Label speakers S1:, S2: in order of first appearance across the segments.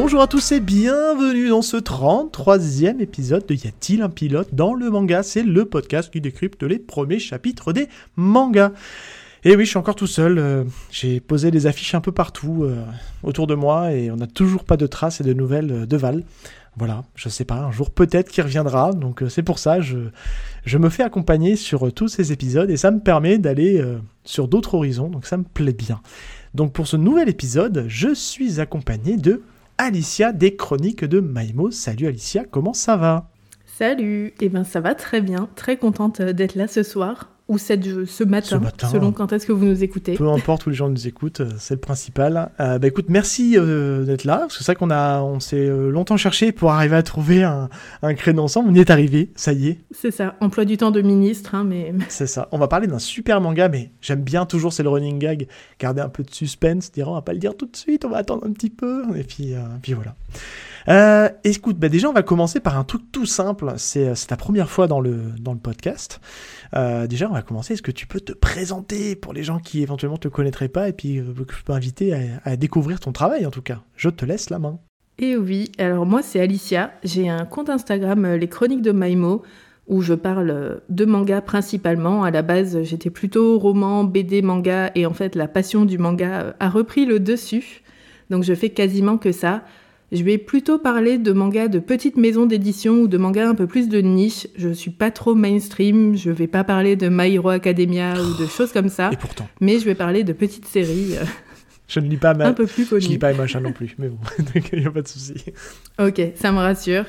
S1: Bonjour à tous et bienvenue dans ce 33e épisode de Y a-t-il un pilote dans le manga? C'est le podcast qui décrypte les premiers chapitres des mangas. Et oui, je suis encore tout seul. euh, J'ai posé des affiches un peu partout euh, autour de moi et on n'a toujours pas de traces et de nouvelles euh, de Val. Voilà, je sais pas, un jour peut-être qu'il reviendra. Donc c'est pour ça, je, je me fais accompagner sur tous ces épisodes et ça me permet d'aller sur d'autres horizons. Donc ça me plaît bien. Donc pour ce nouvel épisode, je suis accompagné de Alicia des Chroniques de Maïmo. Salut Alicia, comment ça va?
S2: Salut, eh ben ça va très bien, très contente euh, d'être là ce soir ou cette, ce, matin,
S1: Ce matin.
S2: selon quand est-ce que vous nous écoutez.
S1: Peu importe où les gens nous écoutent, euh, c'est le principal. Euh, bah écoute, merci euh, d'être là, parce que c'est vrai qu'on a, on s'est longtemps cherché pour arriver à trouver un, un créneau ensemble. On y est arrivé, ça y est,
S2: C'est ça, emploi du temps de ministre, hein, mais
S1: c'est ça. On va parler d'un super manga, mais j'aime bien toujours, c'est le running gag, garder un peu de suspense, dire on va pas le dire tout de suite, on va attendre un petit peu, et puis, euh, puis voilà. Euh, écoute, bah déjà on va commencer par un truc tout simple, c'est c'est ta première fois dans le, dans le podcast. Euh, déjà on va commencer, est-ce que tu peux te présenter pour les gens qui éventuellement te connaîtraient pas et puis euh, que je peux inviter à, découvrir ton travail en tout cas? Je te laisse la main.
S2: Et oui, alors moi c'est Alicia, j'ai un compte Instagram, euh, Les Chroniques de Maimo, où je parle euh, de manga principalement. À la base, j'étais plutôt roman, BD, manga, et en fait la passion du manga euh, a repris le dessus. Donc je fais quasiment que ça. Je vais plutôt parler de mangas de petites maisons d'édition ou de mangas un peu plus de niche. Je suis pas trop mainstream, je vais pas parler de My Hero Academia ou de choses comme ça,
S1: Et pourtant,
S2: mais je vais parler de petites séries euh,
S1: je ne lis pas ma...
S2: un peu plus
S1: Je lis
S2: connues.
S1: pas MHA non plus, mais bon, il n'y a pas de souci.
S2: Ok, ça me rassure.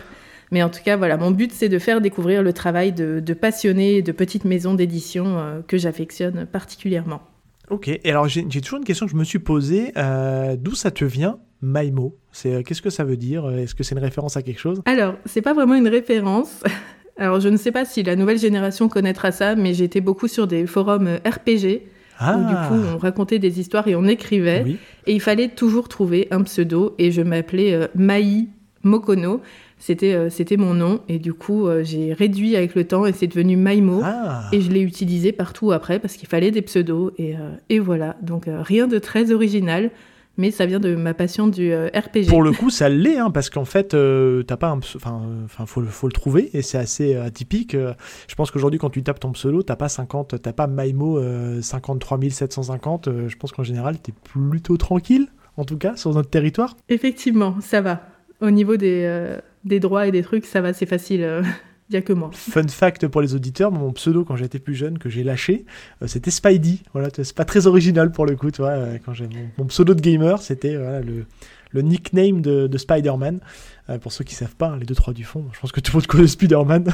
S2: Mais en tout cas, voilà, mon but, c'est de faire découvrir le travail de, de passionnés de petites maisons d'édition euh, que j'affectionne particulièrement.
S1: Ok, et alors j'ai j'ai toujours une question que je me suis posée. euh, D'où ça te vient, Maimo C'est euh, Qu'est-ce que ça veut dire? Est-ce que c'est une référence à quelque chose?
S2: Alors, c'est pas vraiment une référence. Alors, je ne sais pas si la nouvelle génération connaîtra ça, mais j'étais beaucoup sur des forums euh, RPG, où du coup, on racontait des histoires et on écrivait.
S1: Ah, oui.
S2: Et il fallait toujours trouver un pseudo, et je m'appelais euh, Mai Mokono. C'était euh, c'était mon nom, et du coup, euh, j'ai réduit avec le temps, et c'est devenu Maimo.
S1: Ah,
S2: Et je l'ai utilisé partout après parce qu'il fallait des pseudos et, euh, et voilà. Donc euh, rien de très original, mais ça vient de ma passion du euh, RPG.
S1: pour le coup, ça l'est, hein, parce qu'en fait, euh, t'as pas un Enfin, euh, enfin, faut, le- faut le trouver, et c'est assez euh, atypique. je pense qu'aujourd'hui, quand tu tapes ton pseudo, t'as pas 50, t'as pas Maimo euh, 53 750. euh, je pense qu'en général, t'es plutôt tranquille, en tout cas, sur notre territoire.
S2: Effectivement, ça va. Au niveau des, des droits et des trucs, ça va, c'est facile. N'y a que moi.
S1: Fun fact pour les auditeurs, mon pseudo quand j'étais plus jeune que j'ai lâché, euh, c'était Spidey. Voilà, c'est pas très original pour le coup, tu vois. euh, Quand mon, pseudo de gamer, c'était le, le nickname de, de Spider-Man. Euh, pour ceux qui savent pas, les deux trois du fond, je pense que tout le monde connaît Spider-Man.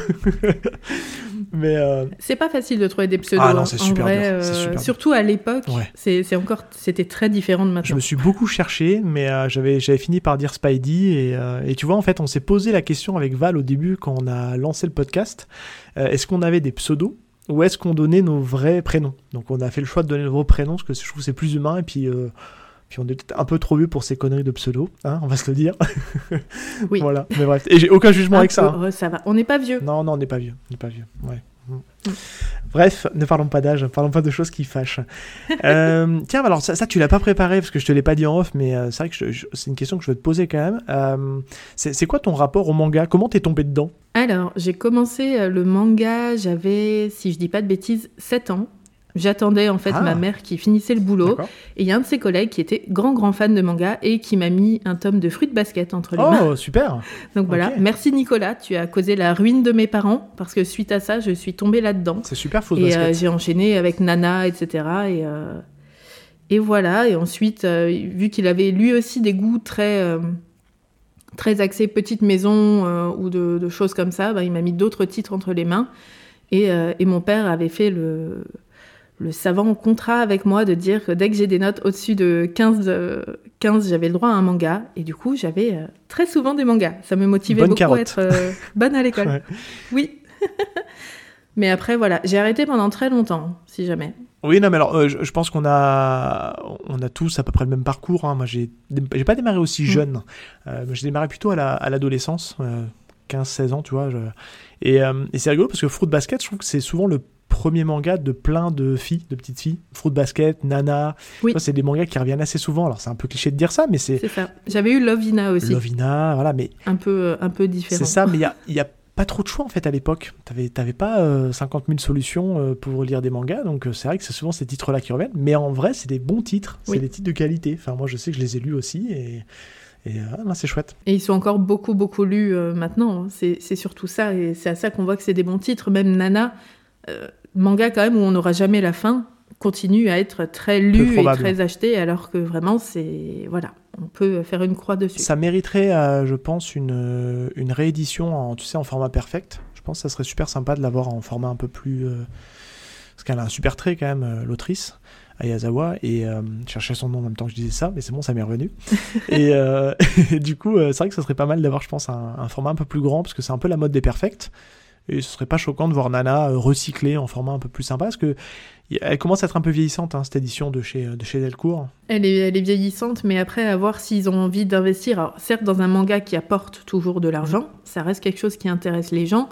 S1: Mais euh,
S2: C'est pas facile de trouver des pseudos.
S1: Ah non,
S2: hein.
S1: c'est super
S2: vrai,
S1: dur,
S2: euh,
S1: super dur.
S2: surtout à l'époque,
S1: Ouais.
S2: c'est c'est encore, c'était très différent de
S1: je
S2: maintenant.
S1: me suis beaucoup cherché, mais euh, j'avais j'avais fini par dire Spidey. Et, et tu vois, en fait, on s'est posé la question avec Val au début quand on a lancé le podcast. Est-ce qu'on avait des pseudos ou est-ce qu'on donnait nos vrais prénoms? Donc on a fait le choix de donner nos vrais prénoms parce que je trouve que c'est plus humain et puis, puis on est peut-être un peu trop vieux pour ces conneries de pseudo, hein, on va se le dire.
S2: Oui.
S1: voilà, mais bref. Et j'ai aucun jugement
S2: Un
S1: avec ça.
S2: peu,
S1: hein.
S2: euh, ça va. On n'est pas vieux.
S1: Non, non, on n'est pas vieux. On n'est pas vieux. Ouais. Mm. Bref, ne parlons pas d'âge, ne parlons pas de choses qui fâchent. Euh, tiens, alors ça, ça tu l'as pas préparé parce que je te l'ai pas dit en off, mais euh, c'est vrai que c'est une question que je veux te poser quand même. Euh, c'est quoi ton rapport au manga? Comment t'es tombé dedans?
S2: Alors, j'ai commencé le manga, j'avais, si je dis pas de bêtises, 7 ans. J'attendais en fait
S1: Ah.
S2: ma mère qui finissait le boulot. Et il y a un de ses collègues qui était grand, grand fan de manga et qui m'a mis un tome de fruits de basket entre les mains.
S1: Oh, super
S2: Donc voilà, merci Nicolas, tu as causé la ruine de mes parents parce que suite à ça, je suis tombée là-dedans.
S1: C'est super, faux
S2: Et euh, j'ai enchaîné avec Nana, etc. Et, euh, et voilà, et ensuite, euh, vu qu'il avait lui aussi des goûts très, très axés petite maison euh, ou de, de choses comme ça, bah, il m'a mis d'autres titres entre les mains. Et, et mon père avait fait le, le savant contrat avec moi de dire que dès que j'ai des notes au-dessus de 15, euh, 15 j'avais le droit à un manga. Et du coup, j'avais euh, très souvent des mangas. Ça me motivait
S1: Bonne
S2: beaucoup
S1: carotte.
S2: à être euh, bonne à l'école.
S1: Ouais.
S2: Oui. Mais après, voilà, j'ai arrêté pendant très longtemps, si jamais.
S1: Oui, non, mais alors, je, je pense qu'on a, on a tous à peu près le même parcours. hein. Moi, j'ai, j'ai pas démarré aussi
S2: Mm.
S1: jeune. J'ai démarré plutôt à, la, à l'adolescence, euh, 15-16 ans, tu vois. je- Et, et c'est rigolo parce que Fruit Basket, je trouve que c'est souvent le premiers mangas de plein de filles, de petites filles. Fruit Basket, Nana.
S2: Oui.
S1: C'est des mangas qui reviennent assez souvent. Alors c'est un peu cliché de dire ça, mais c'est
S2: C'est ça. J'avais eu Lovina aussi,
S1: Lovina, voilà. Mais
S2: un peu, euh, un peu différent.
S1: c'est ça, mais il y a, y a pas trop de choix en fait à l'époque. T'avais, t'avais pas euh, 50 000 solutions euh, pour lire des mangas, donc euh, c'est vrai que c'est souvent ces titres-là qui reviennent. Mais en vrai, c'est des bons titres, c'est
S2: Oui.
S1: des titres de qualité. Enfin, moi, je sais que je les ai lus aussi et, et euh, non, c'est chouette.
S2: Et ils sont encore beaucoup, beaucoup lus euh, maintenant. hein. C'est surtout ça. Et c'est à ça qu'on voit que c'est des bons titres. Même Nana, euh, manga quand même où on n'aura jamais la fin, continue à être très lu et très acheté, alors que vraiment, c'est. Voilà. On peut faire une croix dessus.
S1: Ça mériterait, euh, je pense, une, euh, une réédition en, tu sais, en format perfect. Je pense que ça serait super sympa de l'avoir en format un peu plus. euh, Parce qu'elle a un super trait quand même, euh, l'autrice, Ayazawa, et euh, je cherchais son nom en même temps que je disais ça, mais c'est bon, ça m'est revenu. et, euh, et du coup, euh, c'est vrai que ça serait pas mal d'avoir, je pense, un, un format un peu plus grand, parce que c'est un peu la mode des perfects. Et ce serait pas choquant de voir Nana euh, recyclée en format un peu plus sympa, parce que elle commence à être un peu vieillissante, hein, cette édition de chez, de chez Delcourt.
S2: Elle est, elle est vieillissante, mais après, à voir s'ils ont envie d'investir. Alors, certes, dans un manga qui apporte toujours de l'argent, ça reste quelque chose qui intéresse les gens,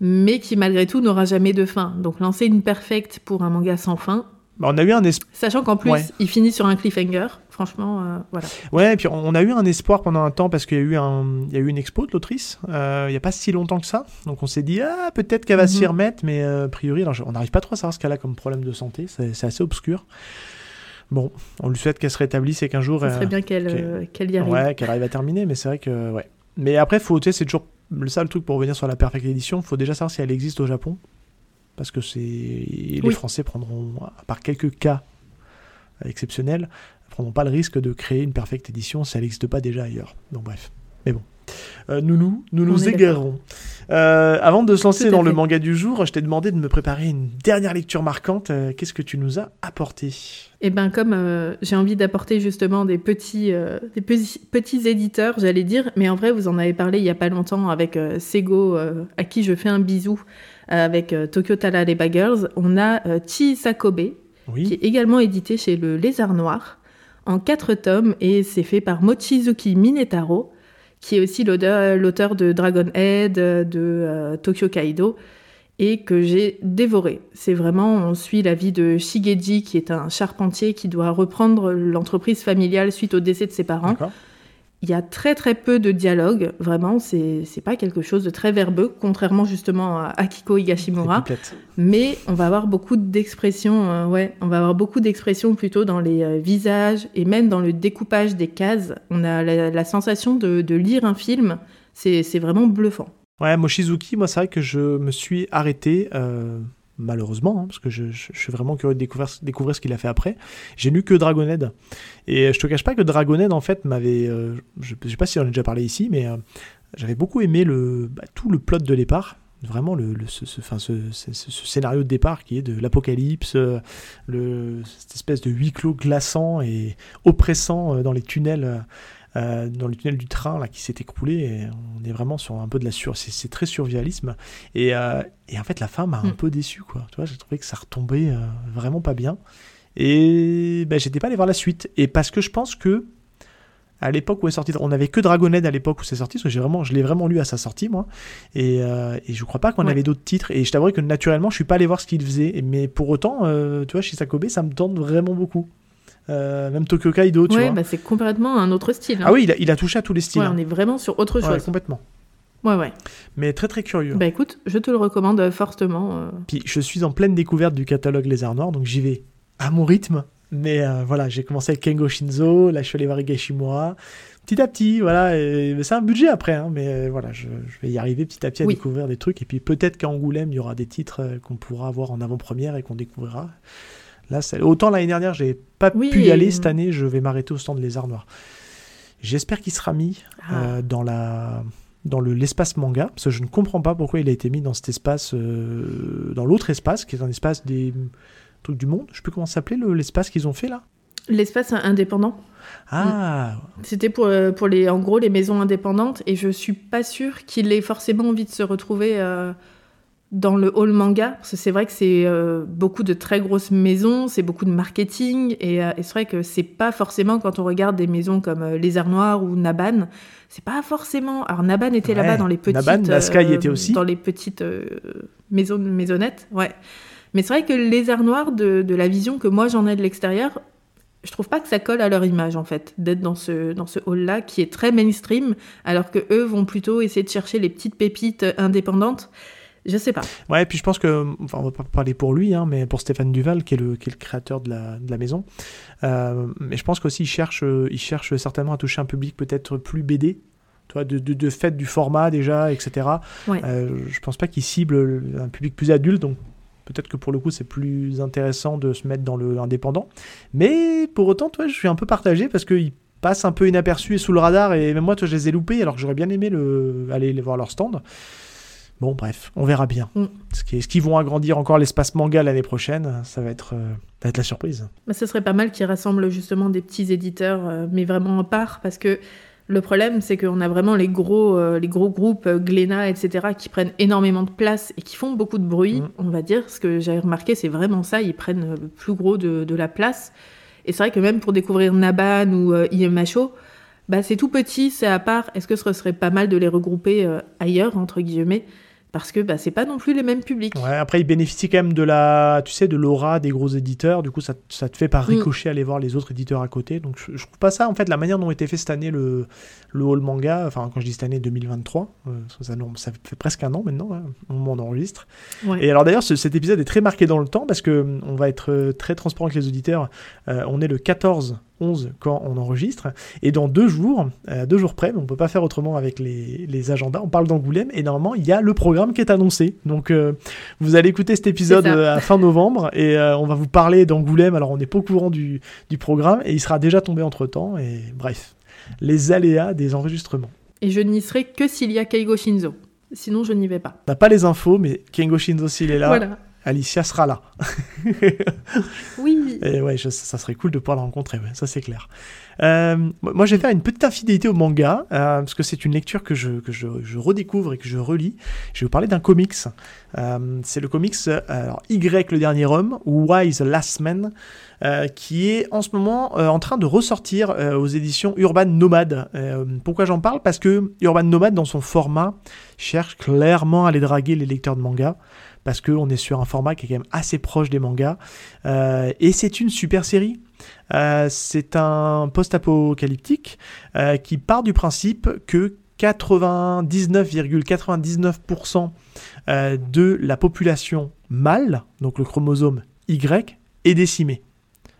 S2: mais qui, malgré tout, n'aura jamais de fin. Donc, lancer une perfecte pour un manga sans fin,
S1: on a eu un espoir.
S2: sachant qu'en plus,
S1: Ouais.
S2: il finit sur un cliffhanger, franchement, euh, voilà.
S1: Ouais, et puis on a eu un espoir pendant un temps parce qu'il y a eu, un, il y a eu une expo de l'autrice, euh, il n'y a pas si longtemps que ça. Donc on s'est dit, ah, peut-être qu'elle va s'y
S2: Mhm.
S1: remettre, mais euh, a priori, alors, on n'arrive pas trop à savoir ce qu'elle a comme problème de santé, c'est assez obscur. Bon, on lui souhaite qu'elle se rétablisse et qu'un jour, euh,
S2: serait bien qu'elle qu'elle y arrive.
S1: ouais, qu'elle arrive à terminer, mais c'est vrai que, ouais. Mais après, faut, c'est toujours le seul truc pour revenir sur la Perfect Edition, faut déjà savoir si elle existe au Japon. Parce que c'est les. Français prendront, à part quelques cas exceptionnels, prendront pas le risque de créer une Perfect Edition si elle n'existe pas déjà ailleurs. Donc bref. Mais bon. Euh, nous nous, égarons. Euh, avant de se lancer dans le manga du jour, je t'ai demandé de me préparer une dernière lecture marquante. Euh, Qu'est-ce que tu nous as apporté?
S2: Et ben comme euh, j'ai envie d'apporter justement des petits, des petits, petits éditeurs, j'allais dire, mais en vrai vous en avez parlé il y a pas longtemps avec Sego, à qui je fais un bisou, avec euh, Tokyo Talariba Girls, on a euh, Chisakobe, qui
S1: Oui.
S2: est également édité chez le Lézard Noir, en quatre tomes, et c'est fait par Mochizuki Minetaro, qui est aussi l'auteur de Dragon Head, euh, de euh, Tokyo Kaido, et que j'ai dévoré. C'est vraiment, on suit la vie de Shigeji, qui est un charpentier qui doit reprendre l'entreprise familiale suite au décès de ses parents. Il y a très très peu de dialogue, vraiment, c'est pas quelque chose de très verbeux, contrairement justement à Akiko Higashimura. Mais on va avoir beaucoup d'expressions, euh, ouais, on va avoir beaucoup d'expressions plutôt dans les euh, visages et même dans le découpage des cases. On a la, la sensation de, de lire un film, c'est c'est vraiment bluffant.
S1: Ouais, Mochizuki, moi, c'est vrai que je me suis arrêté, euh, malheureusement, hein, parce que je, suis vraiment curieux de découvrir, ce qu'il a fait après. J'ai lu que Dragonhead. Et je te cache pas que Dragonhead, en fait, m'avait. euh, je, je sais pas si on en a déjà parlé ici, mais euh, j'avais beaucoup aimé le, bah, tout le plot de départ. Vraiment, le, ce, enfin, ce, ce- scénario de départ qui est de l'apocalypse, euh, cette espèce de huis clos glaçant et oppressant euh, dans les tunnels. Euh, dans le tunnel du train là qui s'est écroulé et on est vraiment sur un peu de la sur c'est très survialisme et, euh, et en fait la fin m'a un
S2: Mm.
S1: peu déçu quoi. Tu vois j'ai trouvé que ça retombait euh, vraiment pas bien. Et ben j'étais pas allé voir la suite. Et parce que je pense que à l'époque où est sorti on avait que Dragonhead à l'époque où c'est sorti parce que j'ai vraiment je l'ai vraiment lu à sa sortie moi. Et, euh, et je crois pas qu'on
S2: Ouais.
S1: avait d'autres titres. Et je t'avouerai que naturellement je suis pas allé voir ce qu'il faisait. Mais pour autant euh, tu vois Shisakobe ça me tente vraiment beaucoup Euh, même Tokyo Kaido tu
S2: ouais,
S1: vois
S2: bah, c'est complètement un autre style. hein.
S1: ah oui il a, il a touché à tous les styles
S2: Ouais,
S1: hein.
S2: on est vraiment sur autre
S1: Ouais,
S2: chose.
S1: complètement.
S2: Ouais, ouais.
S1: Mais très très curieux.
S2: Bah écoute, je te le recommande euh, fortement. euh.
S1: Puis je suis en pleine découverte du catalogue Les Arts Noirs, donc j'y vais à mon rythme. Mais euh, voilà, j'ai commencé avec Kengo Shinzo, là je suis allé voir Higashimura. Petit à petit, voilà. c'est un budget après, hein, mais voilà, je, je vais y arriver petit à petit à
S2: Oui.
S1: découvrir des trucs. Et puis peut-être qu'à Angoulême, il y aura des titres qu'on pourra avoir en avant-première et qu'on découvrira. Là, autant l'année dernière, j'ai pas
S2: Oui,
S1: pu y aller. Cette année, je vais m'arrêter au stand Les Arts Noirs. J'espère qu'il sera mis
S2: Ah.
S1: euh, dans la dans le l'espace manga parce que je ne comprends pas pourquoi il a été mis dans cet espace euh, dans l'autre espace qui est un espace des trucs du monde je sais plus comment s'appelait le- l'espace qu'ils ont fait là
S2: L'espace indépendant.
S1: ah
S2: C'était pour, euh, pour les, en gros les maisons indépendantes et je suis pas sûre qu'il ait forcément envie de se retrouver euh, dans le hall manga parce que c'est vrai que c'est euh, beaucoup de très grosses maisons, c'est beaucoup de marketing et, euh, et c'est vrai que c'est pas forcément quand on regarde des maisons comme euh, Les Arts Noirs ou Naban, c'est pas forcément. Alors Naban était
S1: Ouais,
S2: là-bas dans les petites
S1: Naban, Nasca y
S2: euh,
S1: était aussi.
S2: dans les petites maisons maisonnettes, ouais. Mais c'est vrai que les arts noirs, de, de la vision que moi j'en ai de l'extérieur, je trouve pas que ça colle à leur image en fait, d'être dans ce, dans ce hall-là qui est très mainstream, alors que eux vont plutôt essayer de chercher les petites pépites indépendantes. Je sais pas.
S1: Ouais, et puis je pense que, enfin, on va pas parler pour lui, hein, mais pour Stéphane Duval, qui est le, qui est le créateur de la, de la maison. Euh, mais je pense qu'aussi, il cherche, euh, il cherche certainement à toucher un public peut-être plus BD. Toi, de, de, de fait du format déjà, etc.
S2: Ouais.
S1: Euh, je pense pas qu'il cible un public plus adulte, donc peut-être que pour le coup c'est plus intéressant de se mettre dans le indépendant. Mais pour autant, toi, je suis un peu partagé parce qu'il passe un peu inaperçu et sous le radar, et même moi, toi, je les ai loupés, alors que j'aurais bien aimé le... aller les voir leur stand. Bon, bref, on verra bien.
S2: Mm.
S1: Ce qui- Est-ce qu'ils vont agrandir encore l'espace manga l'année prochaine Ça va être, euh, ça va être la surprise.
S2: Bah, ce serait pas mal qu'ils rassemblent justement des petits éditeurs, euh, mais vraiment en part, parce que le problème, c'est qu'on a vraiment les gros, euh, les gros groupes, Glénat, etc., qui prennent énormément de place et qui font beaucoup de bruit,
S1: Mm.
S2: on va dire. Ce que j'avais remarqué, c'est vraiment ça, ils prennent le plus gros de, de la place. Et c'est vrai que même pour découvrir Naban ou IMHO, bah, c'est tout petit, c'est à part. Est-ce que ce serait pas mal de les regrouper ailleurs, entre guillemets Parce que bah, c'est pas non plus les mêmes publics.
S1: Ouais, après, ils bénéficient quand même de la, tu sais, de l'aura des gros éditeurs. Du coup, ça, ça te fait par
S2: Mm.
S1: ricochet aller voir les autres éditeurs à côté. Donc, je, je trouve pas ça, en fait, la manière dont a été fait cette année le, le hall manga. Enfin, quand je dis cette année 2023, euh, ça, non, ça fait presque un an maintenant, hein, au moment où on enregistre.
S2: Ouais.
S1: Et alors d'ailleurs, ce- cet épisode est très marqué dans le temps parce que on va être euh, très transparent avec les auditeurs. Euh, on est le 14 11 quand on enregistre et dans deux jours, euh, deux jours près, mais on peut pas faire autrement avec les, les agendas. On parle d'Angoulême et normalement il y a le programme qui est annoncé. Donc euh, vous allez écouter cet épisode euh, à fin novembre et euh, on va vous parler d'Angoulême. Alors on n'est pas au courant du, du programme et il sera déjà tombé entre temps et bref, les aléas des enregistrements.
S2: Et je n'y serai que s'il y a Keigo Shinzo. Sinon, je n'y vais pas.
S1: On n'a pas les infos, mais Kengo Shinzo s'il est là,
S2: Voilà.
S1: Alicia sera là.
S2: Oui.
S1: Et ouais, je- ça serait cool de pouvoir la rencontrer, ouais, ça c'est clair. Euh, moi, je vais faire une petite infidélité au manga, euh, parce que c'est une lecture que, je, que je, je redécouvre et que je relis. Je vais vous parler d'un comics. Euh, c'est le comics euh, alors, Y, le dernier homme, ou Why the Last Man, qui est en ce moment en train de ressortir aux éditions Urban Nomad. Euh, pourquoi j'en parle? Parce que Urban Nomad, dans son format, cherche clairement à aller draguer les lecteurs de manga parce qu'on est sur un format qui est quand même assez proche des mangas. Euh, et c'est une super série. Euh, c'est un post-apocalyptique euh, qui part du principe que 99,99% euh, de la population mâle, donc le chromosome Y, est décimée.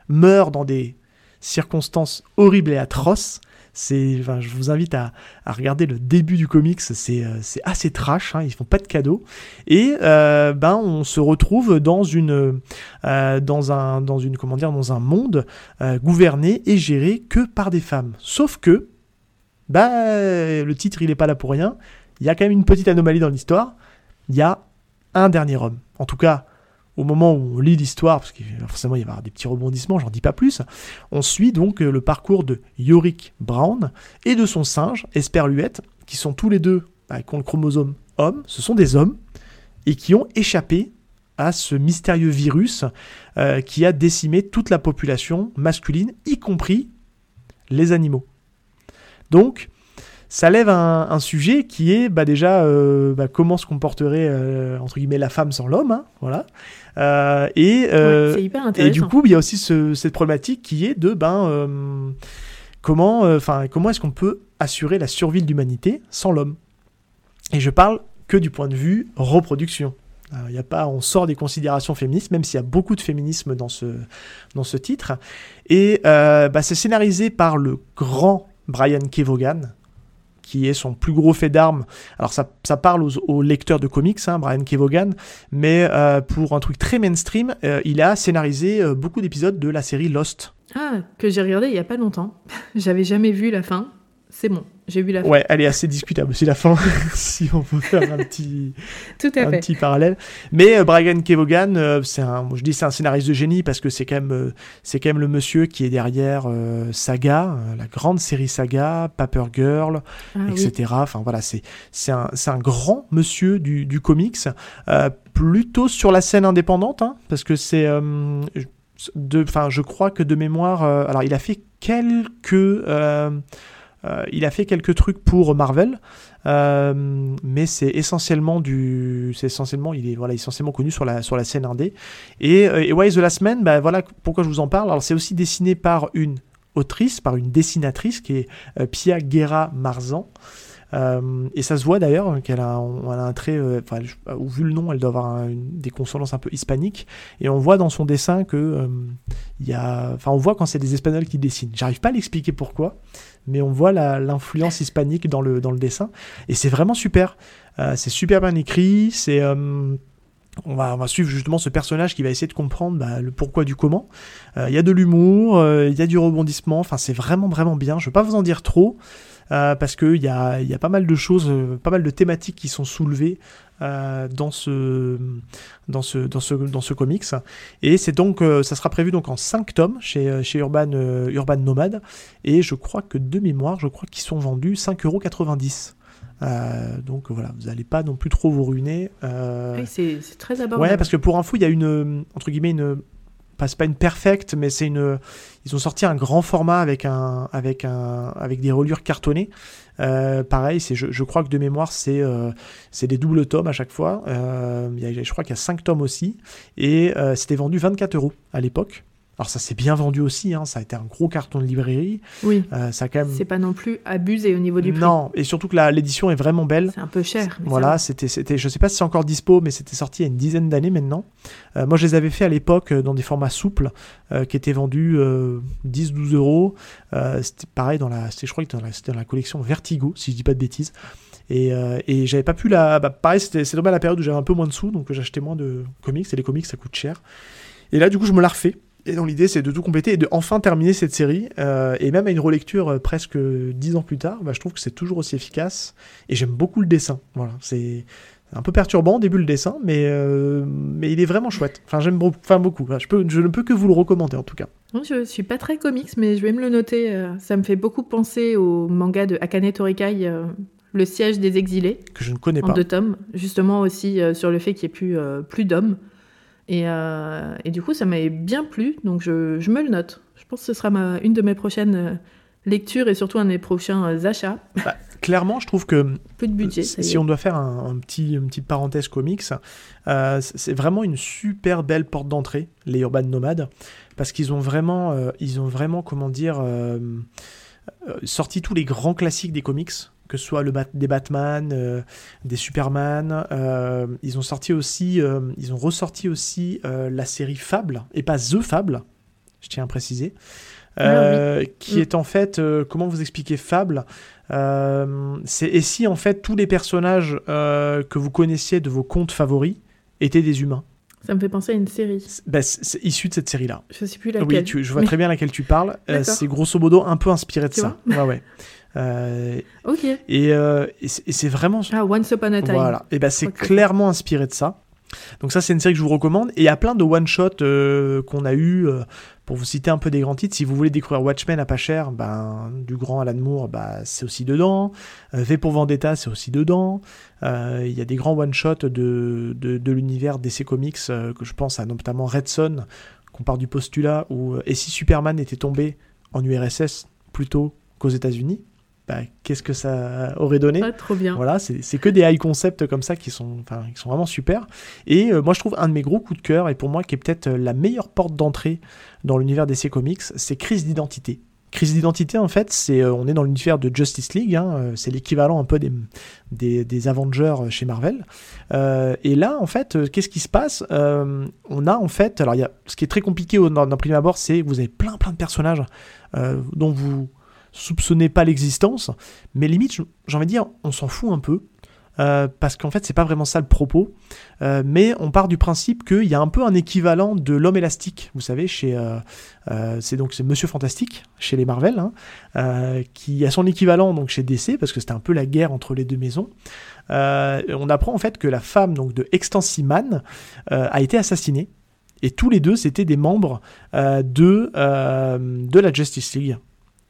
S1: Meurt dans des circonstances horribles et atroces. C'est, enfin, je vous invite à, regarder le début du comics, c'est euh, c'est assez trash, hein, ils font pas de cadeaux. Et euh, ben, on se retrouve dans une, euh, dans un, dans une, comment dire, dans un monde gouverné et géré que par des femmes. Sauf que, bah, le titre il est pas là pour rien. Il y a quand même une petite anomalie dans l'histoire. Il y a un dernier homme. En tout cas, au moment où on lit l'histoire, parce va forcément y avoir des petits rebondissements, j'en dis pas plus, on suit donc euh, le parcours de Yorick Brown et de son singe, Esperluette, qui sont tous les deux, bah, qui ont le chromosome homme, ce sont des hommes, et qui ont échappé à ce mystérieux virus euh, qui a décimé toute la population masculine, y compris les animaux. Donc, ça lève un, un sujet qui est bah, déjà euh, bah, comment se comporterait euh, entre guillemets la femme sans l'homme, hein, voilà. Euh, et
S2: Ouais, c'est hyper
S1: et
S2: intéressant.
S1: du coup, il y a aussi ce- cette problématique qui est de ben comment, enfin comment est-ce qu'on peut assurer la survie de l'humanité sans l'homme? Et je parle que du point de vue reproduction. Il y a pas, on sort des considérations féministes, même s'il y a beaucoup de féminisme dans ce dans ce titre. Et euh, bah, c'est scénarisé par le grand Brian Kevogan, qui est son plus gros fait d'armes. Alors ça, ça parle aux, lecteurs de comics, hein, Brian Kevogan, mais euh, pour un truc très mainstream, euh, il a scénarisé euh, beaucoup d'épisodes de la série Lost.
S2: Ah, que j'ai regardé il y a pas longtemps. J'avais jamais vu la fin. C'est bon, j'ai vu la fin.
S1: Ouais, elle est assez discutable aussi la fin, si on peut faire un petit,
S2: Tout à
S1: un
S2: fait.
S1: petit parallèle. Mais euh, Brian Kevogan, euh, c'est un, je dis c'est un scénariste de génie parce que c'est quand même, euh, c'est quand même le monsieur qui est derrière euh, Saga, la grande série Saga, Paper Girl,
S2: Ah, oui.
S1: etc. Enfin voilà, c'est c'est un, c'est un grand monsieur du, du comics, plutôt sur la scène indépendante, hein, parce que c'est de, enfin je crois que de mémoire, alors il a fait quelques euh, il a fait quelques trucs pour Marvel, mais c'est essentiellement du, c'est essentiellement, il est voilà, essentiellement connu sur la sur la scène indé. Et, et Why the Last Man, bah, voilà pourquoi je vous en parle. Alors c'est aussi dessiné par une autrice, par une dessinatrice qui est Pia Guerra Marzan. Euh, et ça se voit d'ailleurs qu'elle a, a, un trait, euh, enfin, vu le nom, elle doit avoir des consonances un peu hispaniques. Et on voit dans son dessin que euh, il y a, enfin, on voit quand c'est des Espagnols qui dessinent. J'arrive pas à l'expliquer pourquoi, mais on voit l'influence hispanique dans le, dessin. Et c'est vraiment super. c'est super bien écrit. C'est on va, on va, suivre justement ce personnage qui va essayer de comprendre bah, le pourquoi du comment. Il y a de l'humour, il y a du rebondissement, enfin c'est vraiment vraiment bien. Je ne vais pas vous en dire trop, euh, parce qu'il y a, y a pas mal de choses, euh, pas mal de thématiques qui sont soulevées euh, dans ce dans ce dans ce dans ce comics et c'est donc ça sera prévu donc en 5 tomes chez chez Urban Urban Nomad et je crois que de mémoire je crois qu'ils sont vendus 5,90€. Euh, donc voilà, vous n'allez pas non plus trop vous ruiner.
S2: Oui, c'est très abordable.
S1: Ouais, parce que pour info, il y a une entre guillemets une pas, pas une perfecte, mais c'est une. Ils ont sorti un grand format avec un, avec un, avec des reliures cartonnées. Euh, pareil, je, je, crois que de mémoire, c'est, euh, des doubles tomes à chaque fois. Euh, je crois qu'il y a 5 tomes aussi. Et c'était vendu 24 euros à l'époque. Alors ça s'est bien vendu aussi, hein, ça a été un gros carton de librairie.
S2: Oui.
S1: Euh, ça quand même.
S2: C'est pas non plus abusé au niveau du prix.
S1: Non, et surtout que l'édition est vraiment belle.
S2: C'est un peu cher.
S1: Voilà, c'était, c'était, je sais pas si c'est encore dispo, mais c'était sorti il y a une dizaine d'années maintenant. Euh, moi, je les avais fait à l'époque euh, dans des formats souples, qui étaient vendus 10-12 euros. c'était pareil dans la, je crois que c'était dans la collection Vertigo, si je dis pas de bêtises. Et, et j'avais pas pu la. Bah, pareil, c'était, c'est à la période où j'avais un peu moins de sous, donc j'achetais moins de comics. Et les comics, ça coûte cher. Et là, du coup, je me la refais. Et donc l'idée c'est de tout compléter et de enfin terminer cette série. Euh, et même à une relecture euh, presque dix ans plus tard, bah, je trouve que c'est toujours aussi efficace. Et j'aime beaucoup le dessin. Voilà, c'est un peu perturbant au début le dessin, mais, euh, mais il est vraiment chouette. Enfin, j'aime enfin, beaucoup. je, peux, je ne peux que vous le recommander en tout cas.
S2: Je suis pas très comics, mais je vais me le noter. Ça me fait beaucoup penser au manga de Akane Torikai, Le siège des exilés.
S1: Que je ne connais pas.
S2: En deux tomes, justement aussi sur le fait qu'il n'y ait plus, plus d'hommes. Euh, et, du coup, ça m'avait bien plu, donc je, me le note. Je pense que ce sera ma, une de mes prochaines euh, lectures et surtout un de mes prochains euh, achats.
S1: Bah, clairement, je trouve que
S2: peu de budget.
S1: si on doit faire un, petit, une petite parenthèse comics, c'est vraiment une super belle porte d'entrée, les Urban Nomades, parce qu'ils ont vraiment, ils ont vraiment, comment dire, sorti tous les grands classiques des comics que ce soit le des Batman, euh, des Superman. Euh, ils ont sorti aussi, euh, ils ont ressorti aussi la série Fable et pas The Fable, je tiens à préciser, ah qui mm. est en fait, comment vous expliquer Fable C'est et si en fait tous les personnages que vous connaissiez de vos contes favoris étaient des humains?
S2: Ça me fait penser à une série.
S1: Bah, c'est issu de cette série-là.
S2: Je sais plus laquelle.
S1: Oui, je vois très bien laquelle tu parles. c'est grosso modo un peu inspiré de ça. Ouais, ouais.
S2: Euh, ok.
S1: Euh, et, c'est vraiment.
S2: Ah, Once Upon a Time.
S1: Voilà. Et ben c'est clairement inspiré de ça. Donc ça c'est une série que je vous recommande. Et il y a plein de one shot euh, qu'on a eu. pour vous citer un peu des grands titres, si vous voulez découvrir Watchmen à pas cher, ben du grand Alan Moore, bah c'est aussi dedans. v pour Vendetta, c'est aussi dedans. Il y a des grands one shot de, de, de l'univers DC Comics que je pense à notamment Red Son, qu'on part du postulat où et si Superman était tombé en URSS plutôt qu'aux États-Unis, bah, qu'est-ce que ça aurait donné
S2: ah, Trop bien.
S1: Voilà, c'est que des high concepts comme ça qui sont, qui sont vraiment super. Et euh, moi, je trouve un de mes gros coups de cœur, et pour moi, qui est peut-être euh, la meilleure porte d'entrée dans l'univers DC Comics, c'est Crise d'identité. Crise d'identité, en fait, c'est euh, on est dans l'univers de Justice League, hein, c'est l'équivalent un peu des, des, des, Avengers chez Marvel. et là, en fait, qu'est-ce qui se passe On a en fait, alors il y a, ce qui est très compliqué d'un premier abord, c'est que vous avez plein plein de personnages dont vous soupçonnez pas l'existence, mais limite, j'ai envie de dire, on s'en fout un peu. Euh, parce qu'en fait, c'est pas vraiment ça le propos. Euh, mais on part du principe qu'il y a un peu un équivalent de l'homme élastique, vous savez, chez. Euh, c'est donc Monsieur Fantastique, chez les Marvel, hein, qui a son équivalent donc chez DC, parce que c'était un peu la guerre entre les deux maisons. on apprend en fait que la femme donc de Extensiman a été assassinée. Et tous les deux, c'était des membres de, de la Justice League.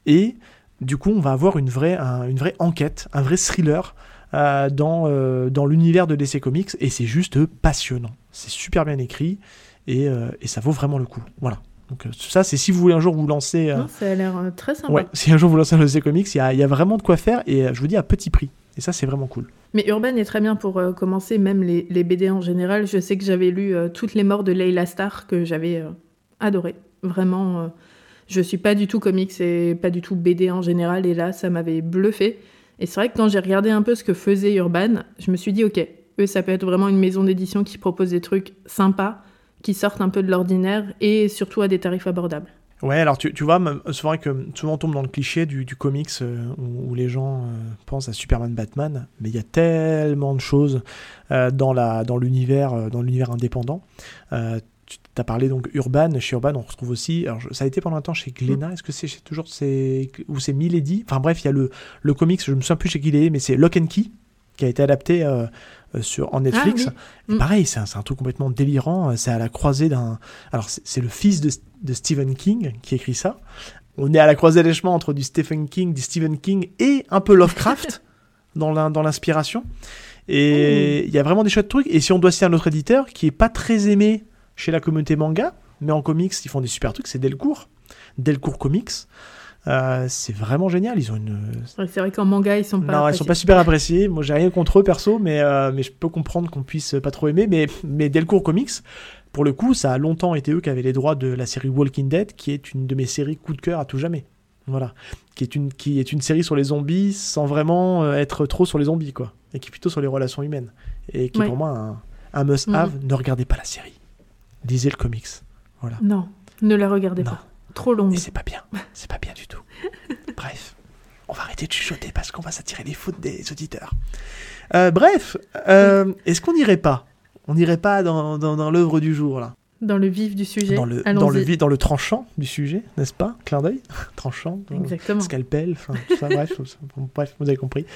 S1: Et du coup, on va avoir une vraie, une vraie enquête, un vrai thriller euh, dans, euh, dans l'univers de DC Comics, et c'est juste passionnant. C'est super bien écrit, et, euh, et, ça vaut vraiment le coup. Voilà. Donc ça, c'est si vous voulez un jour vous lancer...
S2: Non, ça a l'air très sympa.
S1: ouais, si un jour vous lancez un OC Comics, il y a, y a vraiment de quoi faire, et je vous dis à petit prix. Et ça, c'est vraiment cool.
S2: Mais Urban est très bien pour euh, commencer, même les, les BD en général. Je sais que j'avais lu euh, toutes les morts de Leila Star que j'avais euh, adoré. Vraiment, je suis pas du tout comics et pas du tout BD en général. Et là, ça m'avait bluffé. Et c'est vrai que quand j'ai regardé un peu ce que faisait Urban, je me suis dit, ok, eux, ça peut être vraiment une maison d'édition qui propose des trucs sympas, qui sortent un peu de l'ordinaire et surtout à des tarifs abordables.
S1: Ouais, alors tu, tu vois, c'est vrai que souvent on tombe dans le cliché du, du comics euh, où, les gens euh, pensent à Superman, Batman, mais il y a tellement de choses euh, dans l'univers dans l'univers indépendant. Tu as parlé donc Urban, chez Urban on retrouve aussi, alors je- ça a été pendant un temps chez Glénat, est-ce que c'est toujours c'est ou c'est Milady? Enfin bref, il y a le le comics, je me souviens plus chez qui il est, mais c'est Lock and Key qui a été adapté euh, euh, sur en Netflix.
S2: oui.
S1: Et
S2: Mm.
S1: pareil, c'est un, truc complètement délirant. euh, C'est à la croisée d'un. Alors, c'est le fils de, de Stephen King qui écrit ça. On est à la croisée des chemins entre du Stephen King, du Stephen King et un peu Lovecraft dans l'in- dans l'inspiration. Et il y a vraiment des chouettes trucs. Et si on doit citer un autre éditeur qui est pas très aimé chez la communauté manga, mais en comics, ils font des super trucs, c'est Delcourt. Delcourt Comics. Euh, c'est vraiment génial. Ils ont une,
S2: C'est vrai qu'en manga, ils sont pas.
S1: non, ils sont
S2: appréciés.
S1: pas super appréciés. Moi, j'ai rien contre eux perso, mais, euh, mais je peux comprendre qu'on puisse pas trop aimer. Mais, mais Delcourt Comics, pour le coup, ça a longtemps été eux qui avaient les droits de la série Walking Dead, qui est une de mes séries coup de cœur à tout jamais. Voilà. Qui est une, qui est une série sur les zombies sans vraiment euh, être trop sur les zombies, quoi. Et qui est plutôt sur les relations humaines. Et qui est pour moi un, un must-have. Ne regardez pas la série. Lisez le comics. Voilà.
S2: Non, ne la regardez
S1: Non.
S2: pas. Trop longue.
S1: Et c'est pas bien. C'est pas bien du tout. Bref, on va arrêter de chuchoter parce qu'on va s'attirer les fautes des auditeurs. Euh, bref, euh, est-ce qu'on n'irait pas? On n'irait pas dans, dans, dans l'œuvre du jour, là?
S2: Dans le vif du sujet.
S1: dans le, dans, le, dans le tranchant du sujet, n'est-ce pas? Clin d'œil Tranchant
S2: Exactement.
S1: Scalpel, tout ça, bref, vous avez compris.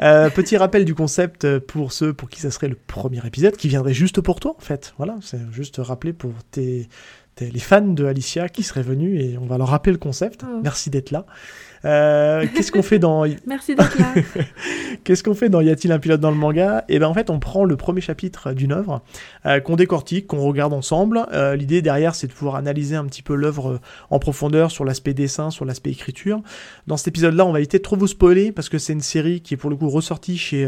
S1: Euh, petit rappel du concept euh, pour ceux pour qui ça serait le premier épisode, qui viendrait juste pour toi en fait. Voilà, c'est juste rappeler pour tes, tes- les fans de Alicia qui seraient venus et on va leur rappeler le concept.
S2: Oh.
S1: Merci d'être là. Euh, Qu'est-ce qu'on fait dans
S2: Merci d'être là.
S1: Qu'est-ce qu'on fait dans Y a-t-il un pilote dans le manga? Et ben en fait, on prend le premier chapitre d'une œuvre euh, qu'on décortique, qu'on regarde ensemble. Euh, L'idée derrière, c'est de pouvoir analyser un petit peu l'œuvre en profondeur sur l'aspect dessin, sur l'aspect écriture. Dans cet épisode-là, on va éviter de trop vous spoiler parce que c'est une série qui est pour le coup ressortie chez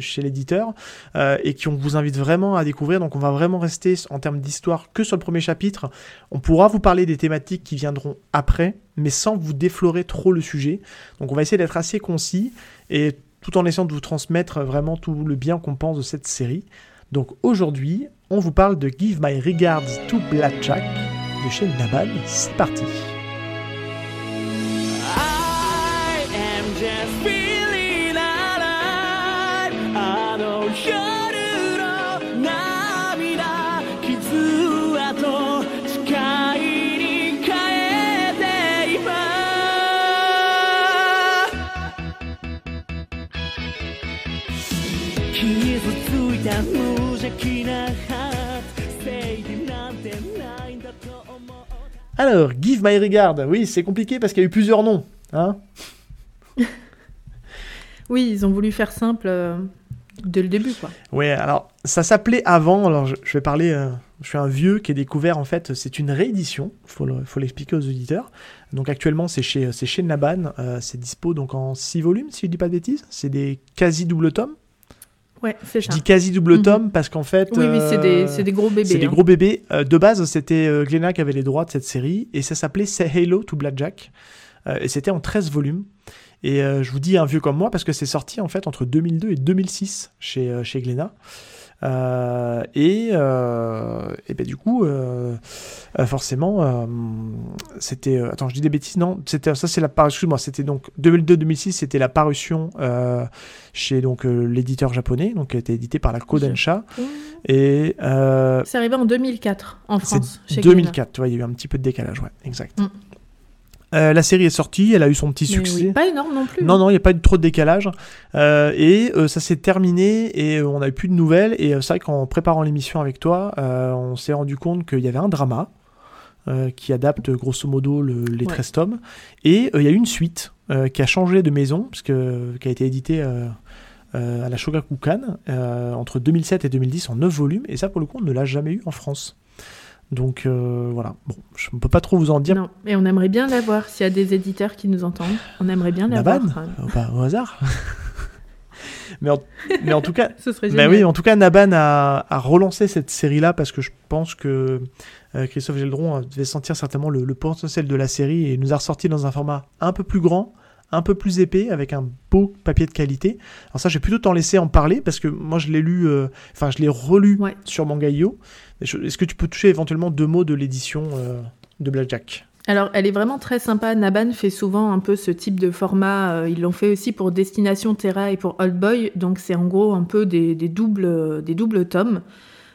S1: chez l'éditeur et qui on vous invite vraiment à découvrir. Donc on va vraiment rester en termes d'histoire que sur le premier chapitre. On pourra vous parler des thématiques qui viendront après, mais sans vous déflorer trop le sujet. Donc on va essayer d'être assez concis et tout en essayant de vous transmettre vraiment tout le bien qu'on pense de cette série. Donc aujourd'hui, on vous parle de Give My Regards to Blackjack de chez Naban. C'est parti. Alors, Give My Regard, oui, c'est compliqué parce qu'il y a eu plusieurs noms. Hein
S2: Oui, ils ont voulu faire simple euh, dès le début, quoi.
S1: ouais, alors ça s'appelait avant, alors je, je vais parler, euh, je suis un vieux qui est découvert en fait, c'est une réédition, il faut le- faut l'expliquer aux auditeurs. Donc actuellement c'est chez, c'est chez Naban, euh, c'est dispo donc en 6 volumes si je dis pas de bêtises, c'est des quasi double tomes.
S2: Ouais, c'est
S1: Je
S2: ça.
S1: dis quasi double
S2: Mhm.
S1: tome parce qu'en fait...
S2: Oui, oui, c'est des,
S1: euh,
S2: c'est des gros bébés.
S1: C'est des
S2: hein.
S1: gros bébés. Euh, de base, c'était euh, Glénat qui avait les droits de cette série et ça s'appelait Say Hello to Blackjack. Euh, et c'était en 13 volumes. Et euh, je vous dis un vieux comme moi parce que c'est sorti en fait entre 2002 et 2006 chez, euh, chez Glénat. Euh, et, euh, et ben du coup, euh, forcément, euh, c'était. euh, attends, je dis des bêtises, non C'était ça, c'est la parution. Excuse-moi, c'était donc 2002-2006, c'était la parution euh, chez donc euh, l'éditeur japonais, donc qui a été édité par la Kodansha. Et euh,
S2: C'est arrivé en 2004 en France.
S1: c'est
S2: chez
S1: 2004, tu vois, il y a eu un petit peu de décalage, ouais, exact.
S2: Mm.
S1: Euh, la série est sortie, elle a eu son petit.
S2: Mais
S1: succès.
S2: oui, Pas énorme non plus.
S1: Non, non, il n'y a pas eu trop de décalage. Euh, et euh, ça s'est terminé et on n'a eu plus de nouvelles. Et c'est vrai qu'en préparant l'émission avec toi, on s'est rendu compte qu'il y avait un drama qui adapte grosso modo le- les
S2: Ouais.
S1: 13 tomes. Et il y a eu une suite qui a changé de maison, parce que, qui a été éditée à la Shogakukan entre 2007 et 2010 en 9 volumes. Et ça, pour le coup, on ne l'a jamais eu en France. Donc euh, voilà, bon, je ne peux pas trop vous en dire.
S2: Non, et on aimerait bien l'avoir. S'il y a des éditeurs qui nous entendent, on aimerait bien l'avoir.
S1: Naban pas au hasard. mais, en, mais en tout cas,
S2: Ce serait
S1: bah oui, en tout cas, Naban a, a relancé cette série-là parce que je pense que euh, Christophe Geldron euh, devait sentir certainement le, le potentiel de la série et nous a ressorti dans un format un peu plus grand, un peu plus épais, avec un beau papier de qualité. Alors ça, j'ai plutôt t'en laisser en parler parce que moi, je l'ai lu, euh, enfin, je l'ai relu
S2: Ouais.
S1: sur Manga.io. Est-ce que tu peux toucher éventuellement deux mots de l'édition euh, de Blackjack
S2: Alors, elle est vraiment très sympa. Naban fait souvent un peu ce type de format. Euh, Ils l'ont fait aussi pour Destination Terra et pour Old Boy. Donc, c'est en gros un peu des, des doubles, des doubles tomes.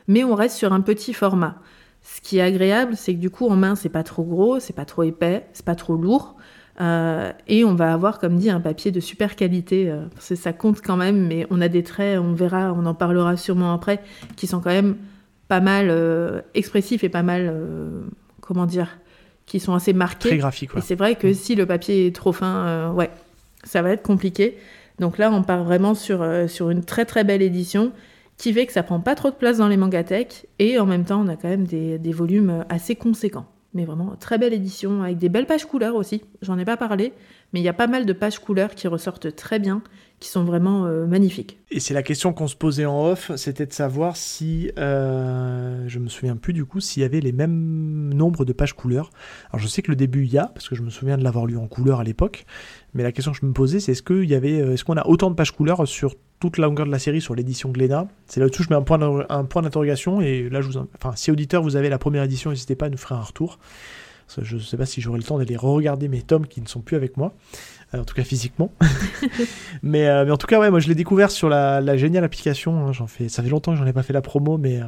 S2: Mais on reste sur un petit format. Ce qui est agréable, c'est que du coup, en main, c'est pas trop gros, c'est pas trop épais, c'est pas trop lourd. Euh, et on va avoir, comme dit, un papier de super qualité. euh, parce que ça compte quand même, mais on a des traits, on verra, on en parlera sûrement après, qui sont quand même pas mal euh, expressifs et pas mal, comment dire, qui sont assez marqués.
S1: Très graphique,
S2: Et
S1: quoi.
S2: c'est vrai que
S1: Mm.
S2: si le papier est trop fin, ouais, ça va être compliqué. Donc là, on part vraiment sur, sur une très très belle édition qui fait que ça prend pas trop de place dans les mangathèques et en même temps, on a quand même des, des volumes assez conséquents. Mais vraiment, très belle édition avec des belles pages couleurs aussi. J'en ai pas parlé, mais il y a pas mal de pages couleurs qui ressortent très bien, qui sont vraiment euh, magnifiques.
S1: Et c'est la question qu'on se posait en off, c'était de savoir si, euh, je me souviens plus du coup, s'il y avait les mêmes nombres de pages couleurs. Alors je sais que le début il y a, parce que je me souviens de l'avoir lu en couleur à l'époque, mais la question que je me posais c'est est-ce qu'il y avait, euh, est-ce qu'on a autant de pages couleurs sur toute la longueur de la série sur l'édition Glénat? C'est là-dessus je mets un point, d'interrogation et là je vous, en- enfin si auditeur vous avez la première édition, n'hésitez pas à nous faire un retour. Je ne sais pas si j'aurai le temps d'aller re-regarder mes tomes qui ne sont plus avec moi, en tout cas physiquement. mais, euh, mais en tout cas, ouais, moi je l'ai découvert sur la, la géniale application. hein, j'en fais, ça fait longtemps que j'en ai pas fait la promo, mais euh,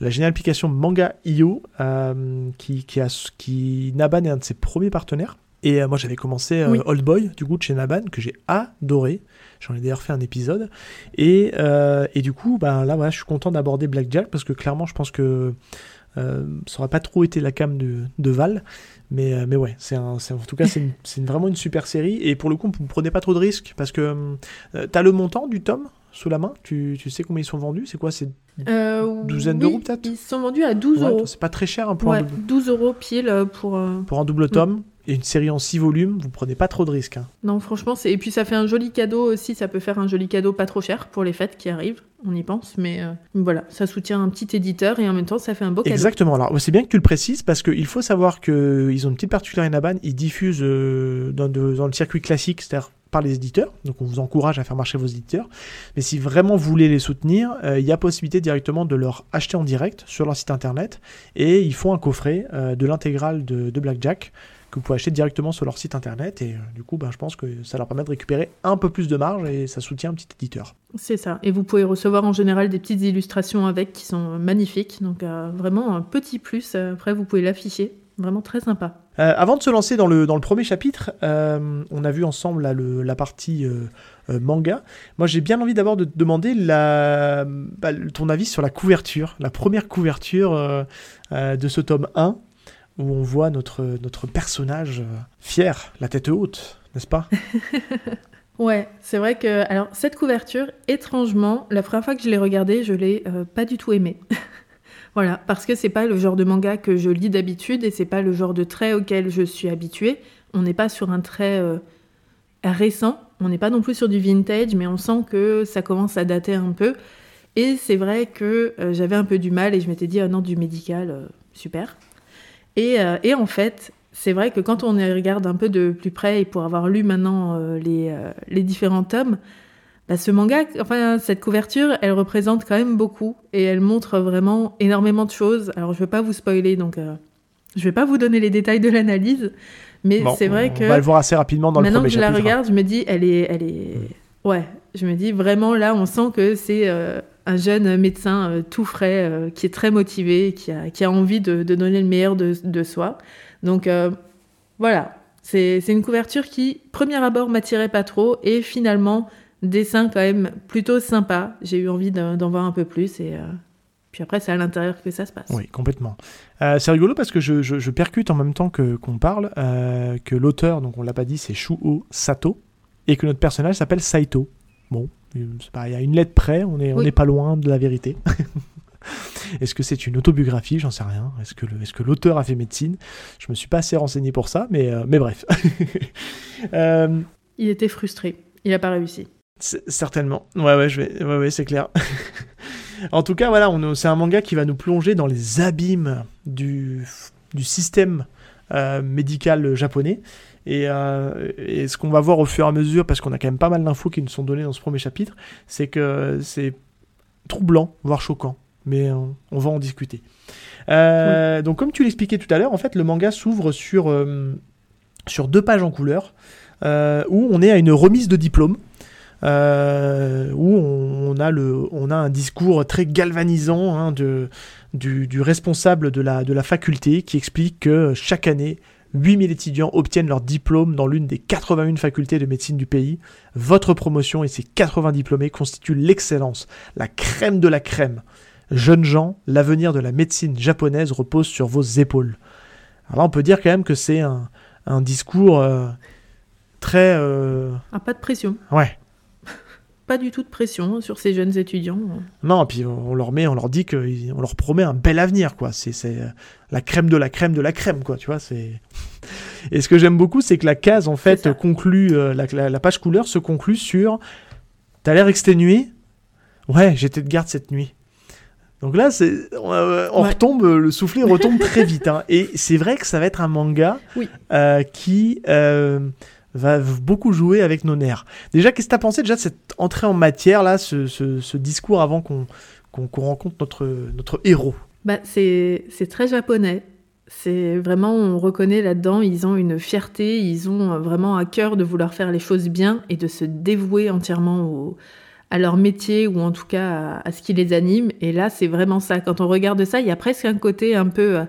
S1: la géniale application Manga.io, euh, qui, qui, a, qui Naban est un de ses premiers partenaires. Et euh, moi j'avais commencé euh,
S2: Oui.
S1: Old Boy, du coup, de chez Naban, que j'ai adoré. J'en ai d'ailleurs fait un épisode. Et, euh, et du coup, ben, là, voilà, je suis content d'aborder Blackjack parce que clairement, je pense que euh, ça aurait pas trop été la cam de, de Val. Mais, euh, mais ouais, c'est un, c'est- en tout cas, c'est vraiment une super série. Et pour le coup, vous ne prenez pas trop de risques parce que tu as le montant du tome sous la main. Tu, tu sais combien ils sont vendus C'est quoi? C'est
S2: Euh,
S1: Douzaine
S2: oui,
S1: d'euros, peut-être?
S2: Ils sont vendus à 12
S1: ouais,
S2: euros.
S1: c'est pas très cher hein, pour,
S2: Ouais,
S1: un, double,
S2: 12 euros pile euh, pour. euh,
S1: pour un double tome. Et une série en 6 volumes, vous prenez pas trop de risques. hein.
S2: Non, franchement, c'est. Et puis ça fait un joli cadeau aussi. Ça peut faire un joli cadeau pas trop cher pour les fêtes qui arrivent. On y pense, mais euh, voilà, ça soutient un petit éditeur et en même temps, ça fait un beau cadeau.
S1: Exactement. Alors, c'est bien que tu le précises parce qu'il faut savoir qu'ils ont une petite particularité Naban. Ils diffusent euh, dans, de- dans le circuit classique, c'est-à-dire par les éditeurs. Donc, on vous encourage à faire marcher vos éditeurs. Mais si vraiment vous voulez les soutenir, euh, il y a possibilité directement de leur acheter en direct sur leur site internet. Et ils font un coffret de l'intégrale de, de Blackjack que vous pouvez acheter directement sur leur site internet. Et euh, du coup, ben, je pense que ça leur permet de récupérer un peu plus de marge et ça soutient un petit éditeur.
S2: C'est ça. Et vous pouvez recevoir en général des petites illustrations avec qui sont euh, magnifiques. Donc euh, vraiment un petit plus. Après, vous pouvez l'afficher. Vraiment très sympa.
S1: Euh, avant de se lancer dans le, dans le premier chapitre, euh, on a vu ensemble là, le- la partie euh, manga. Moi, j'ai bien envie d'abord de te demander la, bah, ton avis sur la couverture, la première couverture de ce tome 1, où on voit notre, notre personnage euh, fier, la tête haute, n'est-ce pas?
S2: Ouais, c'est vrai que alors cette couverture, étrangement, la première fois que je l'ai regardée, je l'ai euh, pas du tout aimée. voilà, parce que c'est pas le genre de manga que je lis d'habitude et c'est pas le genre de trait auquel je suis habituée. On n'est pas sur un trait euh, récent, on n'est pas non plus sur du vintage, mais on sent que ça commence à dater un peu. Et c'est vrai que j'avais un peu du mal et je m'étais dit ah non du médical, super. Et, euh, et en fait, c'est vrai que quand on regarde un peu de plus près et pour avoir lu maintenant euh, les, euh, les différents tomes, bah, ce manga, enfin cette couverture, elle représente quand même beaucoup et elle montre vraiment énormément de choses. Alors je ne veux pas vous spoiler, donc je vais pas vous donner les détails de l'analyse, mais
S1: Bon,
S2: c'est vrai
S1: on
S2: que
S1: va le voir assez rapidement dans le
S2: maintenant que je la
S1: hein.
S2: regarde, je me dis, elle est, elle est, ouais, je me dis vraiment là, on sent que c'est un jeune médecin euh, tout frais, euh, qui est très motivé, qui a, qui a envie de, de donner le meilleur de, de soi. Donc euh, voilà, c'est une couverture qui, premier abord, m'attirait pas trop, et finalement, dessin quand même plutôt sympa. J'ai eu envie d'en voir un peu plus, et puis après, c'est à l'intérieur que ça se passe.
S1: Oui, complètement. C'est rigolo parce que je, je- percute en même temps qu'on parle que l'auteur, donc on l'a pas dit, c'est Shuo Sato et que notre personnage s'appelle Saito. Bon, c'est pareil, à une lettre près, on
S2: Oui.
S1: n'est pas loin de la vérité. Est-ce que c'est une autobiographie? J'en sais rien. Est-ce que le- est-ce que l'auteur a fait médecine? Je me suis pas assez renseigné pour ça, mais, euh, mais bref. Euh,
S2: Il était frustré. Il n'a pas réussi.
S1: certainement. Ouais, ouais, je vais... ouais, ouais c'est clair. en tout cas, voilà, on, c'est un manga qui va nous plonger dans les abîmes du, du système euh, médical japonais. Et, euh, et ce qu'on va voir au fur et à mesure, parce qu'on a quand même pas mal d'infos qui nous sont données dans ce premier chapitre, c'est que c'est troublant, voire choquant. Mais on va en discuter. Euh, Donc, comme tu l'expliquais tout à l'heure, en fait, le manga s'ouvre sur, euh, sur deux pages en couleur, où on est à une remise de diplôme. euh, où on, on a le, on a un discours très galvanisant hein, de, du, du responsable de la, de la faculté qui explique que chaque année, 8000 étudiants obtiennent leur diplôme dans l'une des 81 facultés de médecine du pays. Votre promotion et ces 80 diplômés constituent l'excellence, la crème de la crème. Jeunes gens, l'avenir de la médecine japonaise repose sur vos épaules. Alors là, on peut dire quand même que c'est un, un discours euh, très... euh,
S2: pas de pression.
S1: ouais.
S2: Pas du tout de pression sur ces jeunes étudiants.
S1: Non, puis on leur met, on leur dit que, on leur promet un bel avenir, quoi. C'est, euh, la crème de la crème de la crème, quoi. Tu vois, c'est. Et ce que j'aime beaucoup, c'est que la case, en fait, conclut, euh, la, la- la page couleur se conclut sur. T'as l'air exténué? Ouais, j'étais de garde cette nuit. Donc là, c'est, on, euh, on
S2: Ouais.
S1: retombe, le soufflet retombe très vite. hein. Et c'est vrai que ça va être un manga
S2: Oui.
S1: euh, qui euh, va beaucoup jouer avec nos nerfs. Déjà, qu'est-ce que t'as pensé déjà de cette entrée en matière là, ce, discours avant qu'on rencontre notre, héros?
S2: Bah, c'est très japonais. C'est vraiment, on reconnaît là-dedans, ils ont une fierté, ils ont vraiment à cœur de vouloir faire les choses bien et de se dévouer entièrement à leur métier ou en tout cas à, à ce qui les anime. Et là, c'est vraiment ça. Quand on regarde ça, il y a presque un côté un peu, euh,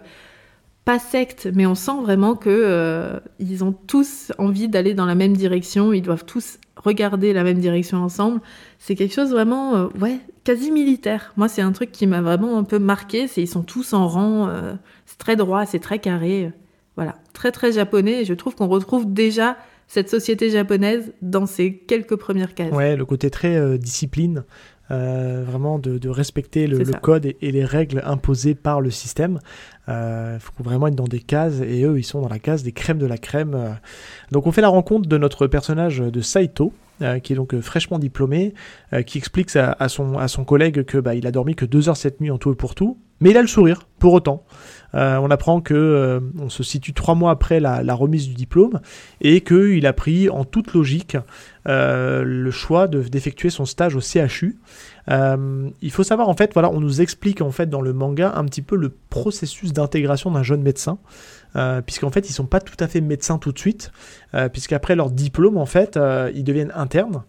S2: pas secte, mais on sent vraiment que euh, ont tous envie d'aller dans la même direction, ils doivent tous regarder la même direction ensemble. C'est quelque chose vraiment, euh, ouais, quasi militaire. Moi, c'est un truc qui m'a vraiment un peu marqué. C'est ils sont tous en rang, euh, c'est très droit, c'est très carré. euh, Voilà, très très japonais. Je trouve qu'on retrouve déjà cette société japonaise dans ces quelques premières cases.
S1: Ouais, le côté très discipline, euh, vraiment de, de respecter le, code et, et les règles imposées par le système. Il faut vraiment être dans des cases et eux, ils sont dans la case des crèmes de la crème. euh. Donc on fait la rencontre de notre personnage de Saito. euh, qui est donc euh, fraîchement diplômé, euh, qui explique à son, à son collègue que bah, il a dormi que deux heures cette nuit en tout et pour tout, mais il a le sourire pour autant. Euh, on apprend que euh, on se situe trois mois après la, remise du diplôme et qu'il a pris en toute logique euh, le choix de- d'effectuer son stage au CHU. Il faut savoir en fait, voilà, on nous explique en fait dans le manga un petit peu le processus d'intégration d'un jeune médecin, puisqu'en fait ils sont pas tout à fait médecins tout de suite, puisqu'après leur diplôme en fait ils deviennent internes.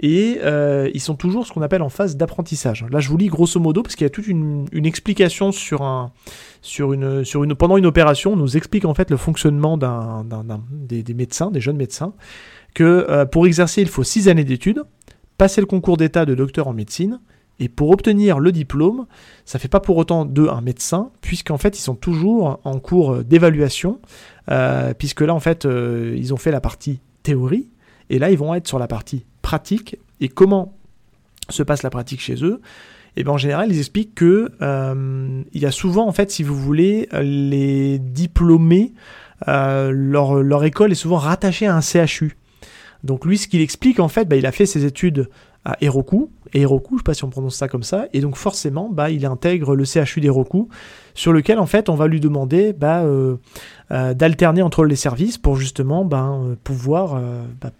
S1: Et euh, ils sont toujours ce qu'on appelle en phase d'apprentissage. Là, je vous lis grosso modo parce qu'il y a toute une, explication sur un, sur une, sur une, pendant une opération. On nous explique en fait le fonctionnement d'un, des, médecins, des jeunes médecins, que euh, pour exercer, il faut six années d'études, passer le concours d'état de docteur en médecine, et pour obtenir le diplôme, ça fait pas pour autant d'eux un médecin, puisqu'en fait, ils sont toujours en cours d'évaluation, euh, puisque là, en fait, ils ont fait la partie théorie, et là, ils vont être sur la partie pratique. Et comment se passe la pratique chez eux et ben en général, ils expliquent que euh, il y a souvent, en fait, si vous voulez, les diplômés, euh, leur, école est souvent rattachée à un CHU. Donc lui, ce qu'il explique, en fait, bah, il a fait ses études à Heroku, Heroku, je sais pas si on prononce ça comme ça, et donc forcément, bah, il intègre le CHU d'Heroku, sur lequel, en fait, on va lui demander bah, euh, euh, d'alterner entre les services pour justement bah, euh, pouvoir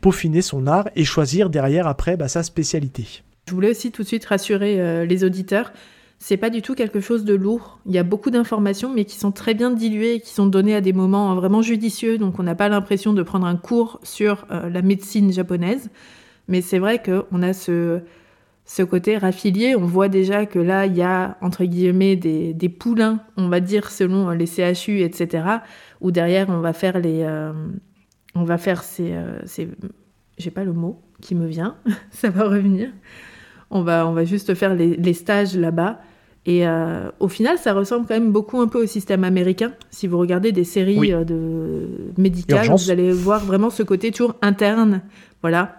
S1: peaufiner son art et choisir derrière, après, sa spécialité.
S2: Je voulais aussi tout de suite rassurer les auditeurs. C'est pas du tout quelque chose de lourd. Il y a beaucoup d'informations, mais qui sont très bien diluées et qui sont données à des moments vraiment judicieux. Donc, on n'a pas l'impression de prendre un cours sur la médecine japonaise. Mais c'est vrai qu'on a ce, ce côté raffilié. On voit déjà que là, il y a, entre guillemets, des, des poulains, on va dire, selon euh, les CHU, etc. Où derrière, on va faire les. euh, on va faire ces. euh, ces- J'ai pas le mot qui me vient, ça va revenir. On va, on va juste faire les, les stages là-bas. Et euh, au final, ça ressemble quand même beaucoup un peu au système américain. Si vous regardez des séries
S1: Oui.
S2: de médicales,
S1: Urgence.
S2: vous allez voir vraiment ce côté toujours interne. Voilà.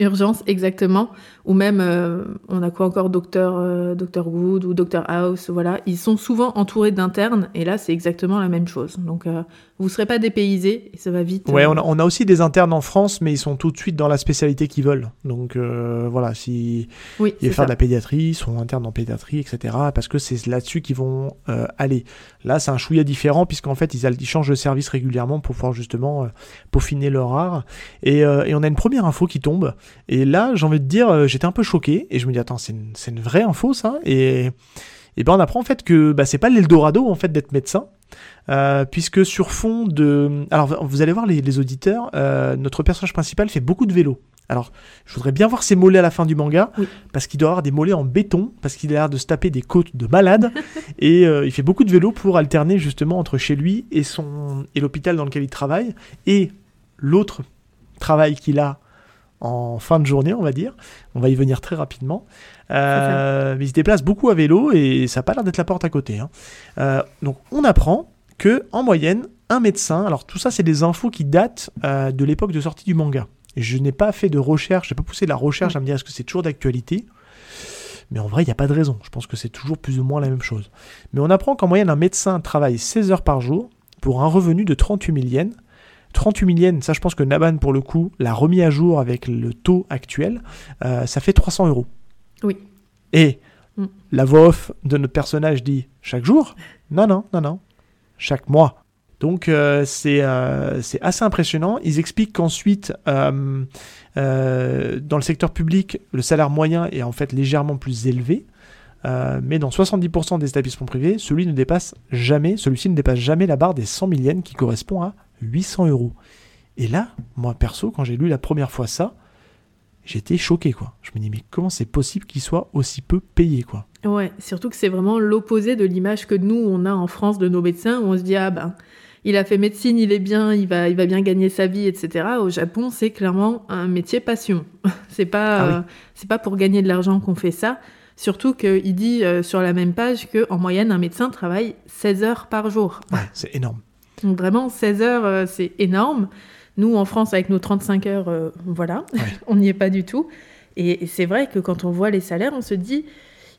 S2: Urgence, exactement. Ou même, euh, on a quoi encore, Docteur euh, Dr Wood ou Dr House, voilà. Ils sont souvent entourés d'internes, et là, c'est exactement la même chose. Donc, euh, vous ne serez pas dépaysés, et ça va vite.
S1: Ouais,
S2: euh,
S1: on a, on a aussi des internes en France, mais ils sont tout de suite dans la spécialité qu'ils veulent. Donc euh, voilà, si
S2: oui,
S1: ils veulent faire
S2: ça.
S1: de la pédiatrie, ils sont internes en pédiatrie, etc. Parce que c'est là-dessus qu'ils vont euh, aller. Là, c'est un chouïa différent, puisqu'en fait, ils, changent de service régulièrement pour pouvoir justement peaufiner leur art. Et, et on a une première info qui tombe. Et là, j'ai envie de dire, j'étais un peu choqué. Et je me dis, attends, c'est une, c'est une vraie info, ça? Et, et ben, on apprend en fait que bah, c'est pas l'Eldorado, en fait, d'être médecin. Euh, puisque sur fond de... Alors, vous allez voir les, les auditeurs, euh, notre personnage principal fait beaucoup de vélo. Alors, je voudrais bien voir ses mollets à la fin du manga,
S2: Oui.
S1: parce qu'il doit avoir des mollets en béton, parce qu'il a l'air de se taper des côtes de malade, et euh, il fait beaucoup de vélo pour alterner justement entre chez lui et, son, et l'hôpital dans lequel il travaille, et l'autre travail qu'il a en fin de journée, on va dire. On va y venir très rapidement. Euh, il se déplace beaucoup à vélo et ça n'a pas l'air d'être la porte à côté. hein. Euh, donc on apprend que en moyenne, un médecin, alors tout ça c'est des infos qui datent euh, de l'époque de sortie du manga. Je n'ai pas fait de recherche, je n'ai pas poussé la recherche à me dire est-ce que c'est toujours d'actualité? Mais en vrai, il n'y a pas de raison. Je pense que c'est toujours plus ou moins la même chose. Mais on apprend qu'en moyenne, un médecin travaille 16 heures par jour pour un revenu de 38 000 yens. 38 000 yens, ça je pense que Naban, pour le coup, l'a remis à jour avec le taux actuel. Euh, ça fait 300 euros.
S2: Oui.
S1: Et
S2: Mm.
S1: la voix off de notre personnage dit chaque jour Non, non, non, non. Chaque mois. Donc euh, c'est euh, c'est assez impressionnant. Ils expliquent qu'ensuite, euh, dans le secteur public, le salaire moyen est en fait légèrement plus élevé. Mais dans 70% des établissements privés, celui ne dépasse jamais, celui-ci ne dépasse jamais la barre des 100 000 yens qui correspond à 800 euros. Et là, moi perso, quand j'ai lu la première fois ça, j'étais choqué quoi. Je me dis mais comment c'est possible qu'il soit aussi peu payé quoi?
S2: Ouais, surtout que c'est vraiment l'opposé de l'image que nous, on a en France de nos médecins, où on se dit, ah ben, il a fait médecine, il est bien, il va, il va bien gagner sa vie, etc. Au Japon, c'est clairement un métier passion. c'est pas,
S1: Ah oui.
S2: euh, c'est pas pour gagner de l'argent qu'on fait ça. Surtout qu'il dit euh, sur la même page qu'en moyenne, un médecin travaille 16 heures par jour.
S1: Ouais, c'est énorme.
S2: Donc vraiment, 16 heures, euh, c'est énorme. Nous, en France, avec nos 35 heures, euh, voilà,
S1: Ouais.
S2: on n'y est pas du tout. Et, et c'est vrai que quand on voit les salaires, on se dit,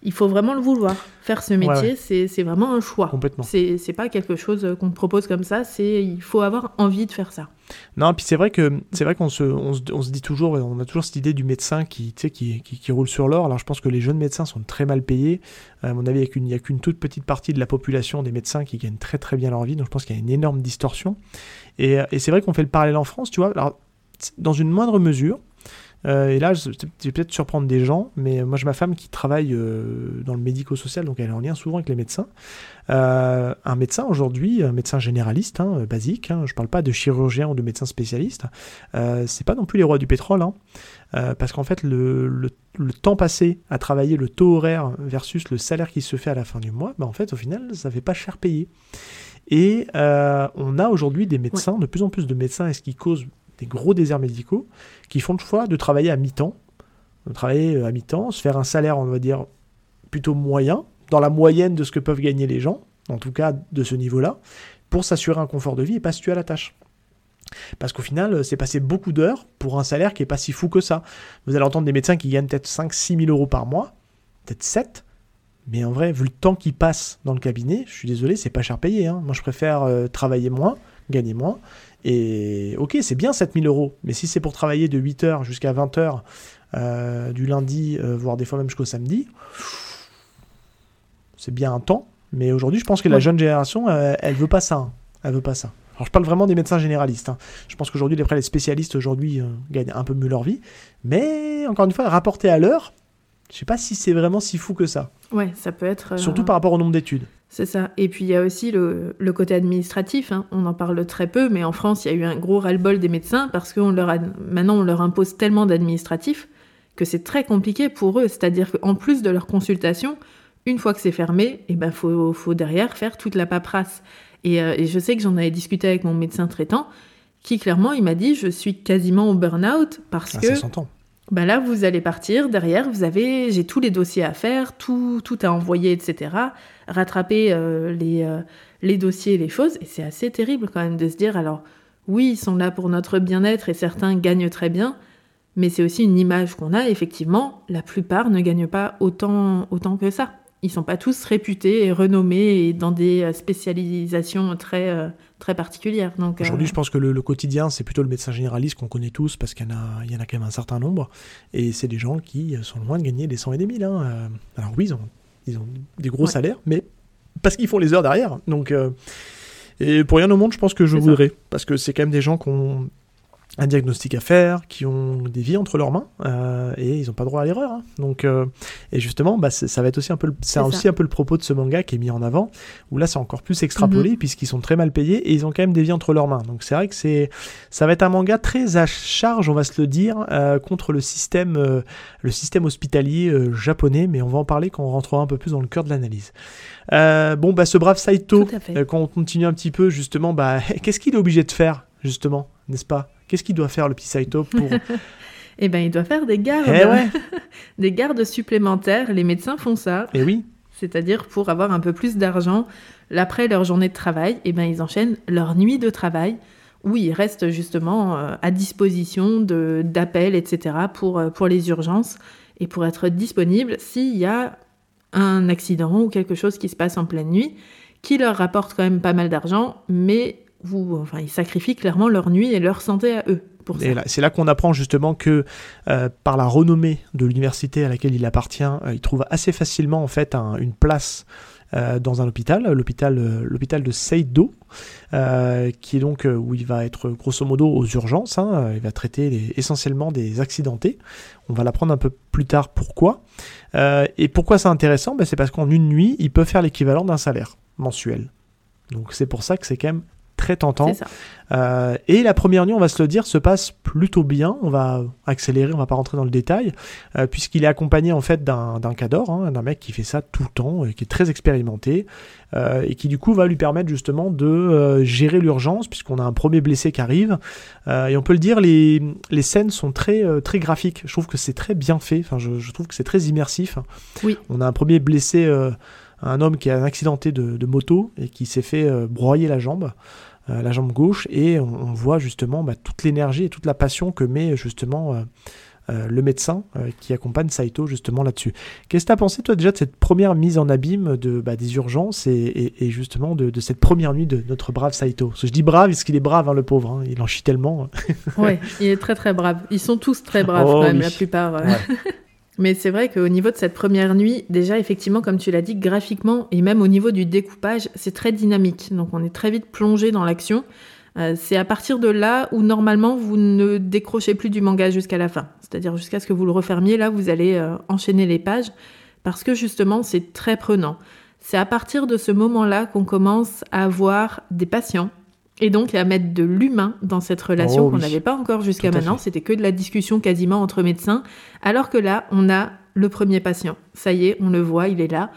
S2: il faut vraiment le vouloir. Faire ce métier,
S1: ouais.
S2: c'est c'est vraiment un choix.
S1: Complètement.
S2: C'est pas quelque chose qu'on te propose comme ça, c'est il faut avoir envie de faire ça.
S1: Non, puis c'est vrai que c'est vrai qu'on se, on se, on se dit toujours, on a toujours cette idée du médecin qui, qui, qui, qui roule sur l'or. Alors je pense que les jeunes médecins sont très mal payés. Euh, à mon avis, il n'y a qu'une- il y a qu'une toute petite partie de la population des médecins qui gagnent très très bien leur vie. Donc je pense qu'il y a une énorme distorsion. Et, euh, et c'est vrai qu'on fait le parallèle en France, tu vois. Alors dans une moindre mesure. Euh, et là, je je vais peut-être surprendre des gens, mais moi j'ai ma femme qui travaille euh, dans le médico-social, donc elle est en lien souvent avec les médecins. Euh, un médecin aujourd'hui, un médecin généraliste, hein, basique, hein, je ne parle pas de chirurgien ou de médecin spécialiste, c'est pas non plus les rois du pétrole, hein, parce qu'en fait le, le- le temps passé à travailler, le taux horaire versus le salaire qui se fait à la fin du mois, bah, en fait au final ça fait pas cher payer. Et on a aujourd'hui des médecins, de plus en plus de médecins, et ce qui cause des gros déserts médicaux, qui font le choix de travailler à mi-temps, de travailler euh, à mi-temps, se faire un salaire, on va dire, plutôt moyen, dans la moyenne de ce que peuvent gagner les gens, en tout cas de ce niveau-là, pour s'assurer un confort de vie et pas se tuer à la tâche. Parce qu'au final, euh, c'est passer beaucoup d'heures pour un salaire qui est pas si fou que ça. Vous allez entendre des médecins qui gagnent peut-être 5-6 000 euros par mois, peut-être 7, mais en vrai, vu le temps qu'ils passent dans le cabinet, je suis désolé, c'est pas cher payé. hein. Moi, je préfère euh, travailler moins, gagner moins. Et ok, c'est bien 7000 euros, mais si c'est pour travailler de 8h jusqu'à 20h euh, du lundi, euh, voire des fois même jusqu'au samedi, c'est bien un temps. Mais aujourd'hui, je pense que la jeune génération, euh, elle veut pas ça. hein. Elle veut pas ça. Alors, je parle vraiment des médecins généralistes. hein. Je pense qu'aujourd'hui, les spécialistes aujourd'hui gagnent un peu mieux leur vie. Mais encore une fois, rapporté à l'heure, je sais pas si c'est vraiment si fou que ça.
S2: Ouais, ça peut être.
S1: Surtout par rapport au nombre d'études.
S2: C'est ça. Et puis il y a aussi le, le côté administratif. hein. On en parle très peu, mais en France, il y a eu un gros ras-le-bol des médecins parce que leur a- maintenant on leur impose tellement d'administratifs que c'est très compliqué pour eux. C'est-à-dire qu'en plus de leur consultation, une fois que c'est fermé, il ben faut, faut derrière faire toute la paperasse. Et, euh, et je sais que j'en avais discuté avec mon médecin traitant, qui clairement il m'a dit je suis quasiment au burn-out parce
S1: Ah,
S2: que
S1: ça s'entend.
S2: Bah là, vous allez partir. Derrière, vous avez, j'ai tous les dossiers à faire, tout, tout à envoyer, etc. Rattraper euh, les, euh, les dossiers, les choses. Et c'est assez terrible quand même de se dire, alors, oui, ils sont là pour notre bien-être et certains gagnent très bien. mais c'est aussi une image qu'on a. Effectivement, la plupart ne gagnent pas autant, autant que ça. Ils sont pas tous réputés et renommés et dans des euh, spécialisations très, très particulières. Donc, euh,
S1: Aujourd'hui, je pense que le, le quotidien, c'est plutôt le médecin généraliste qu'on connaît tous, parce qu'il y, en a- il y en a quand même un certain nombre. Et c'est des gens qui sont loin de gagner des 100 et des 1000. hein. Euh, Alors oui, ils ont, ils ont des gros
S2: Ouais.
S1: salaires, mais parce qu'ils font les heures derrière. Donc, euh, et pour rien au monde, je pense que je voudrais. Parce que c'est quand même des gens qui ont un diagnostic à faire, qui ont des vies entre leurs mains, euh, et ils n'ont pas droit à l'erreur. hein. Donc, euh, et justement, bah, c'est- ça va être aussi un peu, le- c'est aussi
S2: ça.
S1: un peu le propos de ce manga qui est mis en avant, où là c'est encore plus extrapolé
S2: Mhm.
S1: puisqu'ils sont très mal payés et ils ont quand même des vies entre leurs mains. Donc c'est vrai que c'est, ça va être un manga très à charge, on va se le dire, euh, contre le système, le système hospitalier japonais, mais on va en parler quand on rentrera un peu plus dans le cœur de l'analyse. Bon, bah ce brave Saito, quand on continue un petit peu justement, bah qu'est-ce qu'il est obligé de faire justement, n'est-ce pas? Qu'est-ce qu'il doit faire le petit Saito pour
S2: Eh ben, il doit faire des gardes,
S1: Eh ouais,
S2: des gardes supplémentaires. Les médecins font ça,
S1: et oui,
S2: c'est-à-dire pour avoir un peu plus d'argent. Après leur journée de travail, eh ben, ils enchaînent leur nuit de travail où ils restent justement euh, à disposition de- d'appels, etc. Pour, euh, pour les urgences et pour être disponibles s'il y a un accident ou quelque chose qui se passe en pleine nuit qui leur rapporte quand même pas mal d'argent, mais enfin, ils sacrifient clairement leur nuit et leur santé à eux pour ça.
S1: Et là- c'est là qu'on apprend justement que euh, par la renommée de l'université à laquelle il appartient, euh, il trouve assez facilement en fait un- une place euh, dans un hôpital, l'hôpital, euh, l'hôpital de Seido, euh, qui est donc où il va être grosso modo aux urgences. hein, il va traiter les- essentiellement des accidentés. On va l'apprendre un peu plus tard pourquoi. Et pourquoi c'est intéressant? Ben, C'est parce qu'en une nuit, il peut faire l'équivalent d'un salaire mensuel. Donc c'est pour ça que c'est quand même très tentant. Euh, et la première nuit, on va se le dire, se passe plutôt bien. On va accélérer, on va pas rentrer dans le détail, euh, puisqu'il est accompagné en fait d'un d'un cador, hein, d'un mec qui fait ça tout le temps, et qui est très expérimenté, euh, et qui du coup va lui permettre justement de gérer l'urgence, puisqu'on a un premier blessé qui arrive. Et on peut le dire, les, les scènes sont très, très graphiques. Je trouve que c'est très bien fait. Enfin, je, je trouve que c'est très immersif.
S2: Oui.
S1: On a un premier blessé, un homme qui a un accidenté de, de moto et qui s'est fait euh, broyer la jambe euh, la jambe gauche, et on, on voit justement bah, toute l'énergie et toute la passion que met justement euh, le médecin qui accompagne Saito justement là-dessus. Qu'est-ce que tu as pensé toi déjà de cette première mise en abîme de, bah, des urgences et, et- et justement de, de cette première nuit de notre brave Saito? Parce que je dis brave parce qu'il est brave, hein, le pauvre, hein, il en chie tellement.
S2: Ouais, il est très très brave. Ils sont tous très braves
S1: Oh
S2: quand même,
S1: oui.
S2: la plupart.
S1: Ouais.
S2: Mais c'est vrai qu'au niveau de cette première nuit, déjà effectivement, comme tu l'as dit, graphiquement et même au niveau du découpage, c'est très dynamique. Donc on est très vite plongé dans l'action. Euh, c'est à partir de là où normalement vous ne décrochez plus du manga jusqu'à la fin. C'est-à-dire jusqu'à ce que vous le refermiez, là vous allez euh, enchaîner les pages parce que justement c'est très prenant. C'est à partir de ce moment-là qu'on commence à avoir des patients et donc à mettre de l'humain dans cette relation
S1: Oh
S2: qu'on
S1: oui.
S2: n'avait pas encore jusqu'à maintenant. C'était que de la discussion quasiment entre médecins. Alors que là, on a le premier patient. Ça y est, on le voit, il est là.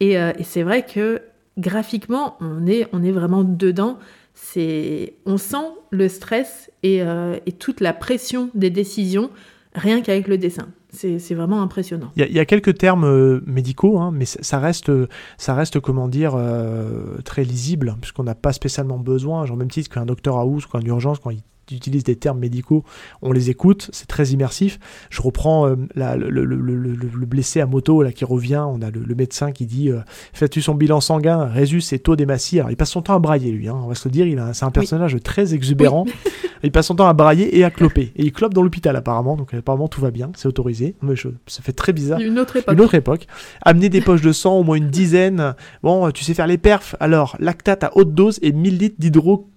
S2: Et, euh, et c'est vrai que graphiquement, on est, on est vraiment dedans. C'est, on sent le stress et, euh, et toute la pression des décisions rien qu'avec le dessin. C'est, vraiment impressionnant.
S1: Il y, a- quelques termes euh, médicaux, hein, mais ça reste, ça reste, comment dire, euh, très lisible, hein, puisqu'on n'a pas spécialement besoin, genre même titre qu'un docteur house, qu'un urgence, quand il utilise des termes médicaux, on les écoute, c'est très immersif. Je reprends euh, la- le, le- le- le- le blessé à moto là qui revient, on a le, médecin qui dit euh, fais-tu son bilan sanguin, résus et taux d'hématie. Alors il passe son temps à brailler lui, hein, on va se le dire, il c'est un personnage très exubérant. Il passe son temps à brailler et à cloper. Et il clope dans l'hôpital apparemment, donc apparemment tout va bien, c'est autorisé. Mais je- ça fait très bizarre.
S2: Une autre époque.
S1: Une autre époque. Amener des poches de sang, au moins une dizaine. Bon, tu sais faire les perfs. Alors, lactate à haute dose et 1000 litres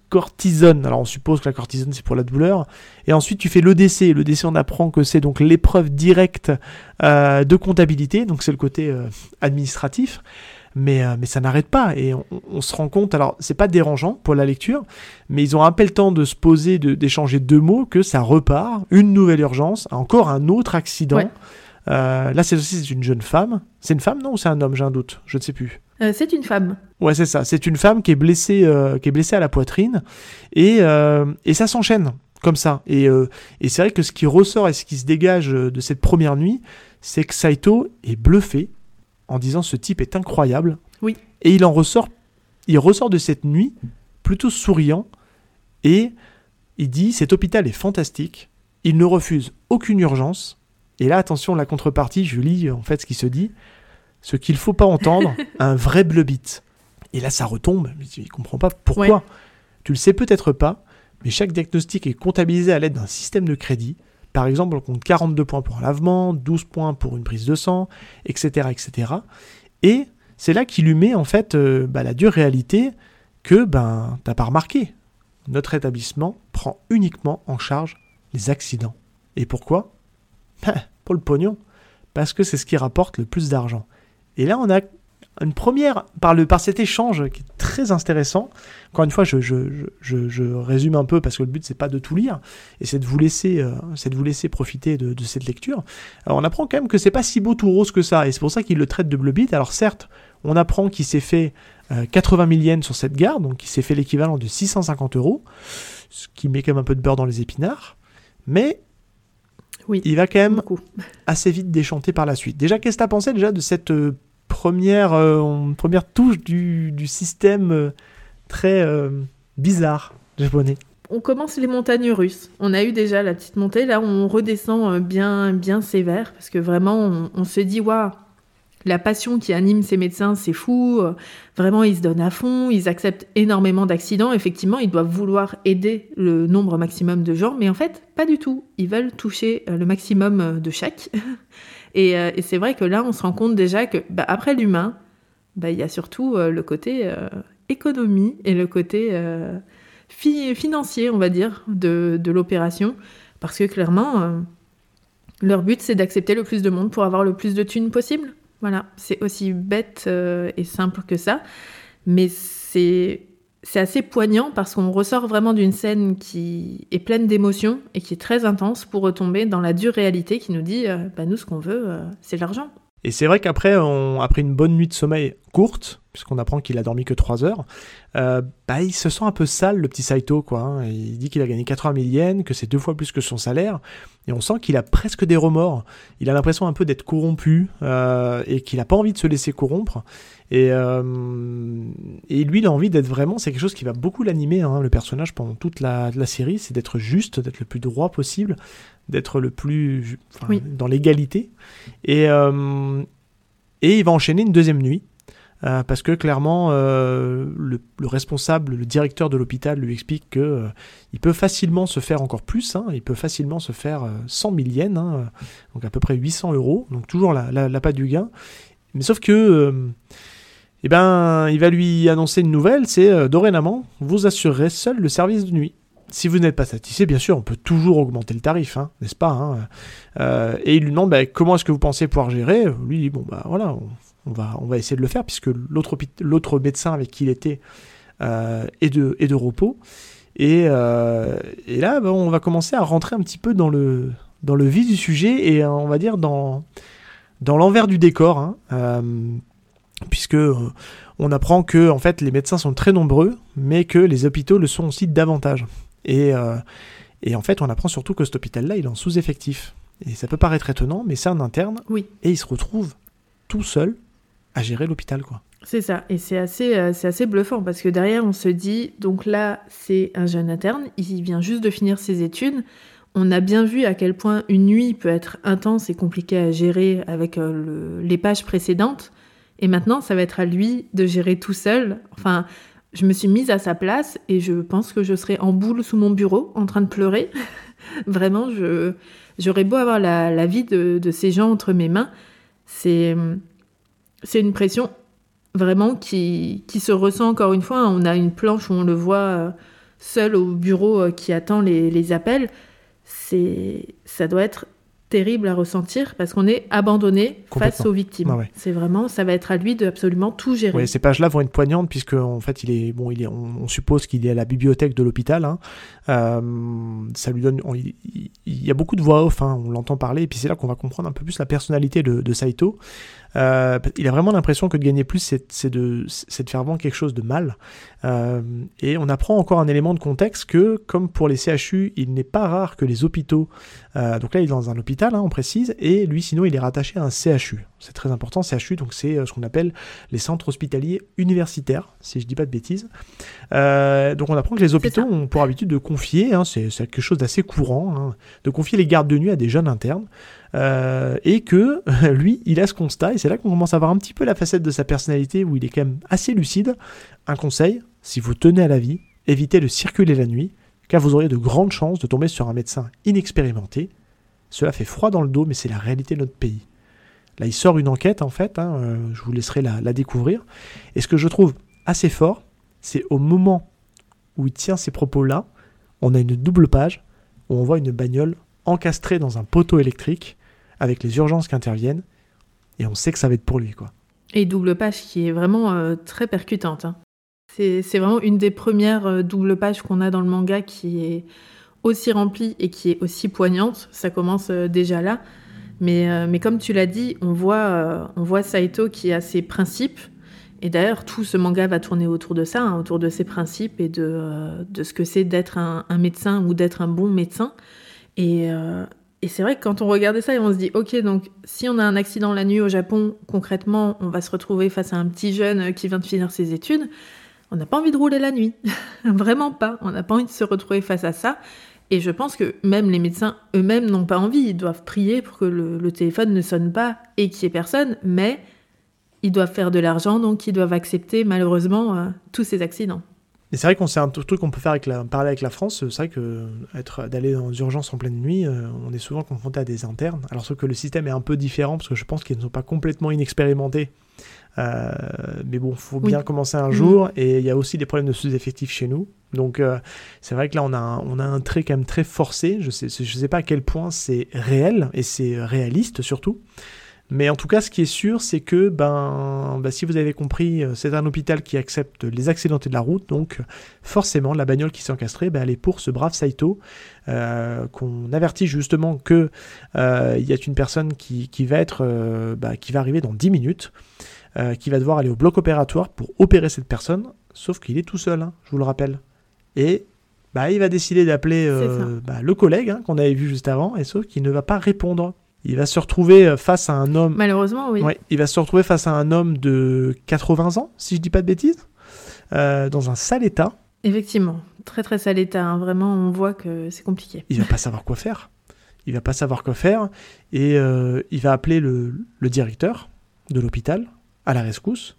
S1: d'hydrocortisone. Alors, on suppose que la cortisone, c'est pour la douleur. Et ensuite, tu fais l'EDC. L'EDC, on apprend que c'est donc l'épreuve directe euh, de comptabilité. Donc, c'est le côté euh, administratif. Mais, euh, mais ça n'arrête pas. Et on, on se rend compte, alors, c'est pas dérangeant pour la lecture, mais ils ont un peu le temps de se poser, de- d'échanger deux mots, que ça repart. Une nouvelle urgence, encore un autre accident.
S2: Ouais.
S1: Là, c'est aussi c'est une jeune femme. C'est une femme, non, ou c'est un homme? J'ai un doute. Je ne sais plus.
S2: Euh, c'est une femme.
S1: Ouais, c'est ça. C'est une femme qui est blessée, euh, qui est blessée à la poitrine, et, euh, et ça s'enchaîne comme ça. Et, et c'est vrai que ce qui ressort et ce qui se dégage de cette première nuit, c'est que Saito est bluffé en disant ce type est incroyable.
S2: Oui.
S1: Et il en ressort, il ressort de cette nuit plutôt souriant et il dit cet hôpital est fantastique. il ne refuse aucune urgence. Et là, attention, la contrepartie, je lis en fait ce qui se dit. Ce qu'il faut pas entendre, un vrai bleubit. Et là, ça retombe. Je ne comprends pas pourquoi.
S2: Ouais.
S1: Tu le sais peut-être pas, mais chaque diagnostic est comptabilisé à l'aide d'un système de crédit. Par exemple, on compte 42 points pour un lavement, 12 points pour une prise de sang, etc. etc. Et c'est là qu'il lui met en fait euh, bah, la dure réalité que ben, t'as pas remarqué. Notre établissement prend uniquement en charge les accidents. Et pourquoi? Ben, Pour le pognon. Parce que c'est ce qui rapporte le plus d'argent. Et là, on a une première, par, le, par cet échange qui est très intéressant. Encore une fois, je, je, je, je- résume un peu parce que le but, c'est pas de tout lire, et c'est de vous laisser, euh, c'est de vous laisser profiter de, de cette lecture. Alors, on apprend quand même que c'est pas si beau tout rose que ça, et c'est pour ça qu'il le traite de bleubit. Alors, certes, on apprend qu'il s'est fait euh, 80 000 yens sur cette gare, donc il s'est fait l'équivalent de 650 euros, ce qui met quand même un peu de beurre dans les épinards, mais
S2: Oui.
S1: il va quand même
S2: Beaucoup.
S1: assez vite déchanté par la suite. Déjà, qu'est-ce que tu as pensé déjà de cette euh, première, euh, première touche du, système euh, très euh, bizarre japonais
S2: On commence les montagnes russes. On a eu déjà la petite montée. Là, on redescend bien, bien sévère parce que vraiment, on, on se dit, waouh, la passion qui anime ces médecins, c'est fou. Vraiment, ils se donnent à fond. Ils acceptent énormément d'accidents. Effectivement, ils doivent vouloir aider le nombre maximum de gens, mais en fait, pas du tout. Ils veulent toucher le maximum de chaque. Et, euh, et c'est vrai que là, on se rend compte déjà que, bah, après l'humain, bah, il y a surtout euh, le côté euh, économie et le côté fi- financier, on va dire, de, l'opération. Parce que clairement, leur but, c'est d'accepter le plus de monde pour avoir le plus de thunes possible. Voilà, c'est aussi bête et simple que ça. Mais c'est c'est assez poignant parce qu'on ressort vraiment d'une scène qui est pleine d'émotions et qui est très intense pour retomber dans la dure réalité qui nous dit euh, bah, nous, ce qu'on veut, euh, c'est l'argent.
S1: Et c'est vrai qu'après, on- une bonne nuit de sommeil courte, puisqu'on apprend qu'il a dormi que 3 heures, euh, bah, il se sent un peu sale, le petit Saito. Quoi, hein. Il dit qu'il a gagné 80 000 yens, que c'est deux fois plus que son salaire, et on sent qu'il a presque des remords. Il a l'impression un peu d'être corrompu, euh, et qu'il n'a pas envie de se laisser corrompre. Et, euh, et lui, il a envie d'être vraiment, c'est quelque chose qui va beaucoup l'animer, hein, le personnage, pendant toute la, la série, c'est d'être juste, d'être le plus droit possible, d'être le plus enfin,
S2: Oui.
S1: dans l'égalité. Et, euh, et il va enchaîner une deuxième nuit. euh, parce que clairement, euh, le, le responsable, le directeur de l'hôpital lui explique que euh, il peut facilement se faire encore plus. hein, il peut facilement se faire euh, 100 000 yens, hein, donc à peu près 800 euros. Donc toujours la, la, la pas du gain. Mais sauf que, eh ben, il va lui annoncer une nouvelle. C'est euh, dorénavant, vous assurerez seul le service de nuit. Si vous n'êtes pas satisfait, bien sûr, on peut toujours augmenter le tarif, hein, n'est-ce pas hein Euh, Et il lui demande bah, comment est-ce que vous pensez pouvoir gérer? Lui dit bon bah voilà, on, va on va essayer de le faire puisque l'autre médecin avec qui il était euh, est de repos. Et, là, bah, on va commencer à rentrer un petit peu dans le dans le vif du sujet et on va dire dans dans l'envers du décor, hein, puisque euh, on apprend que en fait les médecins sont très nombreux, mais que les hôpitaux le sont aussi davantage. Et, euh, et en fait, on apprend surtout que cet hôpital-là, il est en sous-effectif. Et ça peut paraître étonnant, mais c'est un interne,
S2: Oui.
S1: et il se retrouve tout seul à gérer l'hôpital, quoi.
S2: C'est ça, et c'est assez, euh, c'est assez bluffant parce que derrière on se dit, donc là c'est un jeune interne, il vient juste de finir ses études, on a bien vu à quel point une nuit peut être intense et compliquée à gérer avec euh, le- les pages précédentes, et maintenant ça va être à lui de gérer tout seul. Enfin, je me suis mise à sa place et je pense que je serais en boule sous mon bureau en train de pleurer. Vraiment, je, j'aurais beau avoir la, la vie de, de ces gens entre mes mains, c'est, c'est une pression vraiment qui, qui se ressent encore une fois. On a une planche où on le voit euh, seul au bureau euh, qui attend les, les appels. C'est, ça doit être terrible à ressentir parce qu'on est abandonné face aux victimes.
S1: Ah ouais.
S2: C'est vraiment, ça va être à lui de absolument tout gérer.
S1: Ouais, ces pages-là vont être poignantes puisque en fait, il est bon, il est, on, on suppose qu'il est à la bibliothèque de l'hôpital. hein. Euh, ça lui donne, on- il, il- il y a beaucoup de voix off, hein, on l'entend parler, et puis c'est là qu'on va comprendre un peu plus la personnalité de, de Saito. Euh, il a vraiment l'impression que de gagner plus, c'est de, faire vraiment quelque chose de mal. Euh, et on apprend encore un élément de contexte que, comme pour les CHU, il n'est pas rare que les hôpitaux, euh, donc là il est dans un hôpital, hein, on précise, et lui sinon il est rattaché à un CHU. C'est très important, CHU, donc c'est ce qu'on appelle les centres hospitaliers universitaires, si je dis pas de bêtises. Donc on apprend que les hôpitaux ont pour habitude de confier, hein, c'est c'est quelque chose d'assez courant, hein, de confier les gardes de nuit à des jeunes internes. Euh, et que lui, il a ce constat, et c'est là qu'on commence à voir un petit peu la facette de sa personnalité où il est quand même assez lucide. Un conseil, si vous tenez à la vie, évitez de circuler la nuit, car vous auriez de grandes chances de tomber sur un médecin inexpérimenté. Cela fait froid dans le dos, mais c'est la réalité de notre pays. Là, il sort une enquête, en fait, hein, euh, je vous laisserai la, la découvrir. Et ce que je trouve assez fort, c'est au moment où il tient ces propos-là, on a une double page où on voit une bagnole encastrée dans un poteau électrique avec les urgences qui interviennent, et on sait que ça va être pour lui, quoi.
S2: Et double page qui est vraiment euh, très percutante. hein. C'est vraiment une des premières euh, double pages qu'on a dans le manga qui est aussi remplie et qui est aussi poignante. Ça commence euh, déjà là. Mais, euh, mais comme tu l'as dit, on voit, on voit Saito qui a ses principes. Et d'ailleurs, tout ce manga va tourner autour de ça, hein, autour de ses principes et de, de ce que c'est d'être un, un médecin ou d'être un bon médecin. Et, et c'est vrai que quand on regardait ça et on se dit, ok, donc si on a un accident la nuit au Japon, concrètement, on va se retrouver face à un petit jeune euh, qui vient de finir ses études, on n'a pas envie de rouler la nuit. Vraiment pas. On n'a pas envie de se retrouver face à ça. Et je pense que même les médecins eux-mêmes n'ont pas envie. Ils doivent prier pour que le, téléphone ne sonne pas et qu'il n'y ait personne, mais ils doivent faire de l'argent, donc ils doivent accepter malheureusement euh, tous ces accidents.
S1: C'est vrai qu'on c'est un truc qu'on peut faire avec la, parler avec la France. C'est vrai que être d'aller dans les urgences en pleine nuit, euh, on est souvent confronté à des internes. Alors sauf que le système est un peu différent parce que je pense qu'ils ne sont pas complètement inexpérimentés. Euh, mais bon, faut
S2: Oui.
S1: bien commencer un jour. Et il y a aussi des problèmes de sous-effectifs chez nous. Donc euh, c'est vrai que là on a un, on a un trait quand même très forcé. Je sais je sais pas à quel point c'est réel et c'est réaliste surtout. Mais en tout cas, ce qui est sûr, c'est que, ben, ben, si vous avez compris, euh, c'est un hôpital qui accepte les accidentés de la route, donc forcément, la bagnole qui s'est encastrée, ben, elle est pour ce brave Saito, euh, qu'on avertit justement que euh, y a une personne qui, qui va être, euh, qui va arriver dans 10 minutes, qui va devoir aller au bloc opératoire pour opérer cette personne, sauf qu'il est tout seul, hein, je vous le rappelle. Et bah, il va décider d'appeler le collègue hein, qu'on avait vu juste avant, et sauf qu'il ne va pas répondre. Il va se retrouver euh, face à un homme
S2: Malheureusement, oui.
S1: Ouais, il va se retrouver face à un homme de 80 ans, si je dis pas de bêtises, euh, dans un sale état.
S2: Effectivement, très très sale état. hein. Vraiment, on voit que c'est compliqué.
S1: Il va pas savoir quoi faire. Il va pas savoir quoi faire et euh, il va appeler le, le directeur de l'hôpital à la rescousse.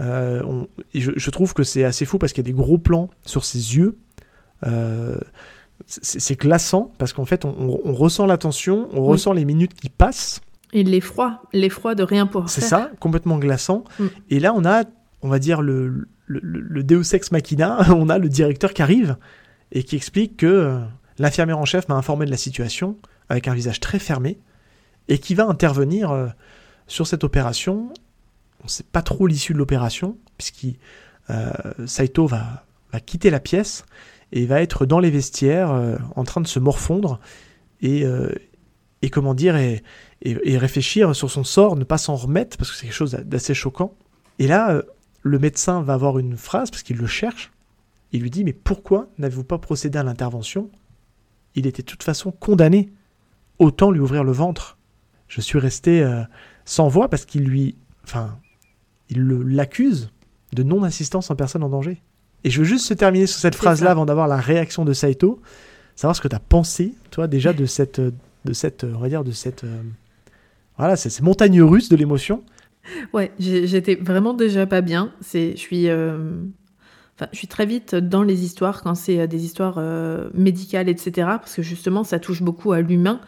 S1: Euh, on- je, je trouve que c'est assez fou parce qu'il y a des gros plans sur ses yeux. Euh, c'est glaçant parce qu'en fait on, on- on ressent la tension, on
S2: Oui.
S1: ressent les minutes qui passent.
S2: Et l'effroi, l'effroi de rien pouvoir
S1: C'est ça, complètement glaçant.
S2: Mm.
S1: Et là, on a, on va dire, le, le, le- Deus Ex Machina, on a le directeur qui arrive et qui explique que euh, l'infirmière en chef m'a informé de la situation avec un visage très fermé et qui va intervenir euh, sur cette opération. On ne sait pas trop l'issue de l'opération, puisqu'il euh, Saito va, va quitter la pièce et va être dans les vestiaires euh, en train de se morfondre et, euh, et comment dire, et, et, réfléchir sur son sort, ne pas s'en remettre, parce que c'est quelque chose d'assez choquant. Et là, euh, le médecin va avoir une phrase, parce qu'il le cherche, il lui dit, mais pourquoi n'avez-vous pas procédé à l'intervention? Il était de toute façon condamné. Autant lui ouvrir le ventre. Je suis resté sans voix parce qu'il lui... Enfin, il l'accuse de non-assistance en personne en danger. Et je veux juste se terminer sur cette phrase-là avant d'avoir la réaction de Saito, savoir ce que tu as pensé, toi, déjà, de cette, de cette, on va dire, de cette, euh, voilà, c'est ces montagnes russes de l'émotion.
S2: Ouais, j'étais vraiment déjà pas bien. C'est, je suis, euh, enfin, je suis très vite dans les histoires quand c'est euh, des histoires euh, médicales, etc. Parce que justement, ça touche beaucoup à l'humain.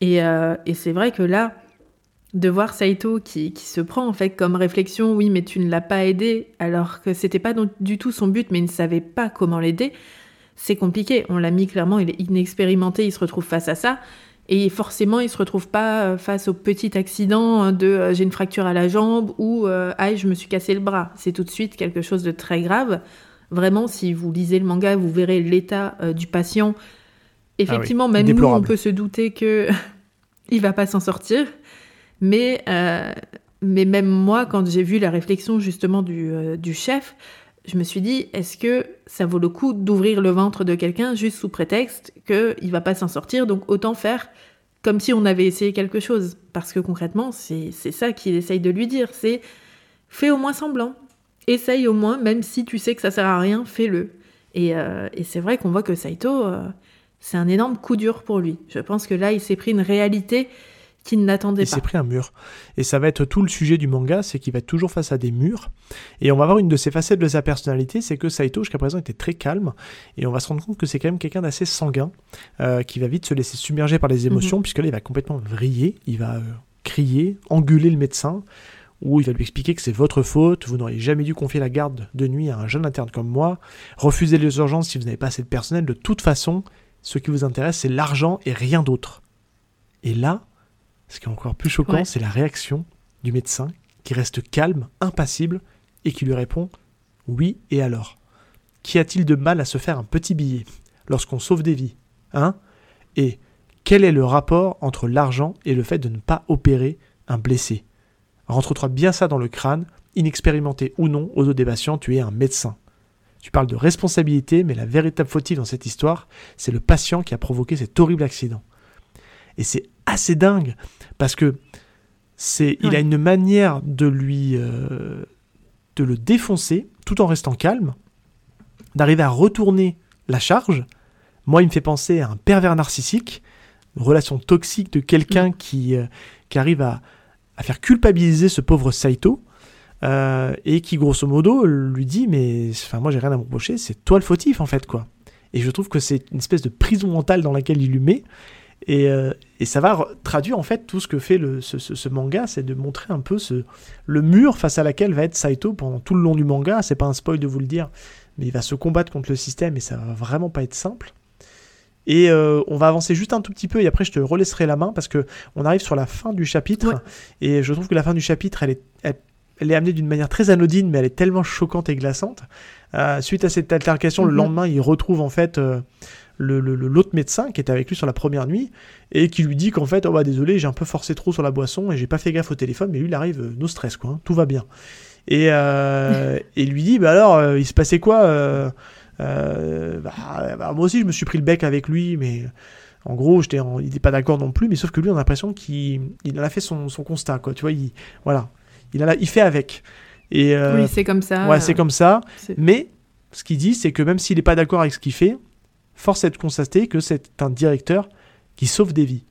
S2: Et, et c'est vrai que là, de voir Saito qui, qui se prend en fait comme réflexion, oui, mais tu ne l'as pas aidé, alors que c'était pas du tout son but, mais il ne savait pas comment l'aider. C'est compliqué. On l'a mis clairement, il est inexpérimenté, il se retrouve face à ça. Et forcément, il se retrouve pas euh, face au petit accident de euh, j'ai une fracture à la jambe ou euh, aïe, je me suis cassé le bras. C'est tout de suite quelque chose de très grave. Vraiment, si vous lisez le manga, vous verrez l'état euh, du patient. Effectivement, même nous, on peut se douter que il va pas s'en sortir. Mais euh, mais même moi, quand j'ai vu la réflexion justement du, euh, du chef, je me suis dit, est-ce que ça vaut le coup d'ouvrir le ventre de quelqu'un juste sous prétexte qu'il va pas s'en sortir, donc autant faire comme si on avait essayé quelque chose. Parce que concrètement, c'est ça qu'il essaye de lui dire, c'est fais au moins semblant. Essaye au moins, même si tu sais que ça sert à rien, fais-le. Et, euh, et c'est vrai qu'on voit que Saito, c'est un énorme coup dur pour lui. Je pense que là, il s'est pris une réalité qu'il n'attendait
S1: Il
S2: pas.
S1: s'est pris un mur. Et ça va être tout le sujet du manga, c'est qu'il va être toujours face à des murs. Et on va voir une de ses facettes de sa personnalité, c'est que Saito, jusqu'à présent, était très calme. Et on va se rendre compte que c'est quand même quelqu'un d'assez sanguin, euh, qui va vite se laisser submerger par les émotions, puisque là, il va complètement vriller, il va euh, crier, engueuler le médecin, ou il va lui expliquer que c'est votre faute, vous n'auriez jamais dû confier la garde de nuit à un jeune interne comme moi, refuser les urgences si vous n'avez pas assez de personnel, de toute façon, ce qui vous intéresse, c'est l'argent et rien d'autre. Et là, ce qui est encore plus choquant,
S2: Ouais.
S1: c'est la réaction du médecin qui reste calme, impassible, et qui lui répond Oui, et alors? Qu'y a-t-il de mal à se faire un petit billet lorsqu'on sauve des vies Hein? Et quel est le rapport entre l'argent et le fait de ne pas opérer un blessé? Rentre-toi bien ça dans le crâne, inexpérimenté ou non, aux os des patients, tu es un médecin. Tu parles de responsabilité, mais la véritable fautive dans cette histoire, c'est le patient qui a provoqué cet horrible accident. Et c'est assez dingue, parce que c'est, il a une manière de lui, euh, de le défoncer, tout en restant calme, d'arriver à retourner la charge. Moi, il me fait penser à un pervers narcissique, une relation toxique de quelqu'un qui, euh, qui arrive à, à faire culpabiliser ce pauvre Saito. euh, et qui grosso modo lui dit mais enfin moi j'ai rien à me reprocher c'est toi le fautif en fait quoi et je trouve que c'est une espèce de prison mentale dans laquelle il lui met et, euh, et ça va re- traduire en fait tout ce que fait le, ce, ce- ce manga, c'est de montrer un peu ce, le mur face à laquelle va être Saito pendant tout le long du manga. C'est pas un spoil de vous le dire, mais il va se combattre contre le système et ça va vraiment pas être simple. Et euh, on va avancer juste un tout petit peu et après je te relaisserai la main parce que on arrive sur la fin du chapitre
S2: Ouais.
S1: et je trouve que la fin du chapitre elle est, elle, elle est amenée d'une manière très anodine mais elle est tellement choquante et glaçante. Euh, suite à cette altercation, le
S2: Mhm.
S1: lendemain il retrouve en fait euh, le- le- l'autre médecin qui était avec lui sur la première nuit et qui lui dit qu'en fait, oh bah désolé, j'ai un peu forcé trop sur la boisson et j'ai pas fait gaffe au téléphone, mais lui il arrive, euh, no stress quoi, hein, tout va bien. Et, euh, et lui dit, bah alors, euh, il se passait quoi euh, euh, bah, bah, Moi aussi je me suis pris le bec avec lui, mais en gros, j'étais il n'était pas d'accord non plus, mais sauf que lui on a l'impression qu'il il en a fait son, son constat, quoi, tu vois, il, voilà, il, en a, il fait avec. Et,
S2: oui, c'est comme ça.
S1: ouais, c'est comme ça. Mais ce qu'il dit, c'est que même s'il n'est pas d'accord avec ce qu'il fait, force est de constater que c'est un directeur qui sauve des vies.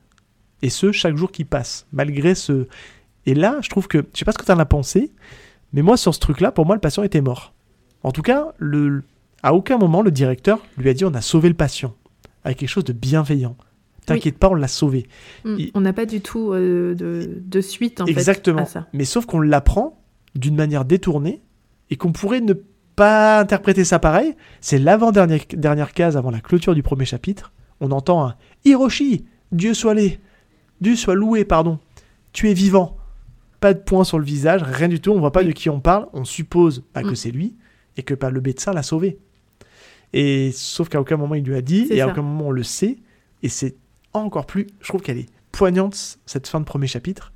S1: Et ce, chaque jour qui passe, malgré ce... Et là, je trouve que, je sais pas ce que tu en as pensé, mais moi, sur ce truc-là, pour moi, le patient était mort. En tout cas, le... à aucun moment, le directeur lui a dit on a sauvé le patient, avec quelque chose de bienveillant. T'inquiète pas, on l'a sauvé.
S2: Mm.
S1: il-
S2: On n'a pas du tout euh, de, de suite en
S1: Exactement.
S2: fait à ça.
S1: Mais sauf qu'on l'apprend d'une manière détournée et qu'on pourrait ne pas interpréter ça pareil. C'est l'avant-dernière dernière case avant la clôture du premier chapitre. On entend un Hiroshi, Dieu soit loué, Dieu soit loué, pardon. Tu es vivant. Pas de point sur le visage, rien du tout. On voit pas de qui on parle. On suppose bah, que
S2: Mm.
S1: c'est lui et que bah, le médecin l'a sauvé. Et sauf qu'à aucun moment il lui a dit et à aucun moment on le sait. Et c'est encore plus. Je trouve qu'elle est poignante cette fin de premier chapitre.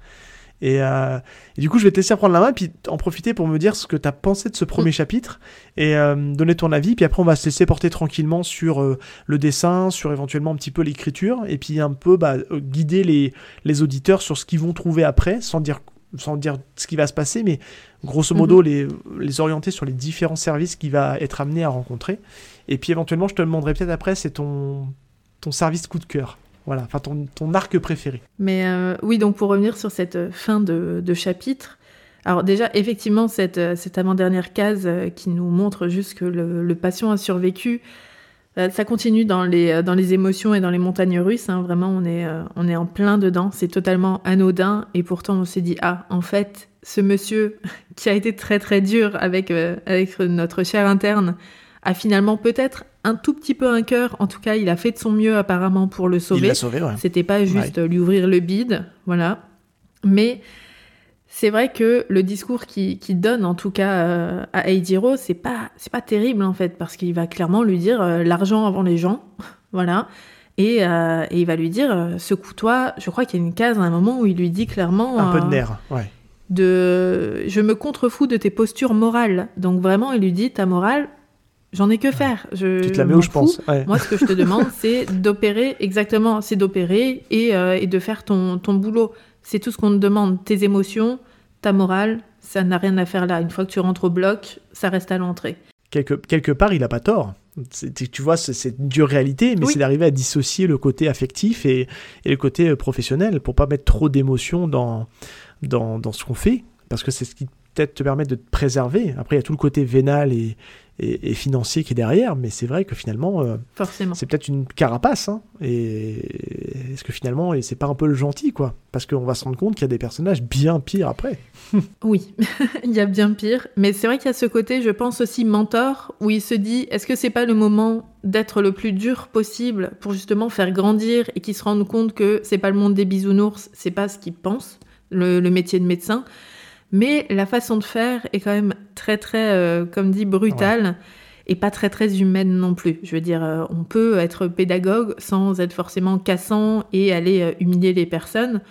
S1: Et, euh, et du coup, je vais te laisser prendre la main et puis en profiter pour me dire ce que tu as pensé de ce premier
S2: Mm.
S1: chapitre et euh, donner ton avis. Puis après, on va se laisser porter tranquillement sur euh, le dessin, sur éventuellement un petit peu l'écriture et puis un peu bah, guider les, les auditeurs sur ce qu'ils vont trouver après, sans dire, sans dire ce qui va se passer, mais grosso modo les, les orienter sur les différents services qu'il va être amené à rencontrer. Et puis éventuellement, je te demanderai peut-être après, c'est ton, ton service coup de cœur. Voilà, enfin ton, arc préféré.
S2: Mais euh, oui, donc pour revenir sur cette euh, fin de, chapitre, alors déjà, effectivement, cette, euh, avant-dernière case qui nous montre juste que le, patient a survécu, ça continue dans les, émotions et dans les montagnes russes. hein. vraiment, on est, en plein dedans. C'est totalement anodin. Et pourtant, on s'est dit, ah, en fait, ce monsieur qui a été très très dur avec, notre cher interne a finalement peut-être un tout petit peu un cœur. En tout cas, il a fait de son mieux apparemment pour le
S1: Il
S2: sauver.
S1: l'a sauvé, ouais.
S2: C'était pas juste lui ouvrir le bide, voilà. Mais c'est vrai que le discours qu'il qui donne, en tout cas euh, à Eijiro, c'est pas c'est pas terrible en fait, parce qu'il va clairement lui dire euh, l'argent avant les gens, voilà. Et, euh, et il va lui dire secoue-toi. Je crois qu'il y a une case à un moment où il lui dit clairement
S1: Un peu de nerf, ouais.
S2: de je me contrefous de tes postures morales. Donc vraiment, il lui dit ta morale, j'en ai que faire. Je,
S1: Tu te la mets où je
S2: fous.
S1: pense. Ouais.
S2: Moi, ce que je te demande, c'est d'opérer, exactement, c'est d'opérer et, euh, et de faire ton, ton boulot. C'est tout ce qu'on te demande. Tes émotions, ta morale, ça n'a rien à faire là. Une fois que tu rentres au bloc, ça reste à l'entrée.
S1: quelque, quelque part, il a pas tort. Tu vois, c'est- une dure réalité, mais
S2: Oui.
S1: c'est d'arriver à dissocier le côté affectif et, et le côté euh, professionnel pour pas mettre trop d'émotions dans, dans, dans ce qu'on fait, parce que c'est ce qui peut-être te permet de te préserver. Après, il y a tout le côté vénal et, et, et financier qui est derrière, mais c'est vrai que finalement, euh, c'est peut-être une carapace. hein. et est-ce que finalement, et c'est pas un peu le gentil, quoi? Parce qu'on va se rendre compte qu'il y a des personnages bien pires après.
S2: Oui, il y a bien pire. Mais c'est vrai qu'il y a ce côté, je pense aussi mentor, où il se dit est-ce que c'est pas le moment d'être le plus dur possible pour justement faire grandir et qu'il se rende compte que c'est pas le monde des bisounours, c'est pas ce qu'il pense, le, le métier de médecin. Mais la façon de faire est quand même très, très, euh, comme dit, brutale. Et pas très très humaine non plus. Je veux dire, euh, on peut être pédagogue sans être forcément cassant et aller euh, humilier les personnes.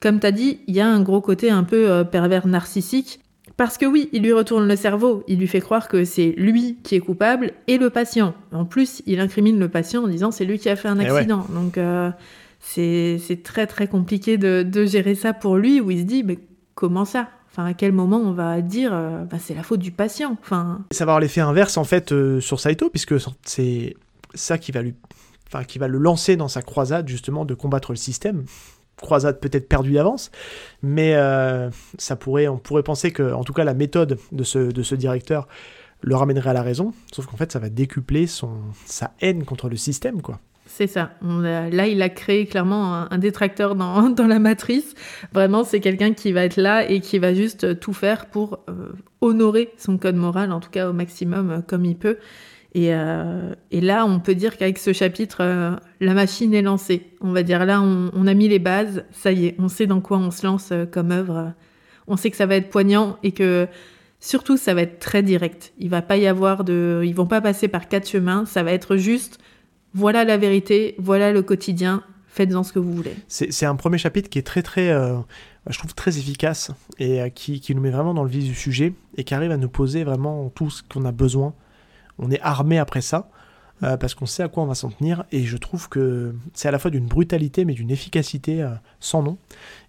S2: Comme tu as dit, il y a un gros côté un peu pervers narcissique. Parce que oui, il lui retourne le cerveau, il lui fait croire que c'est lui qui est coupable et le patient. En plus, il incrimine le patient en disant c'est lui qui a fait un
S1: Eh ouais.
S2: accident. Donc euh, c'est c'est très très compliqué de, de gérer ça pour lui, où il se dit mais comment ça? Enfin, à quel moment on va dire euh, bah, c'est la faute du patient Enfin,
S1: Ça l'effet inverse en fait euh, sur Saito, puisque c'est ça qui va lui, enfin qui va le lancer dans sa croisade justement de combattre le système. Croisade peut-être perdue d'avance, mais euh, ça pourrait, on pourrait penser que, en tout cas, la méthode de ce, de ce directeur le ramènerait à la raison. Sauf qu'en fait, ça va décupler son, sa haine contre le système, quoi.
S2: C'est ça. Là, il a créé clairement un, détracteur dans, dans la matrice. Vraiment, c'est quelqu'un qui va être là et qui va juste euh, tout faire pour euh, honorer son code moral, en tout cas au maximum euh, comme il peut. Et, et là, on peut dire qu'avec ce chapitre, la machine est lancée. On va dire là, on, on a mis les bases. Ça y est, on sait dans quoi on se lance comme œuvre. On sait que ça va être poignant et que surtout, ça va être très direct. Il va pas y avoir de, ils vont pas passer par quatre chemins. Ça va être juste voilà la vérité, voilà le quotidien, faites-en ce que vous voulez.
S1: C'est un premier chapitre qui est très, très, euh, je trouve très efficace et euh, qui, nous met vraiment dans le vif du sujet et qui arrive à nous poser vraiment tout ce qu'on a besoin. On est armé après ça euh, parce qu'on sait à quoi on va s'en tenir et je trouve que c'est à la fois d'une brutalité mais d'une efficacité sans nom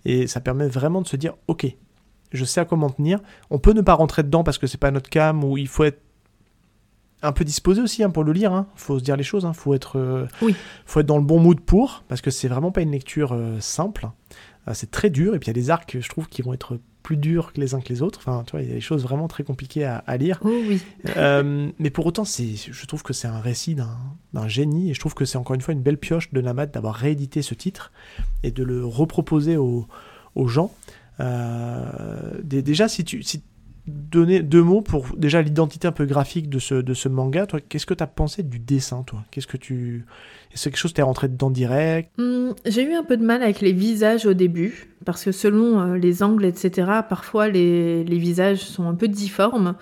S1: et ça permet vraiment de se dire ok, je sais à quoi m'en tenir. On peut ne pas rentrer dedans parce que c'est pas notre cam ou il faut être un peu disposé aussi hein, pour le lire. Hein. Faut se dire les choses. Hein. Faut être, euh,
S2: Oui.
S1: faut être dans le bon mood pour parce que c'est vraiment pas une lecture euh, simple. Euh, c'est très dur et puis il y a des arcs je trouve qui vont être plus durs que les uns que les autres. Enfin, tu vois, il y a des choses vraiment très compliquées à, à lire.
S2: Oh oui.
S1: Mais pour autant, c'est, je trouve que c'est un récit d'un, génie et je trouve que c'est encore une fois une belle pioche de Namad d'avoir réédité ce titre et de le reproposer aux, aux gens. Euh, dé- déjà, si tu si donner deux mots pour déjà l'identité un peu graphique de ce, de ce manga, toi, qu'est-ce que tu as pensé du dessin, toi? Qu'est-ce que tu. Est-ce quelque chose que tu es rentré dedans direct?
S2: Hum, J'ai eu un peu de mal avec les visages au début, parce que selon euh, les angles, etc., parfois les, les visages sont un peu difformes.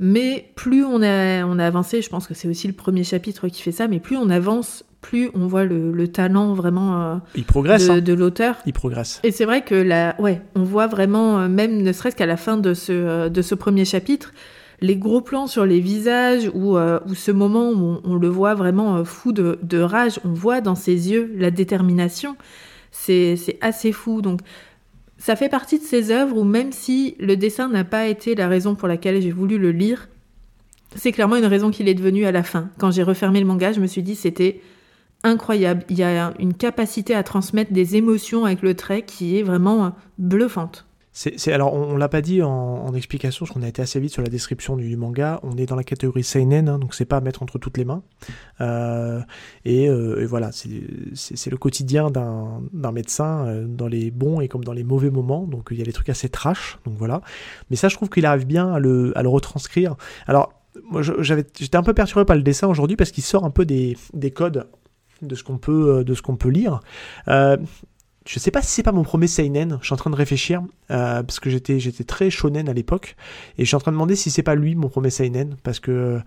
S2: Mais plus on a, on a avancé, je pense que c'est aussi le premier chapitre qui fait ça, mais plus on avance, plus on voit le, le talent vraiment euh,
S1: Il progresse,
S2: de,
S1: hein
S2: de l'auteur.
S1: Il progresse.
S2: Et c'est vrai que là, ouais, on voit vraiment, euh, même ne serait-ce qu'à la fin de ce, euh, de ce premier chapitre, les gros plans sur les visages ou euh, ou ce moment où on, on le voit vraiment fou de, de rage, on voit dans ses yeux la détermination. C'est c'est assez fou. Donc, ça fait partie de ces œuvres où même si le dessin n'a pas été la raison pour laquelle j'ai voulu le lire, c'est clairement une raison qu'il est devenu à la fin. Quand j'ai refermé le manga, je me suis dit c'était incroyable. Il y a une capacité à transmettre des émotions avec le trait qui est vraiment euh, bluffante.
S1: C'est- alors, on, on l'a pas dit en, explication, parce qu'on a été assez vite sur la description du, manga. On est dans la catégorie seinen, hein, donc c'est pas à mettre entre toutes les mains. Euh, et, euh, et voilà, c'est, le quotidien d'un, médecin dans les bons et comme dans les mauvais moments. Donc il y a des trucs assez trash, donc voilà. Mais ça, je trouve qu'il arrive bien à le, à le retranscrire. Alors, moi, j'étais un peu perturbé par le dessin aujourd'hui parce qu'il sort un peu des, des codes de ce qu'on peut, euh, de ce qu'on peut lire. Euh, je sais pas si c'est pas mon premier seinen, je suis en train de réfléchir, euh, parce que j'étais, j'étais très shonen à l'époque, et je suis en train de demander si c'est pas lui mon premier seinen, parce que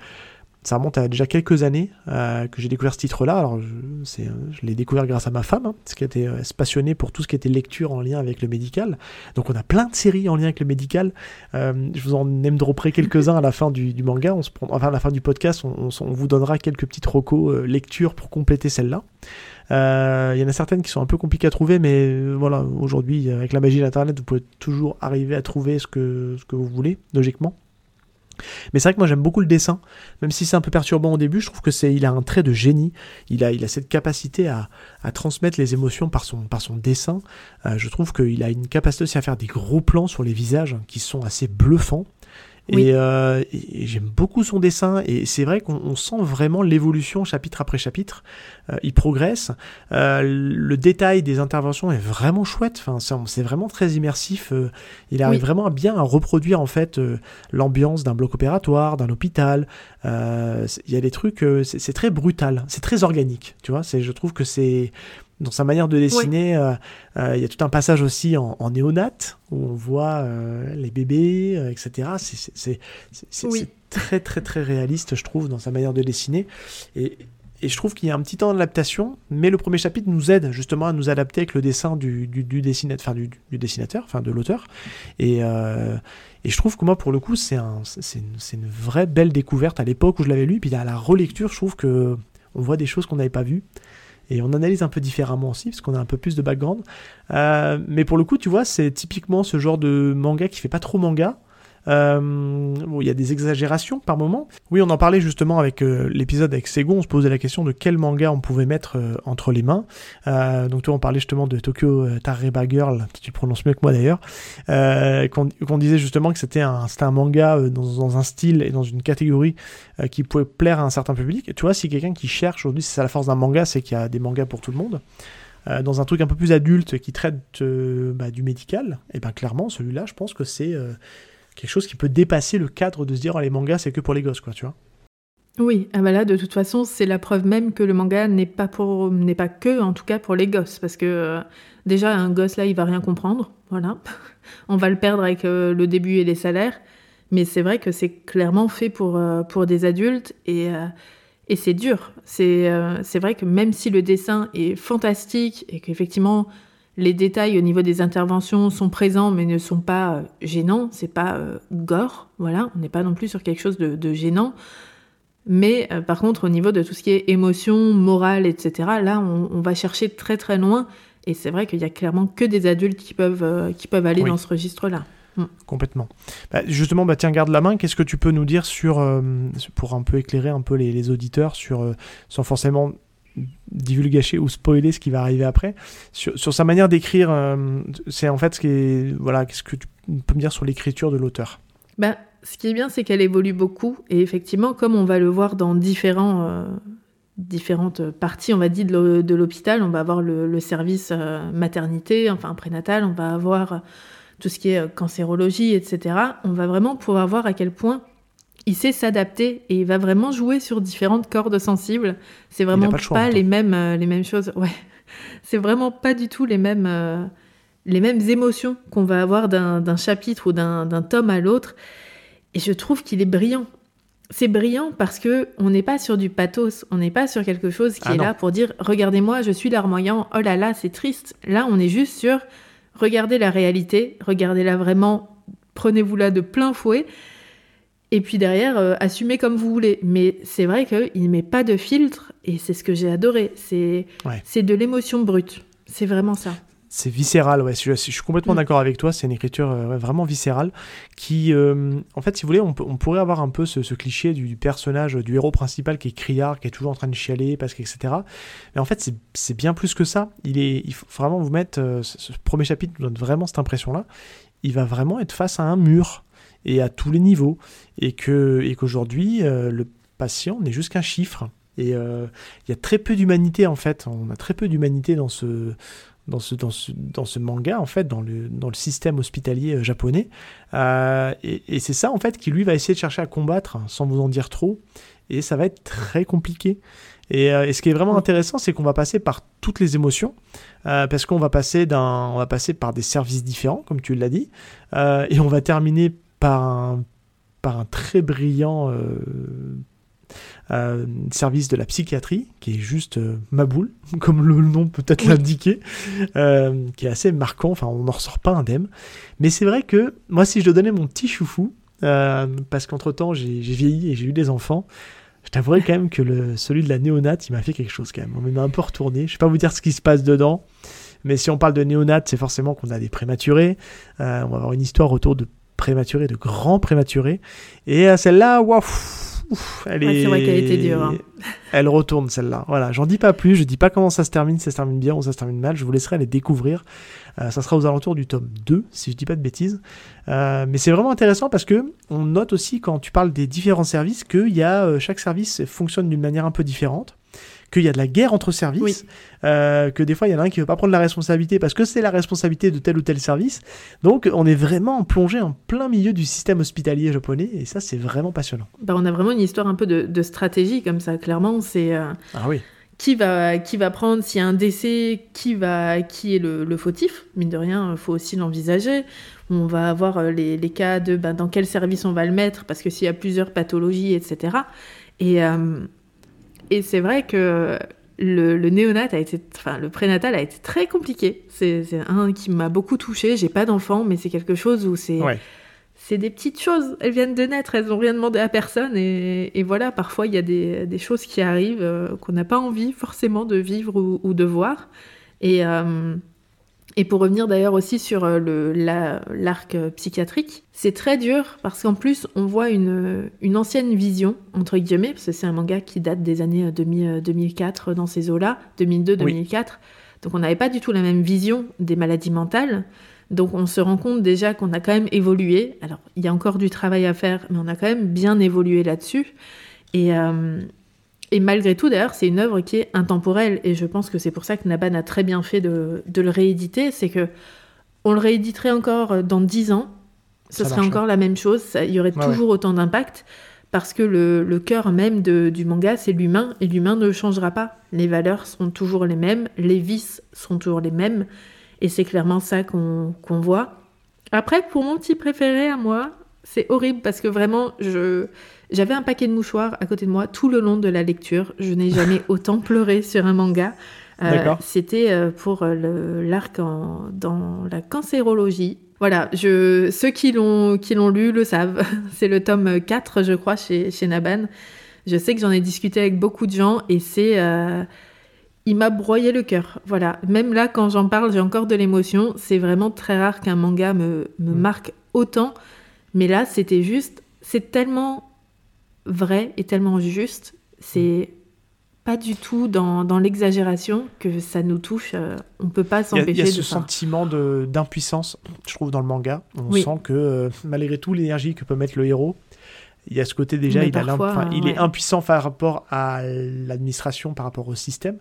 S1: Ça remonte à déjà quelques années euh, que j'ai découvert ce titre-là. Alors, je, l'ai découvert grâce à ma femme, hein, parce qu'elle était euh, passionnée pour tout ce qui était lecture en lien avec le médical. Donc, on a plein de séries en lien avec le médical. Euh, je vous en aime dropper quelques-uns à la fin du, manga. Enfin, à la fin du podcast, on, vous donnera quelques petites recos lecture pour compléter celle-là. Il y en a certaines qui sont un peu compliquées à trouver, mais voilà, aujourd'hui, avec la magie d'Internet, vous pouvez toujours arriver à trouver ce que vous voulez, logiquement. Mais c'est vrai que moi j'aime beaucoup le dessin, même si c'est un peu perturbant au début, je trouve que c'est, il a un trait de génie, il a, il a cette capacité à, transmettre les émotions par son, par son dessin. Euh, je trouve qu'il a une capacité aussi à faire des gros plans sur les visages qui sont assez bluffants.
S2: Oui.
S1: Et, euh, et- j'aime beaucoup son dessin et c'est vrai qu'on on sent vraiment l'évolution chapitre après chapitre. Euh, il progresse. Euh, le détail des interventions est vraiment chouette. Enfin, c'est vraiment très immersif. Euh, il arrive
S2: Oui.
S1: vraiment à bien à reproduire en fait euh, l'ambiance d'un bloc opératoire, d'un hôpital. Euh, Il y a des trucs, euh, c'est c'est très brutal, c'est très organique. Tu vois, c'est je trouve que c'est dans sa manière de dessiner. euh, euh, Il y a tout un passage aussi en, en néonate où on voit euh, les bébés, etc. C'est-
S2: Oui.
S1: très très très réaliste, je trouve, dans sa manière de dessiner. Et, et je trouve qu'il y a un petit temps d'adaptation, mais le premier chapitre nous aide justement à nous adapter avec le dessin du, du, enfin du, dessinateur, enfin de l'auteur. Et, euh, et je trouve que moi, pour le coup, c'est un, c'est une, une vraie belle découverte à l'époque où je l'avais lu. Puis à la relecture, je trouve que on voit des choses qu'on n'avait pas vues. Et on analyse un peu différemment aussi, parce qu'on a un peu plus de background. Euh, mais pour le coup, tu vois, c'est typiquement ce genre de manga qui fait pas trop manga. Euh, bon, il y a des exagérations par moment. Oui, on en parlait justement avec euh, l'épisode avec Sego. On se posait la question de quel manga on pouvait mettre euh, entre les mains. Donc, toi, on parlait justement de Tokyo Tareba Girl, tu prononces mieux que moi d'ailleurs. Qu'on disait justement que c'était un, manga dans, un style et dans une catégorie qui pouvait plaire à un certain public. Tu vois, si quelqu'un qui cherche aujourd'hui, c'est ça la force d'un manga, c'est qu'il y a des mangas pour tout le monde. Dans un truc un peu plus adulte qui traite bah, du médical, et ben clairement, celui-là, je pense que c'est quelque chose qui peut dépasser le cadre de se dire oh, les mangas c'est que pour les gosses quoi tu vois
S2: Oui, ah bah là, de toute façon, c'est la preuve même que le manga n'est pas pour, n'est pas que, en tout cas, pour les gosses, parce que euh, déjà un gosse là, il va rien comprendre, voilà. On va le perdre avec euh, le début et les salaires, mais c'est vrai que c'est clairement fait pour euh, pour des adultes et et c'est dur. C'est c'est vrai que même si le dessin est fantastique et qu'effectivement les détails au niveau des interventions sont présents mais ne sont pas euh, gênants, c'est pas euh, gore, voilà. On n'est pas non plus sur quelque chose de, de gênant. Mais euh, par contre, au niveau de tout ce qui est émotion, morale, etc., là, on, on va chercher très très loin. Et c'est vrai qu'il y a clairement que des adultes qui peuvent, qui peuvent aller
S1: Oui.
S2: dans ce registre-là.
S1: complètement Bah, justement bah tiens garde la main qu'est-ce que tu peux nous dire sur pour un peu éclairer un peu les, les auditeurs sur sans forcément divulgacher ou spoiler ce qui va arriver après sur, sur sa manière d'écrire euh, c'est en fait ce qui voilà qu'est-ce que tu peux me dire sur l'écriture de l'auteur?
S2: Ben, ce qui est bien, c'est qu'elle évolue beaucoup. Et effectivement, comme on va le voir dans différents, euh, différentes parties, on va dire, de l'hô- de l'hôpital, on va avoir le, service euh, maternité, enfin prénatal, on va avoir tout ce qui est cancérologie, etc. On va vraiment pouvoir voir à quel point il sait s'adapter et il va vraiment jouer sur différentes cordes sensibles. C'est vraiment
S1: pas
S2: pas,
S1: le choix,
S2: les mêmes, euh, les mêmes choses. Ouais, c'est vraiment pas du tout les mêmes, euh, les mêmes émotions qu'on va avoir d'un chapitre ou d'un tome à l'autre. Et je trouve qu'il est brillant. C'est brillant parce que on n'est pas sur du pathos, on n'est pas sur quelque chose qui
S1: Ah
S2: est
S1: non.
S2: là pour dire regardez-moi, je suis larmoyant, oh là là, c'est triste. Là, on est juste sur regardez la réalité, regardez-la vraiment, prenez-vous-la de plein fouet. Et puis derrière, euh, assumez comme vous voulez. Mais c'est vrai qu'il ne met pas de filtre, et c'est ce que j'ai adoré. C'est
S1: Ouais.
S2: de l'émotion brute. C'est vraiment ça.
S1: C'est viscéral, ouais. Je, je suis complètement
S2: Mm.
S1: d'accord avec toi. C'est une écriture euh, vraiment viscérale qui, euh, en fait, si vous voulez, on, pourrait avoir un peu ce, ce cliché du, du personnage, du héros principal qui est criard, qui est toujours en train de chialer, parce que etc. Mais en fait, c'est- bien plus que ça. Il est, il faut vraiment vous mettre. ce, ce premier chapitre nous donne vraiment cette impression-là. Il va vraiment être face à un mur et à tous les niveaux, et que et qu'aujourd'hui, euh, le patient n'est juste qu'un chiffre. Et euh, il y a très peu d'humanité en fait. On a très peu d'humanité dans ce dans ce, dans ce, dans ce manga, en fait, dans le, dans le système hospitalier euh, japonais. Et c'est ça, en fait, qui lui va essayer de chercher à combattre, hein, sans vous en dire trop. Et ça va être très compliqué. Et, ce qui est vraiment intéressant, c'est qu'on va passer par toutes les émotions, parce qu'on va passer va passer par des services différents, comme tu l'as dit, et on va terminer par un, par un très brillant, euh, euh, service de la psychiatrie, qui est juste euh, ma boule, comme le nom peut-être
S2: Oui.
S1: l'indiquer, euh, qui est assez marquant, enfin on n'en ressort pas indemne. Mais c'est vrai que moi si je dois donner mon petit choufou, parce qu'entre-temps j'ai j'ai vieilli et j'ai eu des enfants, je t'avouerai quand même que le, celui de la néonate, il m'a fait quelque chose quand même. On m'a un peu retourné. Je vais pas vous dire ce qui se passe dedans, mais si on parle de néonate, c'est forcément qu'on a des prématurés. On va avoir une histoire autour de prématurés, de grands prématurés. Et euh, celle-là, waouh, elle
S2: Ouais,
S1: est.
S2: c'est vrai qu'elle était dure, hein.
S1: Elle retourne celle-là. Voilà, j'en dis pas plus. Je dis pas comment ça se termine, si ça se termine bien ou ça se termine mal. Je vous laisserai les découvrir. Euh, ça sera aux alentours du tome 2, si je dis pas de bêtises. Euh, mais c'est vraiment intéressant parce que on note aussi quand tu parles des différents services que y a, euh, chaque service fonctionne d'une manière un peu différente. Qu'il y a de la guerre entre services,
S2: Oui.
S1: euh, que des fois il y en a un qui veut pas prendre la responsabilité parce que c'est la responsabilité de tel ou tel service. Donc on est vraiment plongé en plein milieu du système hospitalier japonais et ça c'est vraiment passionnant.
S2: Bah, on a vraiment une histoire un peu de, de stratégie comme ça. Clairement, c'est euh,
S1: Ah oui.
S2: qui va qui va prendre s'il y a un décès, qui va qui est le, le fautif. Mine de rien, il faut aussi l'envisager. On va avoir euh, les, les cas de bah, dans quel service on va le mettre parce que s'il y a plusieurs pathologies, etc. Et euh, et c'est vrai que le, le néonat a été, enfin le prénatal a été très compliqué. C'est un qui m'a beaucoup touchée. J'ai pas d'enfant, mais c'est quelque chose où c'est
S1: Ouais.
S2: c'est des petites choses. Elles viennent de naître, elles n'ont rien demandé à personne. Et, et voilà, parfois, il y a des, des choses qui arrivent euh, qu'on n'a pas envie forcément de vivre ou, ou de voir. Et, euh, et pour revenir d'ailleurs aussi sur euh, la- l'arc euh, psychiatrique, c'est très dur parce qu'en plus, on voit une, une ancienne vision, entre guillemets, parce que c'est un manga qui date des années euh, 2000, euh, 2004 dans ces eaux-là, 2002-2004. Donc on n'avait pas du tout la même vision des maladies mentales. Donc on se rend compte déjà qu'on a quand même évolué. Alors il y a encore du travail à faire, mais on a quand même bien évolué là-dessus. Et, euh, et malgré tout, d'ailleurs, c'est une œuvre qui est intemporelle. Et je pense que c'est pour ça que Naban a très bien fait de, de le rééditer. C'est que on le rééditerait encore dans 10 ans. Ce
S1: Ça
S2: serait
S1: marche,
S2: encore la même chose. Il y aurait
S1: Ouais,
S2: toujours autant d'impact. Parce que le, le cœur même de- du manga, c'est l'humain. Et l'humain ne changera pas. Les valeurs seront toujours les mêmes. Les vices seront toujours les mêmes. Et c'est clairement ça qu'on qu'on voit. Après, pour mon petit préféré à moi, c'est horrible parce que vraiment, je j'avais un paquet de mouchoirs à côté de moi tout le long de la lecture. Je n'ai jamais autant pleuré sur un manga. Euh,
S1: D'accord.
S2: C'était euh, pour euh, l'arc dans la cancérologie. Voilà, je, ceux qui l'ont qui l'ont lu le savent. c'est le tome 4, je crois, chez, chez Naban. Je sais que j'en ai discuté avec beaucoup de gens et c'est... euh, il m'a broyé le cœur. Voilà. Même là, quand j'en parle, j'ai encore de l'émotion. C'est vraiment très rare qu'un manga me, me
S1: Mm.
S2: marque autant. Mais là, c'était juste. C'est tellement vrai et tellement juste. C'est pas du tout dans, dans l'exagération que ça nous touche. euh, on peut pas
S1: y a, il
S2: s'empêcher
S1: y a
S2: de
S1: ce
S2: ça.
S1: sentiment de- d'impuissance, je trouve, dans le manga. On
S2: Oui.
S1: sent que euh, malgré tout l'énergie que peut mettre le héros, il y a ce côté déjà, il,
S2: parfois,
S1: est impuissant par rapport à l'administration, par rapport au système,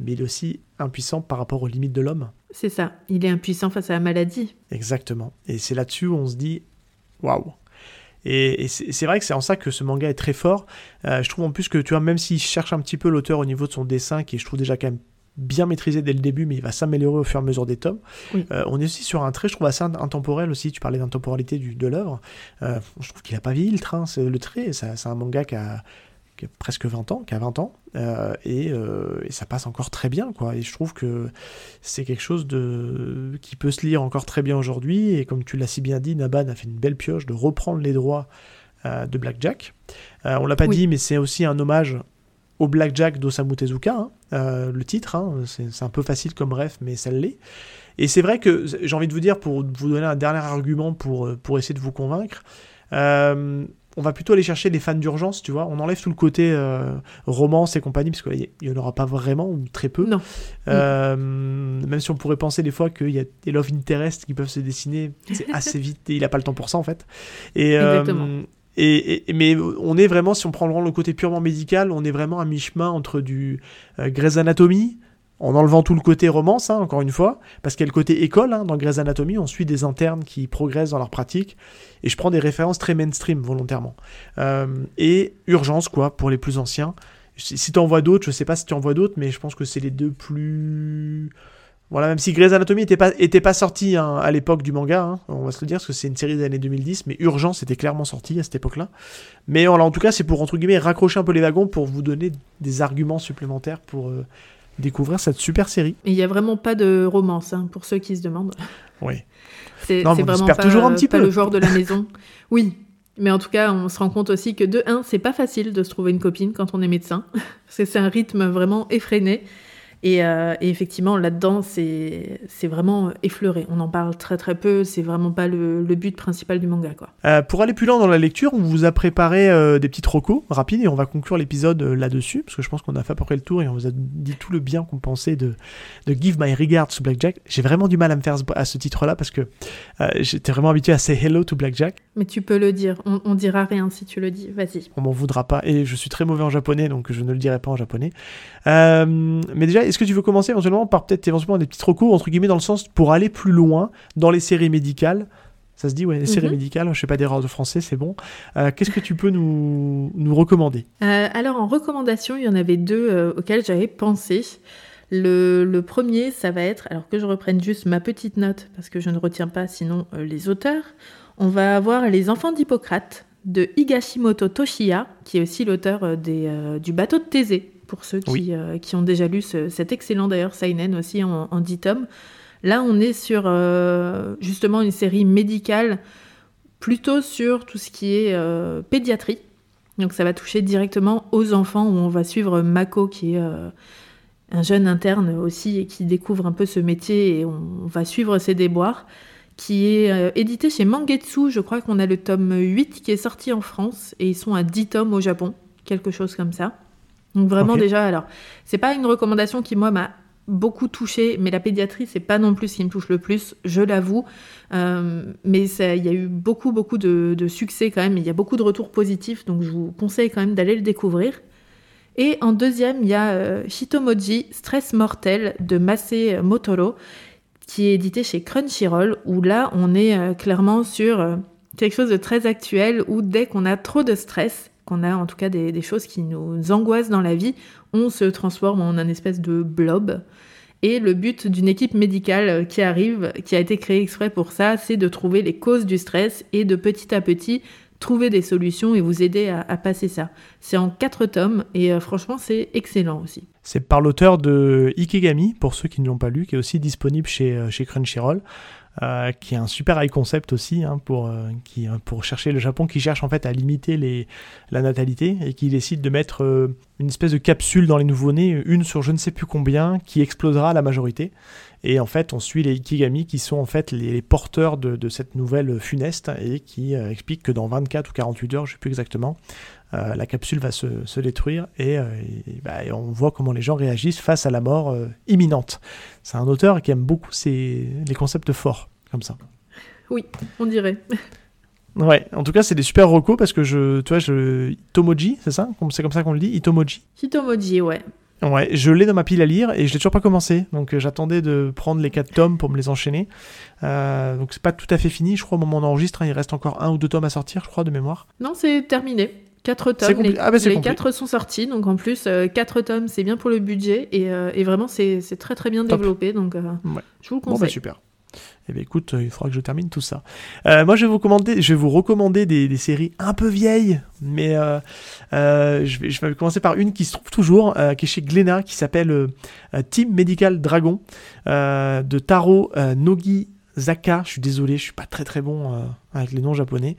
S1: mais il est aussi impuissant par rapport aux limites de l'homme.
S2: C'est ça. Il est impuissant face à la maladie.
S1: Exactement. Et c'est là-dessus où on se dit waouh. Et, et c'est vrai que c'est en ça que ce manga est très fort. Euh, je trouve en plus que, tu vois, même s'il cherche un petit peu l'auteur au niveau de son dessin, qui je trouve déjà quand même bien maîtrisé dès le début, mais il va s'améliorer au fur et à mesure des tomes.
S2: Oui.
S1: Euh, on est aussi sur un trait, je trouve, assez in- intemporel aussi. Tu parlais d'intemporalité de l'œuvre. Euh, je trouve qu'il a pas vieilli le train, c'est le trait. C'est un manga qui a presque 20 ans, qui a 20 ans, euh, et, euh, et ça passe encore très bien, quoi. Et je trouve que c'est quelque chose de qui peut se lire encore très bien aujourd'hui. Et comme tu l'as si bien dit, Naban a fait une belle pioche de reprendre les droits euh, de Blackjack. Euh, on l'a pas
S2: Oui.
S1: dit, mais c'est aussi un hommage au Blackjack d'Osamu Tezuka, hein, le titre. hein, c'est un peu facile comme ref, mais ça l'est. Et c'est vrai que j'ai envie de vous dire, pour vous donner un dernier argument pour, pour essayer de vous convaincre, euh, on va plutôt aller chercher les fans d'urgence, tu vois. On enlève tout le côté euh, romance et compagnie, parce qu'il n'y en aura pas vraiment, ou très peu.
S2: Non.
S1: Euh, Même si on pourrait penser des fois qu'il y a des love interest qui peuvent se dessiner c'est assez vite et il n'a pas le temps pour ça en fait. Et, euh,
S2: Exactement.
S1: et, et- mais on est vraiment, si on prend le côté purement médical, on est vraiment à mi-chemin entre du Grey's Anatomy, en enlevant tout le côté romance, hein, encore une fois, parce qu'il y a le côté école hein, dans Grey's Anatomy, on suit des internes qui progressent dans leur pratique, et je prends des références très mainstream volontairement. Euh, et Urgence, quoi, pour les plus anciens. Si, tu en vois d'autres, je sais pas si tu en vois d'autres, mais je pense que c'est les deux plus Voilà, même si Grey's Anatomy était pas, était pas sorti hein, à l'époque du manga, on va se le dire, parce que c'est une série des années 2010, mais Urgence était clairement sorti à cette époque-là. Mais voilà, en tout cas, c'est pour, entre guillemets, raccrocher un peu les wagons pour vous donner des arguments supplémentaires pour euh, découvrir cette super série.
S2: Et il n'y a vraiment pas de romance, hein, pour ceux qui se demandent.
S1: Oui.
S2: C'est vraiment pas,
S1: toujours un petit
S2: pas
S1: peu.
S2: le genre de la maison. oui, mais en tout cas, on se rend compte aussi que de un, c'est pas facile de se trouver une copine quand on est médecin, parce que c'est un rythme vraiment effréné. Et, euh, et effectivement, là-dedans, c'est vraiment effleuré. On en parle très très peu. C'est vraiment pas le, le but principal du manga, quoi.
S1: Euh, pour aller plus loin dans la lecture, on vous a préparé euh, des petits trocos rapides et on va conclure l'épisode là-dessus, parce que je pense qu'on a fait à peu près le tour et on vous a dit tout le bien qu'on pensait de, de Give My Regards to Blackjack. J'ai vraiment du mal à me faire à ce titre-là parce que j'étais vraiment habitué à Say Hello to Blackjack.
S2: Mais tu peux le dire. On, on dira rien si tu le dis. Vas-y.
S1: On m'en voudra pas et je suis très mauvais en japonais donc je ne le dirai pas en japonais. Mais déjà, est-ce que tu veux commencer éventuellement par peut-être éventuellement des petits recours entre guillemets dans le sens pour aller plus loin dans les séries médicales? Ça se dit, ouais, les séries
S2: Mhm.
S1: médicales, je fais pas d'erreur de français, c'est bon. Euh, Qu'est-ce que tu peux nous, nous recommander?
S2: Euh, alors en recommandation, il y en avait deux euh, auxquelles j'avais pensé. Le, le premier, ça va être, alors que je reprenne juste ma petite note, parce que je ne retiens pas sinon les auteurs, on va avoir Les Enfants d'Hippocrate de Higashimoto Toshiya, qui est aussi l'auteur des, du bateau de Thésée, pour ceux qui,
S1: Oui.
S2: euh, qui ont déjà lu ce- cet excellent d'ailleurs Seinen aussi en, en 10 tomes. Là, on est sur euh, justement une série médicale, plutôt sur tout ce qui est euh, pédiatrie. Donc ça va toucher directement aux enfants où on va suivre Mako qui est un jeune interne aussi et qui découvre un peu ce métier et on va suivre ses déboires qui est édité chez Mangetsu, je crois qu'on a le tome 8 qui est sorti en France et ils sont à 10 tomes au Japon, quelque chose comme ça. Donc vraiment déjà alors, c'est pas une recommandation qui moi m'a beaucoup touché, mais la pédiatrie c'est pas non plus ce qui me touche le plus, je l'avoue. Euh, mais il y a eu beaucoup, beaucoup de, de succès quand même. Il y a beaucoup de retours positifs, donc je vous conseille quand même d'aller le découvrir. Et en deuxième, il y a euh, Hitomoji, Stress mortel de Masé Motoro, qui est édité chez Crunchyroll, où là, on est euh, clairement sur quelque chose de très actuel, où dès qu'on a trop de stress, qu'on a en tout cas des, choses qui nous angoissent dans la vie, on se transforme en un espèce de blob. Et le but d'une équipe médicale qui arrive, qui a été créée exprès pour ça, c'est de trouver les causes du stress et de petit à petit trouver des solutions et vous aider à, à passer ça. C'est en quatre tomes et euh, franchement c'est excellent aussi.
S1: C'est par l'auteur de Ikegami, pour ceux qui ne l'ont pas lu, qui est aussi disponible chez, euh, chez Crunchyroll, euh, qui est un super high concept aussi, hein, pour, euh, euh, pour chercher le Japon, qui cherche en fait à limiter la natalité, et qui décide de mettre une espèce de capsule dans les nouveau-nés, une sur je ne sais plus combien, qui explosera la majorité. Et en fait, on suit les Ikigami qui sont en fait les, porteurs de, de cette nouvelle funeste et qui expliquent que dans 24 ou 48 heures, je ne sais plus exactement, euh, la capsule va se, se détruire et, euh, et, bah, et on voit comment les gens réagissent face à la mort euh, imminente. C'est un auteur qui aime beaucoup ces, les concepts forts, comme ça.
S2: Oui, on dirait.
S1: Ouais, en tout cas, c'est des super recos parce que je, tu vois, je, Itomoji, c'est ça? C'est comme ça qu'on le dit? Itomoji?
S2: Hitomoji, ouais.
S1: Ouais, je l'ai dans ma pile à lire et je l'ai toujours pas commencé. Donc euh, j'attendais de prendre les quatre tomes pour me les enchaîner. Euh, donc c'est pas tout à fait fini, je crois, au moment où on enregistre. hein, il reste encore un ou deux tomes à sortir, je crois, de mémoire.
S2: Non, c'est terminé. Quatre tomes. Les,
S1: ah bah,
S2: les quatre sont sortis, donc en plus, euh, quatre tomes, c'est bien pour le budget et, euh, et vraiment, c'est très très bien
S1: Top.
S2: développé. Donc, euh,
S1: Ouais.
S2: je vous le
S1: Bon bah
S2: conseille.
S1: super. Eh bien écoute, euh, il faudra que je termine tout ça. Euh, moi je vais vous recommander, je vais vous recommander des, des séries un peu vieilles, mais euh, euh, je, vais, je vais commencer par une qui se trouve toujours, qui est chez Glénat, qui s'appelle Team Medical Dragon, de Taro Nogi Zaka. Je suis désolé, je suis pas très très bon avec les noms japonais.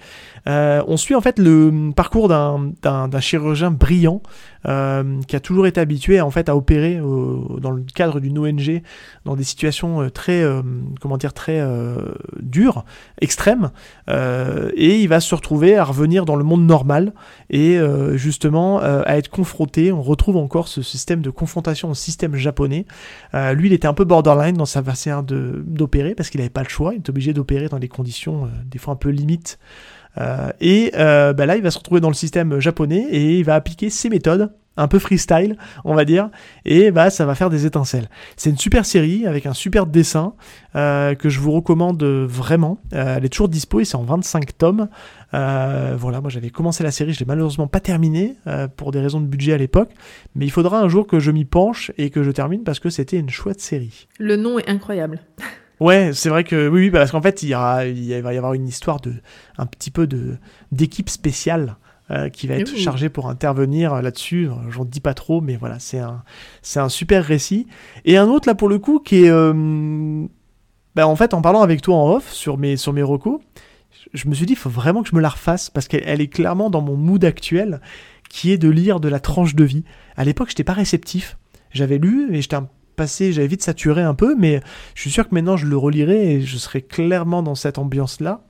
S1: Euh, on suit en fait le parcours d'un- chirurgien brillant euh, qui a toujours été habitué en fait à opérer dans le cadre d'une ONG dans des situations euh, très euh, comment dire très dures, extrêmes, et il va se retrouver à revenir dans le monde normal et justement à être confronté. On retrouve encore ce système de confrontation au système japonais. Lui, il était un peu borderline dans sa façon d'opérer parce qu'il n'avait pas le choix. Il était obligé d'opérer dans des conditions des fois un peu limites et euh, bah là, il va se retrouver dans le système japonais et il va appliquer ses méthodes un peu freestyle, on va dire, et bah ça va faire des étincelles. C'est une super série avec un super dessin euh, que je vous recommande vraiment. Euh, elle est toujours dispo et c'est en 25 tomes. Euh, voilà, moi j'avais commencé la série, je l'ai malheureusement pas terminée pour des raisons de budget à l'époque, mais il faudra un jour que je m'y penche et que je termine parce que c'était une chouette série.
S2: Le nom est incroyable.
S1: Ouais, c'est vrai que oui, oui parce qu'en fait il, y aura, il va y avoir une histoire de un petit peu de d'équipe spéciale euh, qui va être
S2: Ouh.
S1: chargé pour intervenir euh, là-dessus. J'en dis pas trop, mais voilà, c'est un, c'est un super récit. Et un autre là pour le coup qui est, euh, bah, en fait, en parlant avec toi en off sur mes sur mes recos, je me suis dit il faut vraiment que je me la refasse parce qu'elle elle est clairement dans mon mood actuel, qui est de lire de la tranche de vie. À l'époque, j'étais pas réceptif. J'avais lu et j'étais un passé, j'avais vite saturé un peu, mais je suis sûr que maintenant je le relirai et je serai clairement dans cette ambiance-là.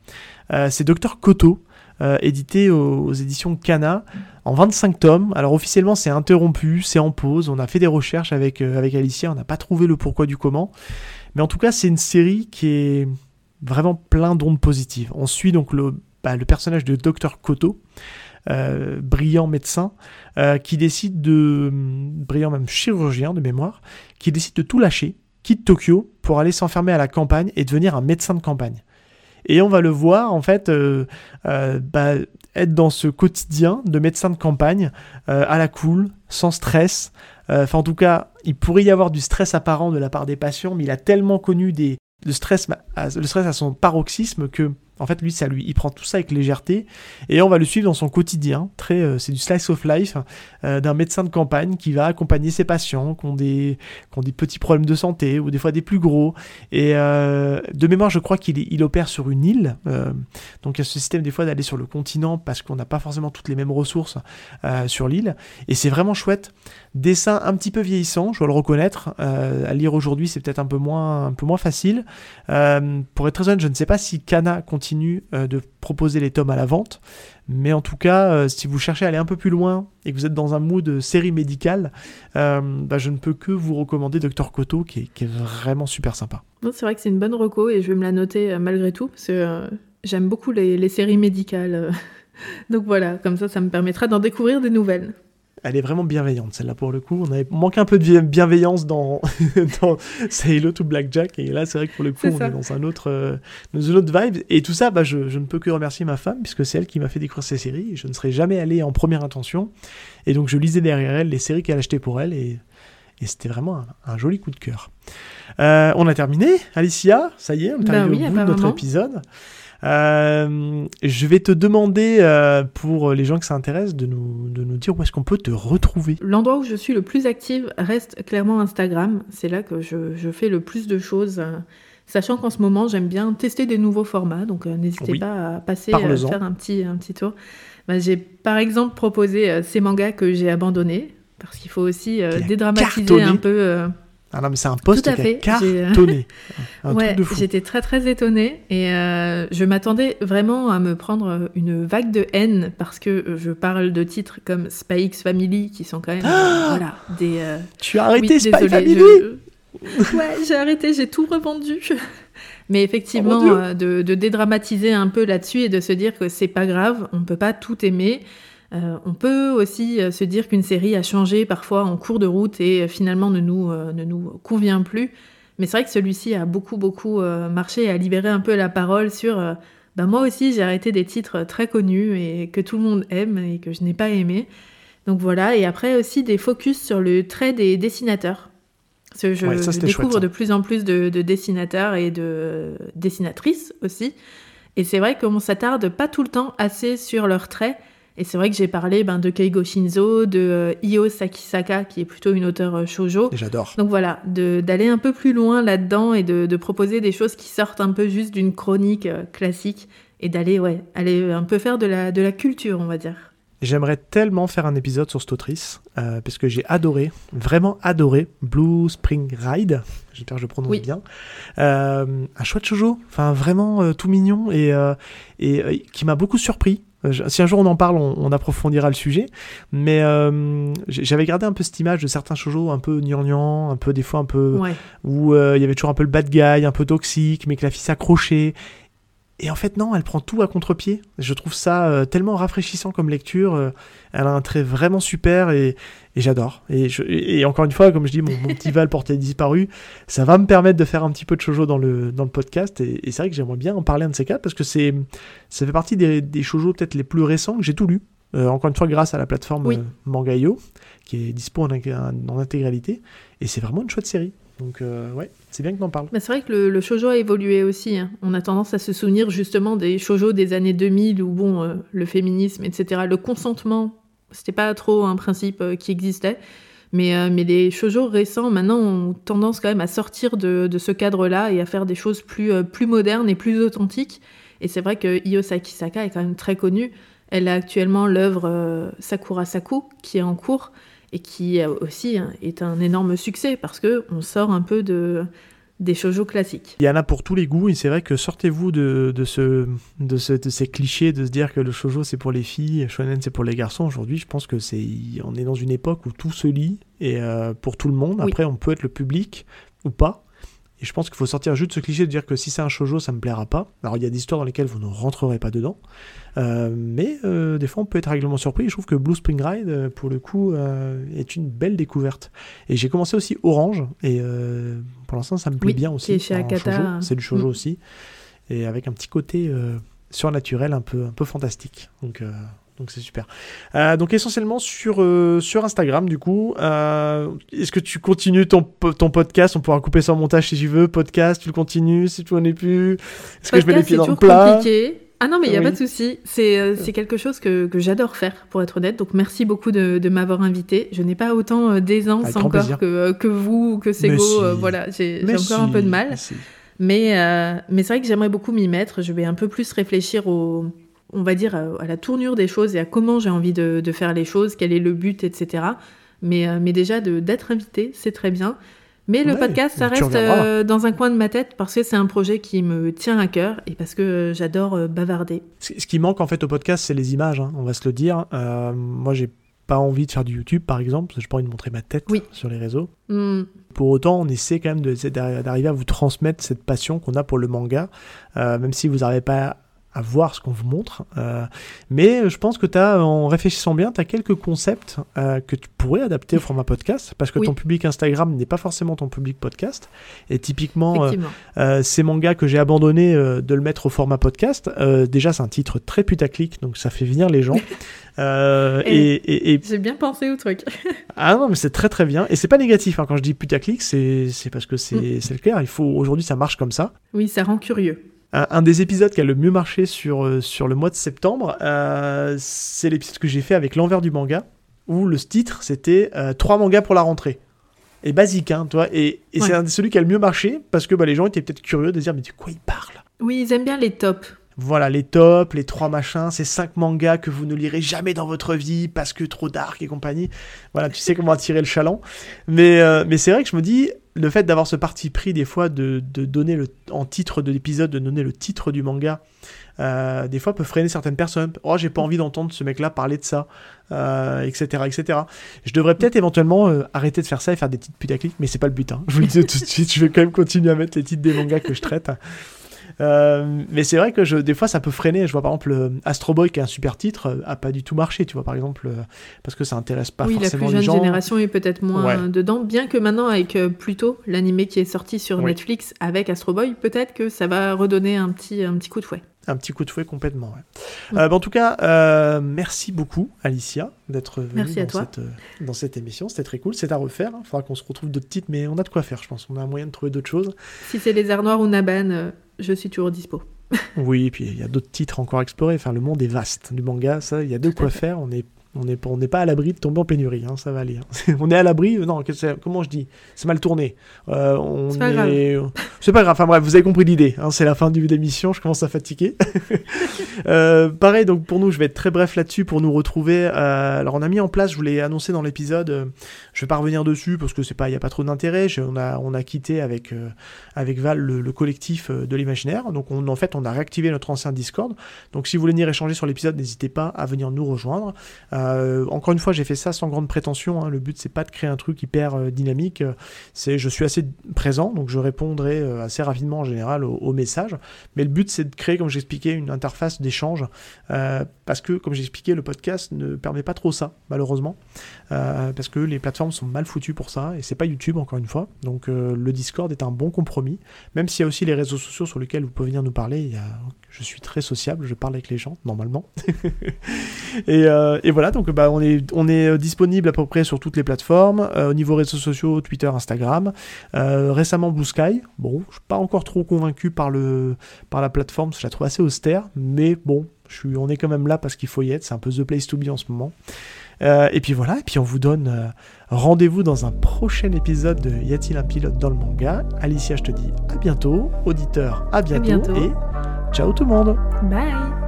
S1: Euh, c'est Docteur Koto, euh, édité aux, éditions Kana en 25 tomes. Alors officiellement c'est interrompu, c'est en pause. On a fait des recherches avec, euh, avec Alicia, on n'a pas trouvé le pourquoi du comment. Mais en tout cas c'est une série qui est vraiment plein d'ondes positives. On suit donc le, bah, le personnage de Docteur Koto, euh, brillant médecin, euh, qui décide de... brillant même chirurgien de mémoire, qui décide de tout lâcher, quitte Tokyo pour aller s'enfermer à la campagne et devenir un médecin de campagne. Et on va le voir en fait euh, bah, être dans ce quotidien de médecin de campagne à la cool, sans stress. Enfin en tout cas, il pourrait y avoir du stress apparent de la part des patients, mais il a tellement connu des, le, stress, à- le stress à son paroxysme que en fait lui ça lui il prend tout ça avec légèreté et on va le suivre dans son quotidien euh, c'est du slice of life euh, d'un médecin de campagne qui va accompagner ses patients qui ont des petits problèmes de santé ou des fois des plus gros et euh, de mémoire, je crois qu'il opère sur une île. donc il y a ce système des fois d'aller sur le continent parce qu'on n'a pas forcément toutes les mêmes ressources sur l'île. Et c'est vraiment chouette. Dessin un petit peu vieillissant, je dois le reconnaître. Euh, à lire aujourd'hui, c'est peut-être un peu moins, un peu moins facile. Euh, pour être très honnête, je ne sais pas si Kana continue euh, de proposer les tomes à la vente. Mais en tout cas, si vous cherchez à aller un peu plus loin et que vous êtes dans un mood série médicale, bah, je ne peux que vous recommander Dr Koto qui est, qui est vraiment super sympa.
S2: C'est vrai que c'est une bonne reco et je vais me la noter malgré tout parce que j'aime beaucoup les, les séries médicales. Donc voilà, comme ça, ça me permettra d'en découvrir des nouvelles.
S1: Elle est vraiment bienveillante, celle-là, pour le coup. On avait manqué un peu de bien- bienveillance dans, dans Sailor to Blackjack. Et là, c'est vrai que pour le coup, on
S2: ça.
S1: est dans, un autre, euh, dans une autre vibe. Et tout ça, bah, je, je ne peux que remercier ma femme, puisque c'est elle qui m'a fait découvrir ces séries. Je ne serais jamais allé en première intention. Et donc, je lisais derrière elle les séries qu'elle achetait pour elle. Et, et c'était vraiment un, un joli coup de cœur. Euh, on a terminé, Alicia. Ça y est, on est arrivé
S2: oui,
S1: au bout de notre épisode. Euh, je vais te demander, euh, pour les gens que ça intéresse, de nous, de nous dire où est-ce qu'on peut te retrouver.
S2: L'endroit où je suis le plus active reste clairement Instagram. C'est là que je, je fais le plus de choses. euh, Sachant qu'en ce moment, j'aime bien tester des nouveaux formats, donc n'hésitez
S1: Oui.
S2: pas à passer, à faire un petit, un petit tour. Bah, j'ai par exemple proposé ces mangas que j'ai abandonnés, parce qu'il faut aussi
S1: Qui
S2: dédramatiser
S1: cartonné.
S2: un peu.
S1: Ah non, mais c'est un poste qui a
S2: euh,
S1: cartonné. un
S2: ouais, j'étais très très étonnée et euh, je m'attendais vraiment à me prendre une vague de haine parce que euh, je parle de titres comme Spy X Family qui sont quand même voilà des euh,
S1: Tu as arrêté
S2: oui,
S1: Spy Family
S2: je- Ouais, j'ai arrêté, j'ai tout revendu. Mais effectivement, euh, de, de dédramatiser un peu là-dessus et de se dire que c'est pas grave, on peut pas tout aimer. Euh, on peut aussi euh, se dire qu'une série a changé parfois en cours de route et euh, finalement ne nous, euh, ne nous convient plus. Mais c'est vrai que celui-ci a beaucoup, beaucoup euh, marché et a libéré un peu la parole sur ben moi aussi j'ai arrêté des titres très connus et que tout le monde aime et que je n'ai pas aimé. Donc voilà, et après aussi des focus sur le trait des dessinateurs. Parce que je,
S1: Ouais, ça,
S2: je
S1: c'était
S2: découvre
S1: chouette, ça.
S2: de plus en plus de, de dessinateurs et de dessinatrices aussi. Et c'est vrai qu'on s'attarde pas tout le temps assez sur leurs traits. Et c'est vrai que j'ai parlé ben, de Keigo Shinzo, de euh, Io Sakisaka, qui est plutôt une auteure euh, shoujo.
S1: J'adore.
S2: Donc voilà, d'aller un peu plus loin là-dedans et de, de proposer des choses qui sortent un peu juste d'une chronique euh, classique et d'aller ouais, aller un peu faire de la, de la culture, on va dire.
S1: J'aimerais tellement faire un épisode sur cette autrice, euh, parce que j'ai adoré, vraiment adoré, Blue Spring Ride, j'espère que je prononce
S2: Oui.
S1: bien, euh, un chouette shoujo, enfin vraiment euh, tout mignon et, et qui m'a beaucoup surpris. Euh, Si un jour on en parle, on, on approfondira le sujet. Mais euh, j'avais gardé un peu cette image de certains shoujo un peu gnangnan, un peu des fois un peu
S2: Ouais.
S1: où euh, il y avait toujours un peu le bad guy, un peu toxique, mais que la fille s'accrochait. Et en fait, non, elle prend tout à contre-pied. Je trouve ça euh, tellement rafraîchissant comme lecture. euh, elle a un trait vraiment super et, et j'adore. Et, encore une fois, comme je dis, mon, mon petit Val porté disparu, ça va me permettre de faire un petit peu de shoujo dans le, dans le podcast. Et, et c'est vrai que j'aimerais bien en parler un de ces quatre parce que c'est, ça fait partie des, des shoujo peut-être les plus récents que j'ai tout lu. Euh, encore une fois, grâce à la plateforme
S2: Oui.
S1: Manga.io, qui est dispo en, en intégralité. Et c'est vraiment une chouette série. Donc, ouais, c'est bien que t'en parles.
S2: C'est vrai que le, le a évolué aussi. hein. On a tendance à se souvenir justement des shoujo des années 2000 où bon, euh, le féminisme, etc., le consentement, c'était pas trop un principe euh, qui existait. Mais, euh, mais les shoujo récents maintenant ont tendance quand même à sortir de, ce cadre-là et à faire des choses plus, plus modernes et plus authentiques. Et c'est vrai que Io Sakisaka est quand même très connue. Elle a actuellement l'œuvre Sakura Saku qui est en cours et qui euh, aussi hein, est un énorme succès parce que on sort un peu de des shoujo classiques.
S1: Il y en a pour tous les goûts, et c'est vrai que sortez-vous de, de, ce, de, ce- de ces clichés de se dire que le shoujo c'est pour les filles, shonen c'est pour les garçons. Aujourd'hui, je pense que c'est, on est dans une époque où tout se lit et euh, pour tout le monde.
S2: Oui.
S1: Après, on peut être le public ou pas. Et je pense qu'il faut sortir juste de ce cliché de dire que si c'est un shoujo, ça me plaira pas. Alors, il y a des histoires dans lesquelles vous ne rentrerez pas dedans. Euh, mais euh, des fois, on peut être agréablement surpris. Et je trouve que Blue Spring Ride, euh, pour le coup, euh, est une belle découverte. Et j'ai commencé aussi Orange. Et pour l'instant, ça me plaît
S2: Oui,
S1: bien aussi. C'est du shoujo
S2: Mm.
S1: aussi. Et avec un petit côté surnaturel un peu, un peu fantastique. Donc. Donc c'est super. Euh, donc essentiellement sur, euh, sur Instagram du coup. Euh, Est-ce que tu continues ton, ton podcast? On pourra couper ça en montage si tu veux. Podcast, tu le continues si tu n'en es plus? Est-ce que je mets les pieds
S2: c'est
S1: dans le
S2: toujours
S1: plat?
S2: compliqué. Ah non, mais il n'y a
S1: Oui.
S2: pas de souci. C'est quelque chose que, que j'adore faire, pour être honnête. Donc merci beaucoup de, de m'avoir invité. Je n'ai pas autant d'aisance encore que, que vous ou que Sego.
S1: Si.
S2: voilà, j'ai encore un peu de mal.
S1: mais
S2: mais c'est vrai que j'aimerais beaucoup m'y mettre. Je vais un peu plus réfléchir au, on va dire, à, à la tournure des choses et à comment j'ai envie de, de faire les choses, quel est le but, etc. Mais, euh, mais déjà, d'être invité, c'est très bien. Mais le podcast, ça reste euh, dans un coin de ma tête parce que c'est un projet qui me tient à cœur et parce que euh, j'adore euh, bavarder.
S1: Ce qui manque en fait au podcast, c'est les images, hein, on va se le dire. Euh, moi, j'ai pas envie de faire du YouTube, par exemple, parce que j'ai pas envie de montrer ma tête
S2: Oui.
S1: sur les réseaux.
S2: Hmm.
S1: Pour autant, on essaie quand même d'arriver à vous transmettre cette passion qu'on a pour le manga, euh, même si vous n'arrivez pas à voir ce qu'on vous montre. Euh, mais je pense que tu as, en réfléchissant bien, tu as quelques concepts euh, que tu pourrais adapter au format podcast, parce que
S2: Oui.
S1: ton public Instagram n'est pas forcément ton public podcast. Et typiquement, euh, euh, ces mangas que j'ai abandonné de le mettre au format podcast, déjà c'est un titre très putaclic, donc ça fait venir les gens.
S2: Et-
S1: et, et- et-
S2: J'ai bien pensé au truc.
S1: ah non mais c'est très très bien et c'est pas négatif hein, quand je dis putaclic c'est parce que c'est
S2: Mm.
S1: le clair il faut aujourd'hui ça marche comme ça
S2: oui, ça rend curieux.
S1: Un, un des épisodes qui a le mieux marché sur euh, sur le mois de septembre euh, c'est l'épisode que j'ai fait avec l'envers du manga où le titre c'était euh, trois mangas pour la rentrée et basique hein toi et, et c'est
S2: Ouais.
S1: un de celui qui a le mieux marché parce que bah, les gens étaient peut-être curieux de dire mais de quoi il parle
S2: Oui, ils aiment bien les tops.
S1: voilà, les tops, les trois machins, ces cinq mangas que vous ne lirez jamais dans votre vie parce que trop dark et compagnie. Voilà, tu sais comment attirer le chaland. Mais, euh, mais c'est vrai que je me dis, le fait d'avoir ce parti pris des fois de, donner le, en titre de l'épisode, de donner le titre du manga, euh, des fois peut freiner certaines personnes. Oh, j'ai pas envie d'entendre ce mec-là parler de ça, euh, etc., etc. Je devrais peut-être éventuellement euh, arrêter de faire ça et faire des titres putaclic, mais c'est pas le but. hein. Je vous le dis tout de suite, je vais quand même continuer à mettre les titres des mangas que je traite. Euh, mais c'est vrai que je, des fois ça peut freiner. Je vois par exemple euh, Astro Boy qui est un super titre euh, a pas du tout marché, tu vois par exemple parce que ça intéresse pas
S2: oui, la
S1: forcément
S2: plus
S1: les
S2: jeune
S1: gens.
S2: génération est peut-être moins
S1: Ouais.
S2: dedans, bien que maintenant avec Pluto, l'animé qui est sorti sur
S1: Oui.
S2: Netflix avec Astro Boy, peut-être que ça va redonner un petit, un petit coup de fouet.
S1: Un petit coup de fouet complètement. Ouais.
S2: Mm.
S1: Euh, bah, en tout cas, euh, merci beaucoup Alicia d'être venue dans. Cette, euh, dans cette émission. C'était très cool. C'est à refaire. Il faudra qu'on se retrouve d'autres titres, mais on a de quoi faire, je pense. On a un moyen de trouver d'autres choses.
S2: Si c'est les Arts Noirs ou Naban, je suis toujours dispo.
S1: Oui, et puis il y a d'autres titres encore à explorer. Enfin, le monde est vaste du manga. Ça, il y a de quoi faire. On est on n'est on pas à l'abri de tomber en pénurie, hein, ça va aller. hein. on est à l'abri, non, comment je dis C'est mal tourné. Euh, on
S2: C'est pas grave.
S1: C'est pas grave, enfin bref, vous avez compris l'idée. hein, c'est la fin du d'émission, je commence à fatiguer. Euh, pareil, donc pour nous, je vais être très bref là-dessus pour nous retrouver. Euh, alors on a mis en place, je vous l'ai annoncé dans l'épisode, je vais pas revenir dessus parce que c'est pas, il y a pas trop d'intérêt. On a, on a quitté avec avec Val le, le collectif de l'imaginaire. Donc on, en fait, on a réactivé notre ancien Discord. Donc si vous voulez venir échanger sur l'épisode, n'hésitez pas à venir nous rejoindre. Euh, Euh, encore une fois, j'ai fait ça sans grande prétention. hein. Le but, c'est pas de créer un truc hyper euh, dynamique. C'est, je suis assez présent, donc je répondrai euh, assez rapidement en général aux, messages. Mais le but, c'est de créer, comme j'expliquais, une interface d'échange. parce que, comme j'expliquais, le podcast ne permet pas trop ça, malheureusement. Parce que les plateformes sont mal foutues pour ça. Et c'est pas YouTube, encore une fois. Donc le Discord est un bon compromis. Même s'il y a aussi les réseaux sociaux sur lesquels vous pouvez venir nous parler. Il y a... Je suis très sociable, je parle avec les gens, normalement. et, euh, et voilà, donc bah, on est, euh, disponible à peu près sur toutes les plateformes. Euh, au niveau réseaux sociaux, Twitter, Instagram. Récemment, Blue Sky. Bon, je suis pas encore trop convaincu par, la plateforme, je la trouve assez austère. Mais bon, on est quand même là parce qu'il faut y être. C'est un peu The Place to Be en ce moment. Euh, et puis voilà, et puis on vous donne euh, rendez-vous dans un prochain épisode de Y a-t-il un pilote dans le manga? Alicia, je te dis à bientôt. Auditeur, à bientôt.
S2: bientôt.
S1: Et ciao tout le monde
S2: Bye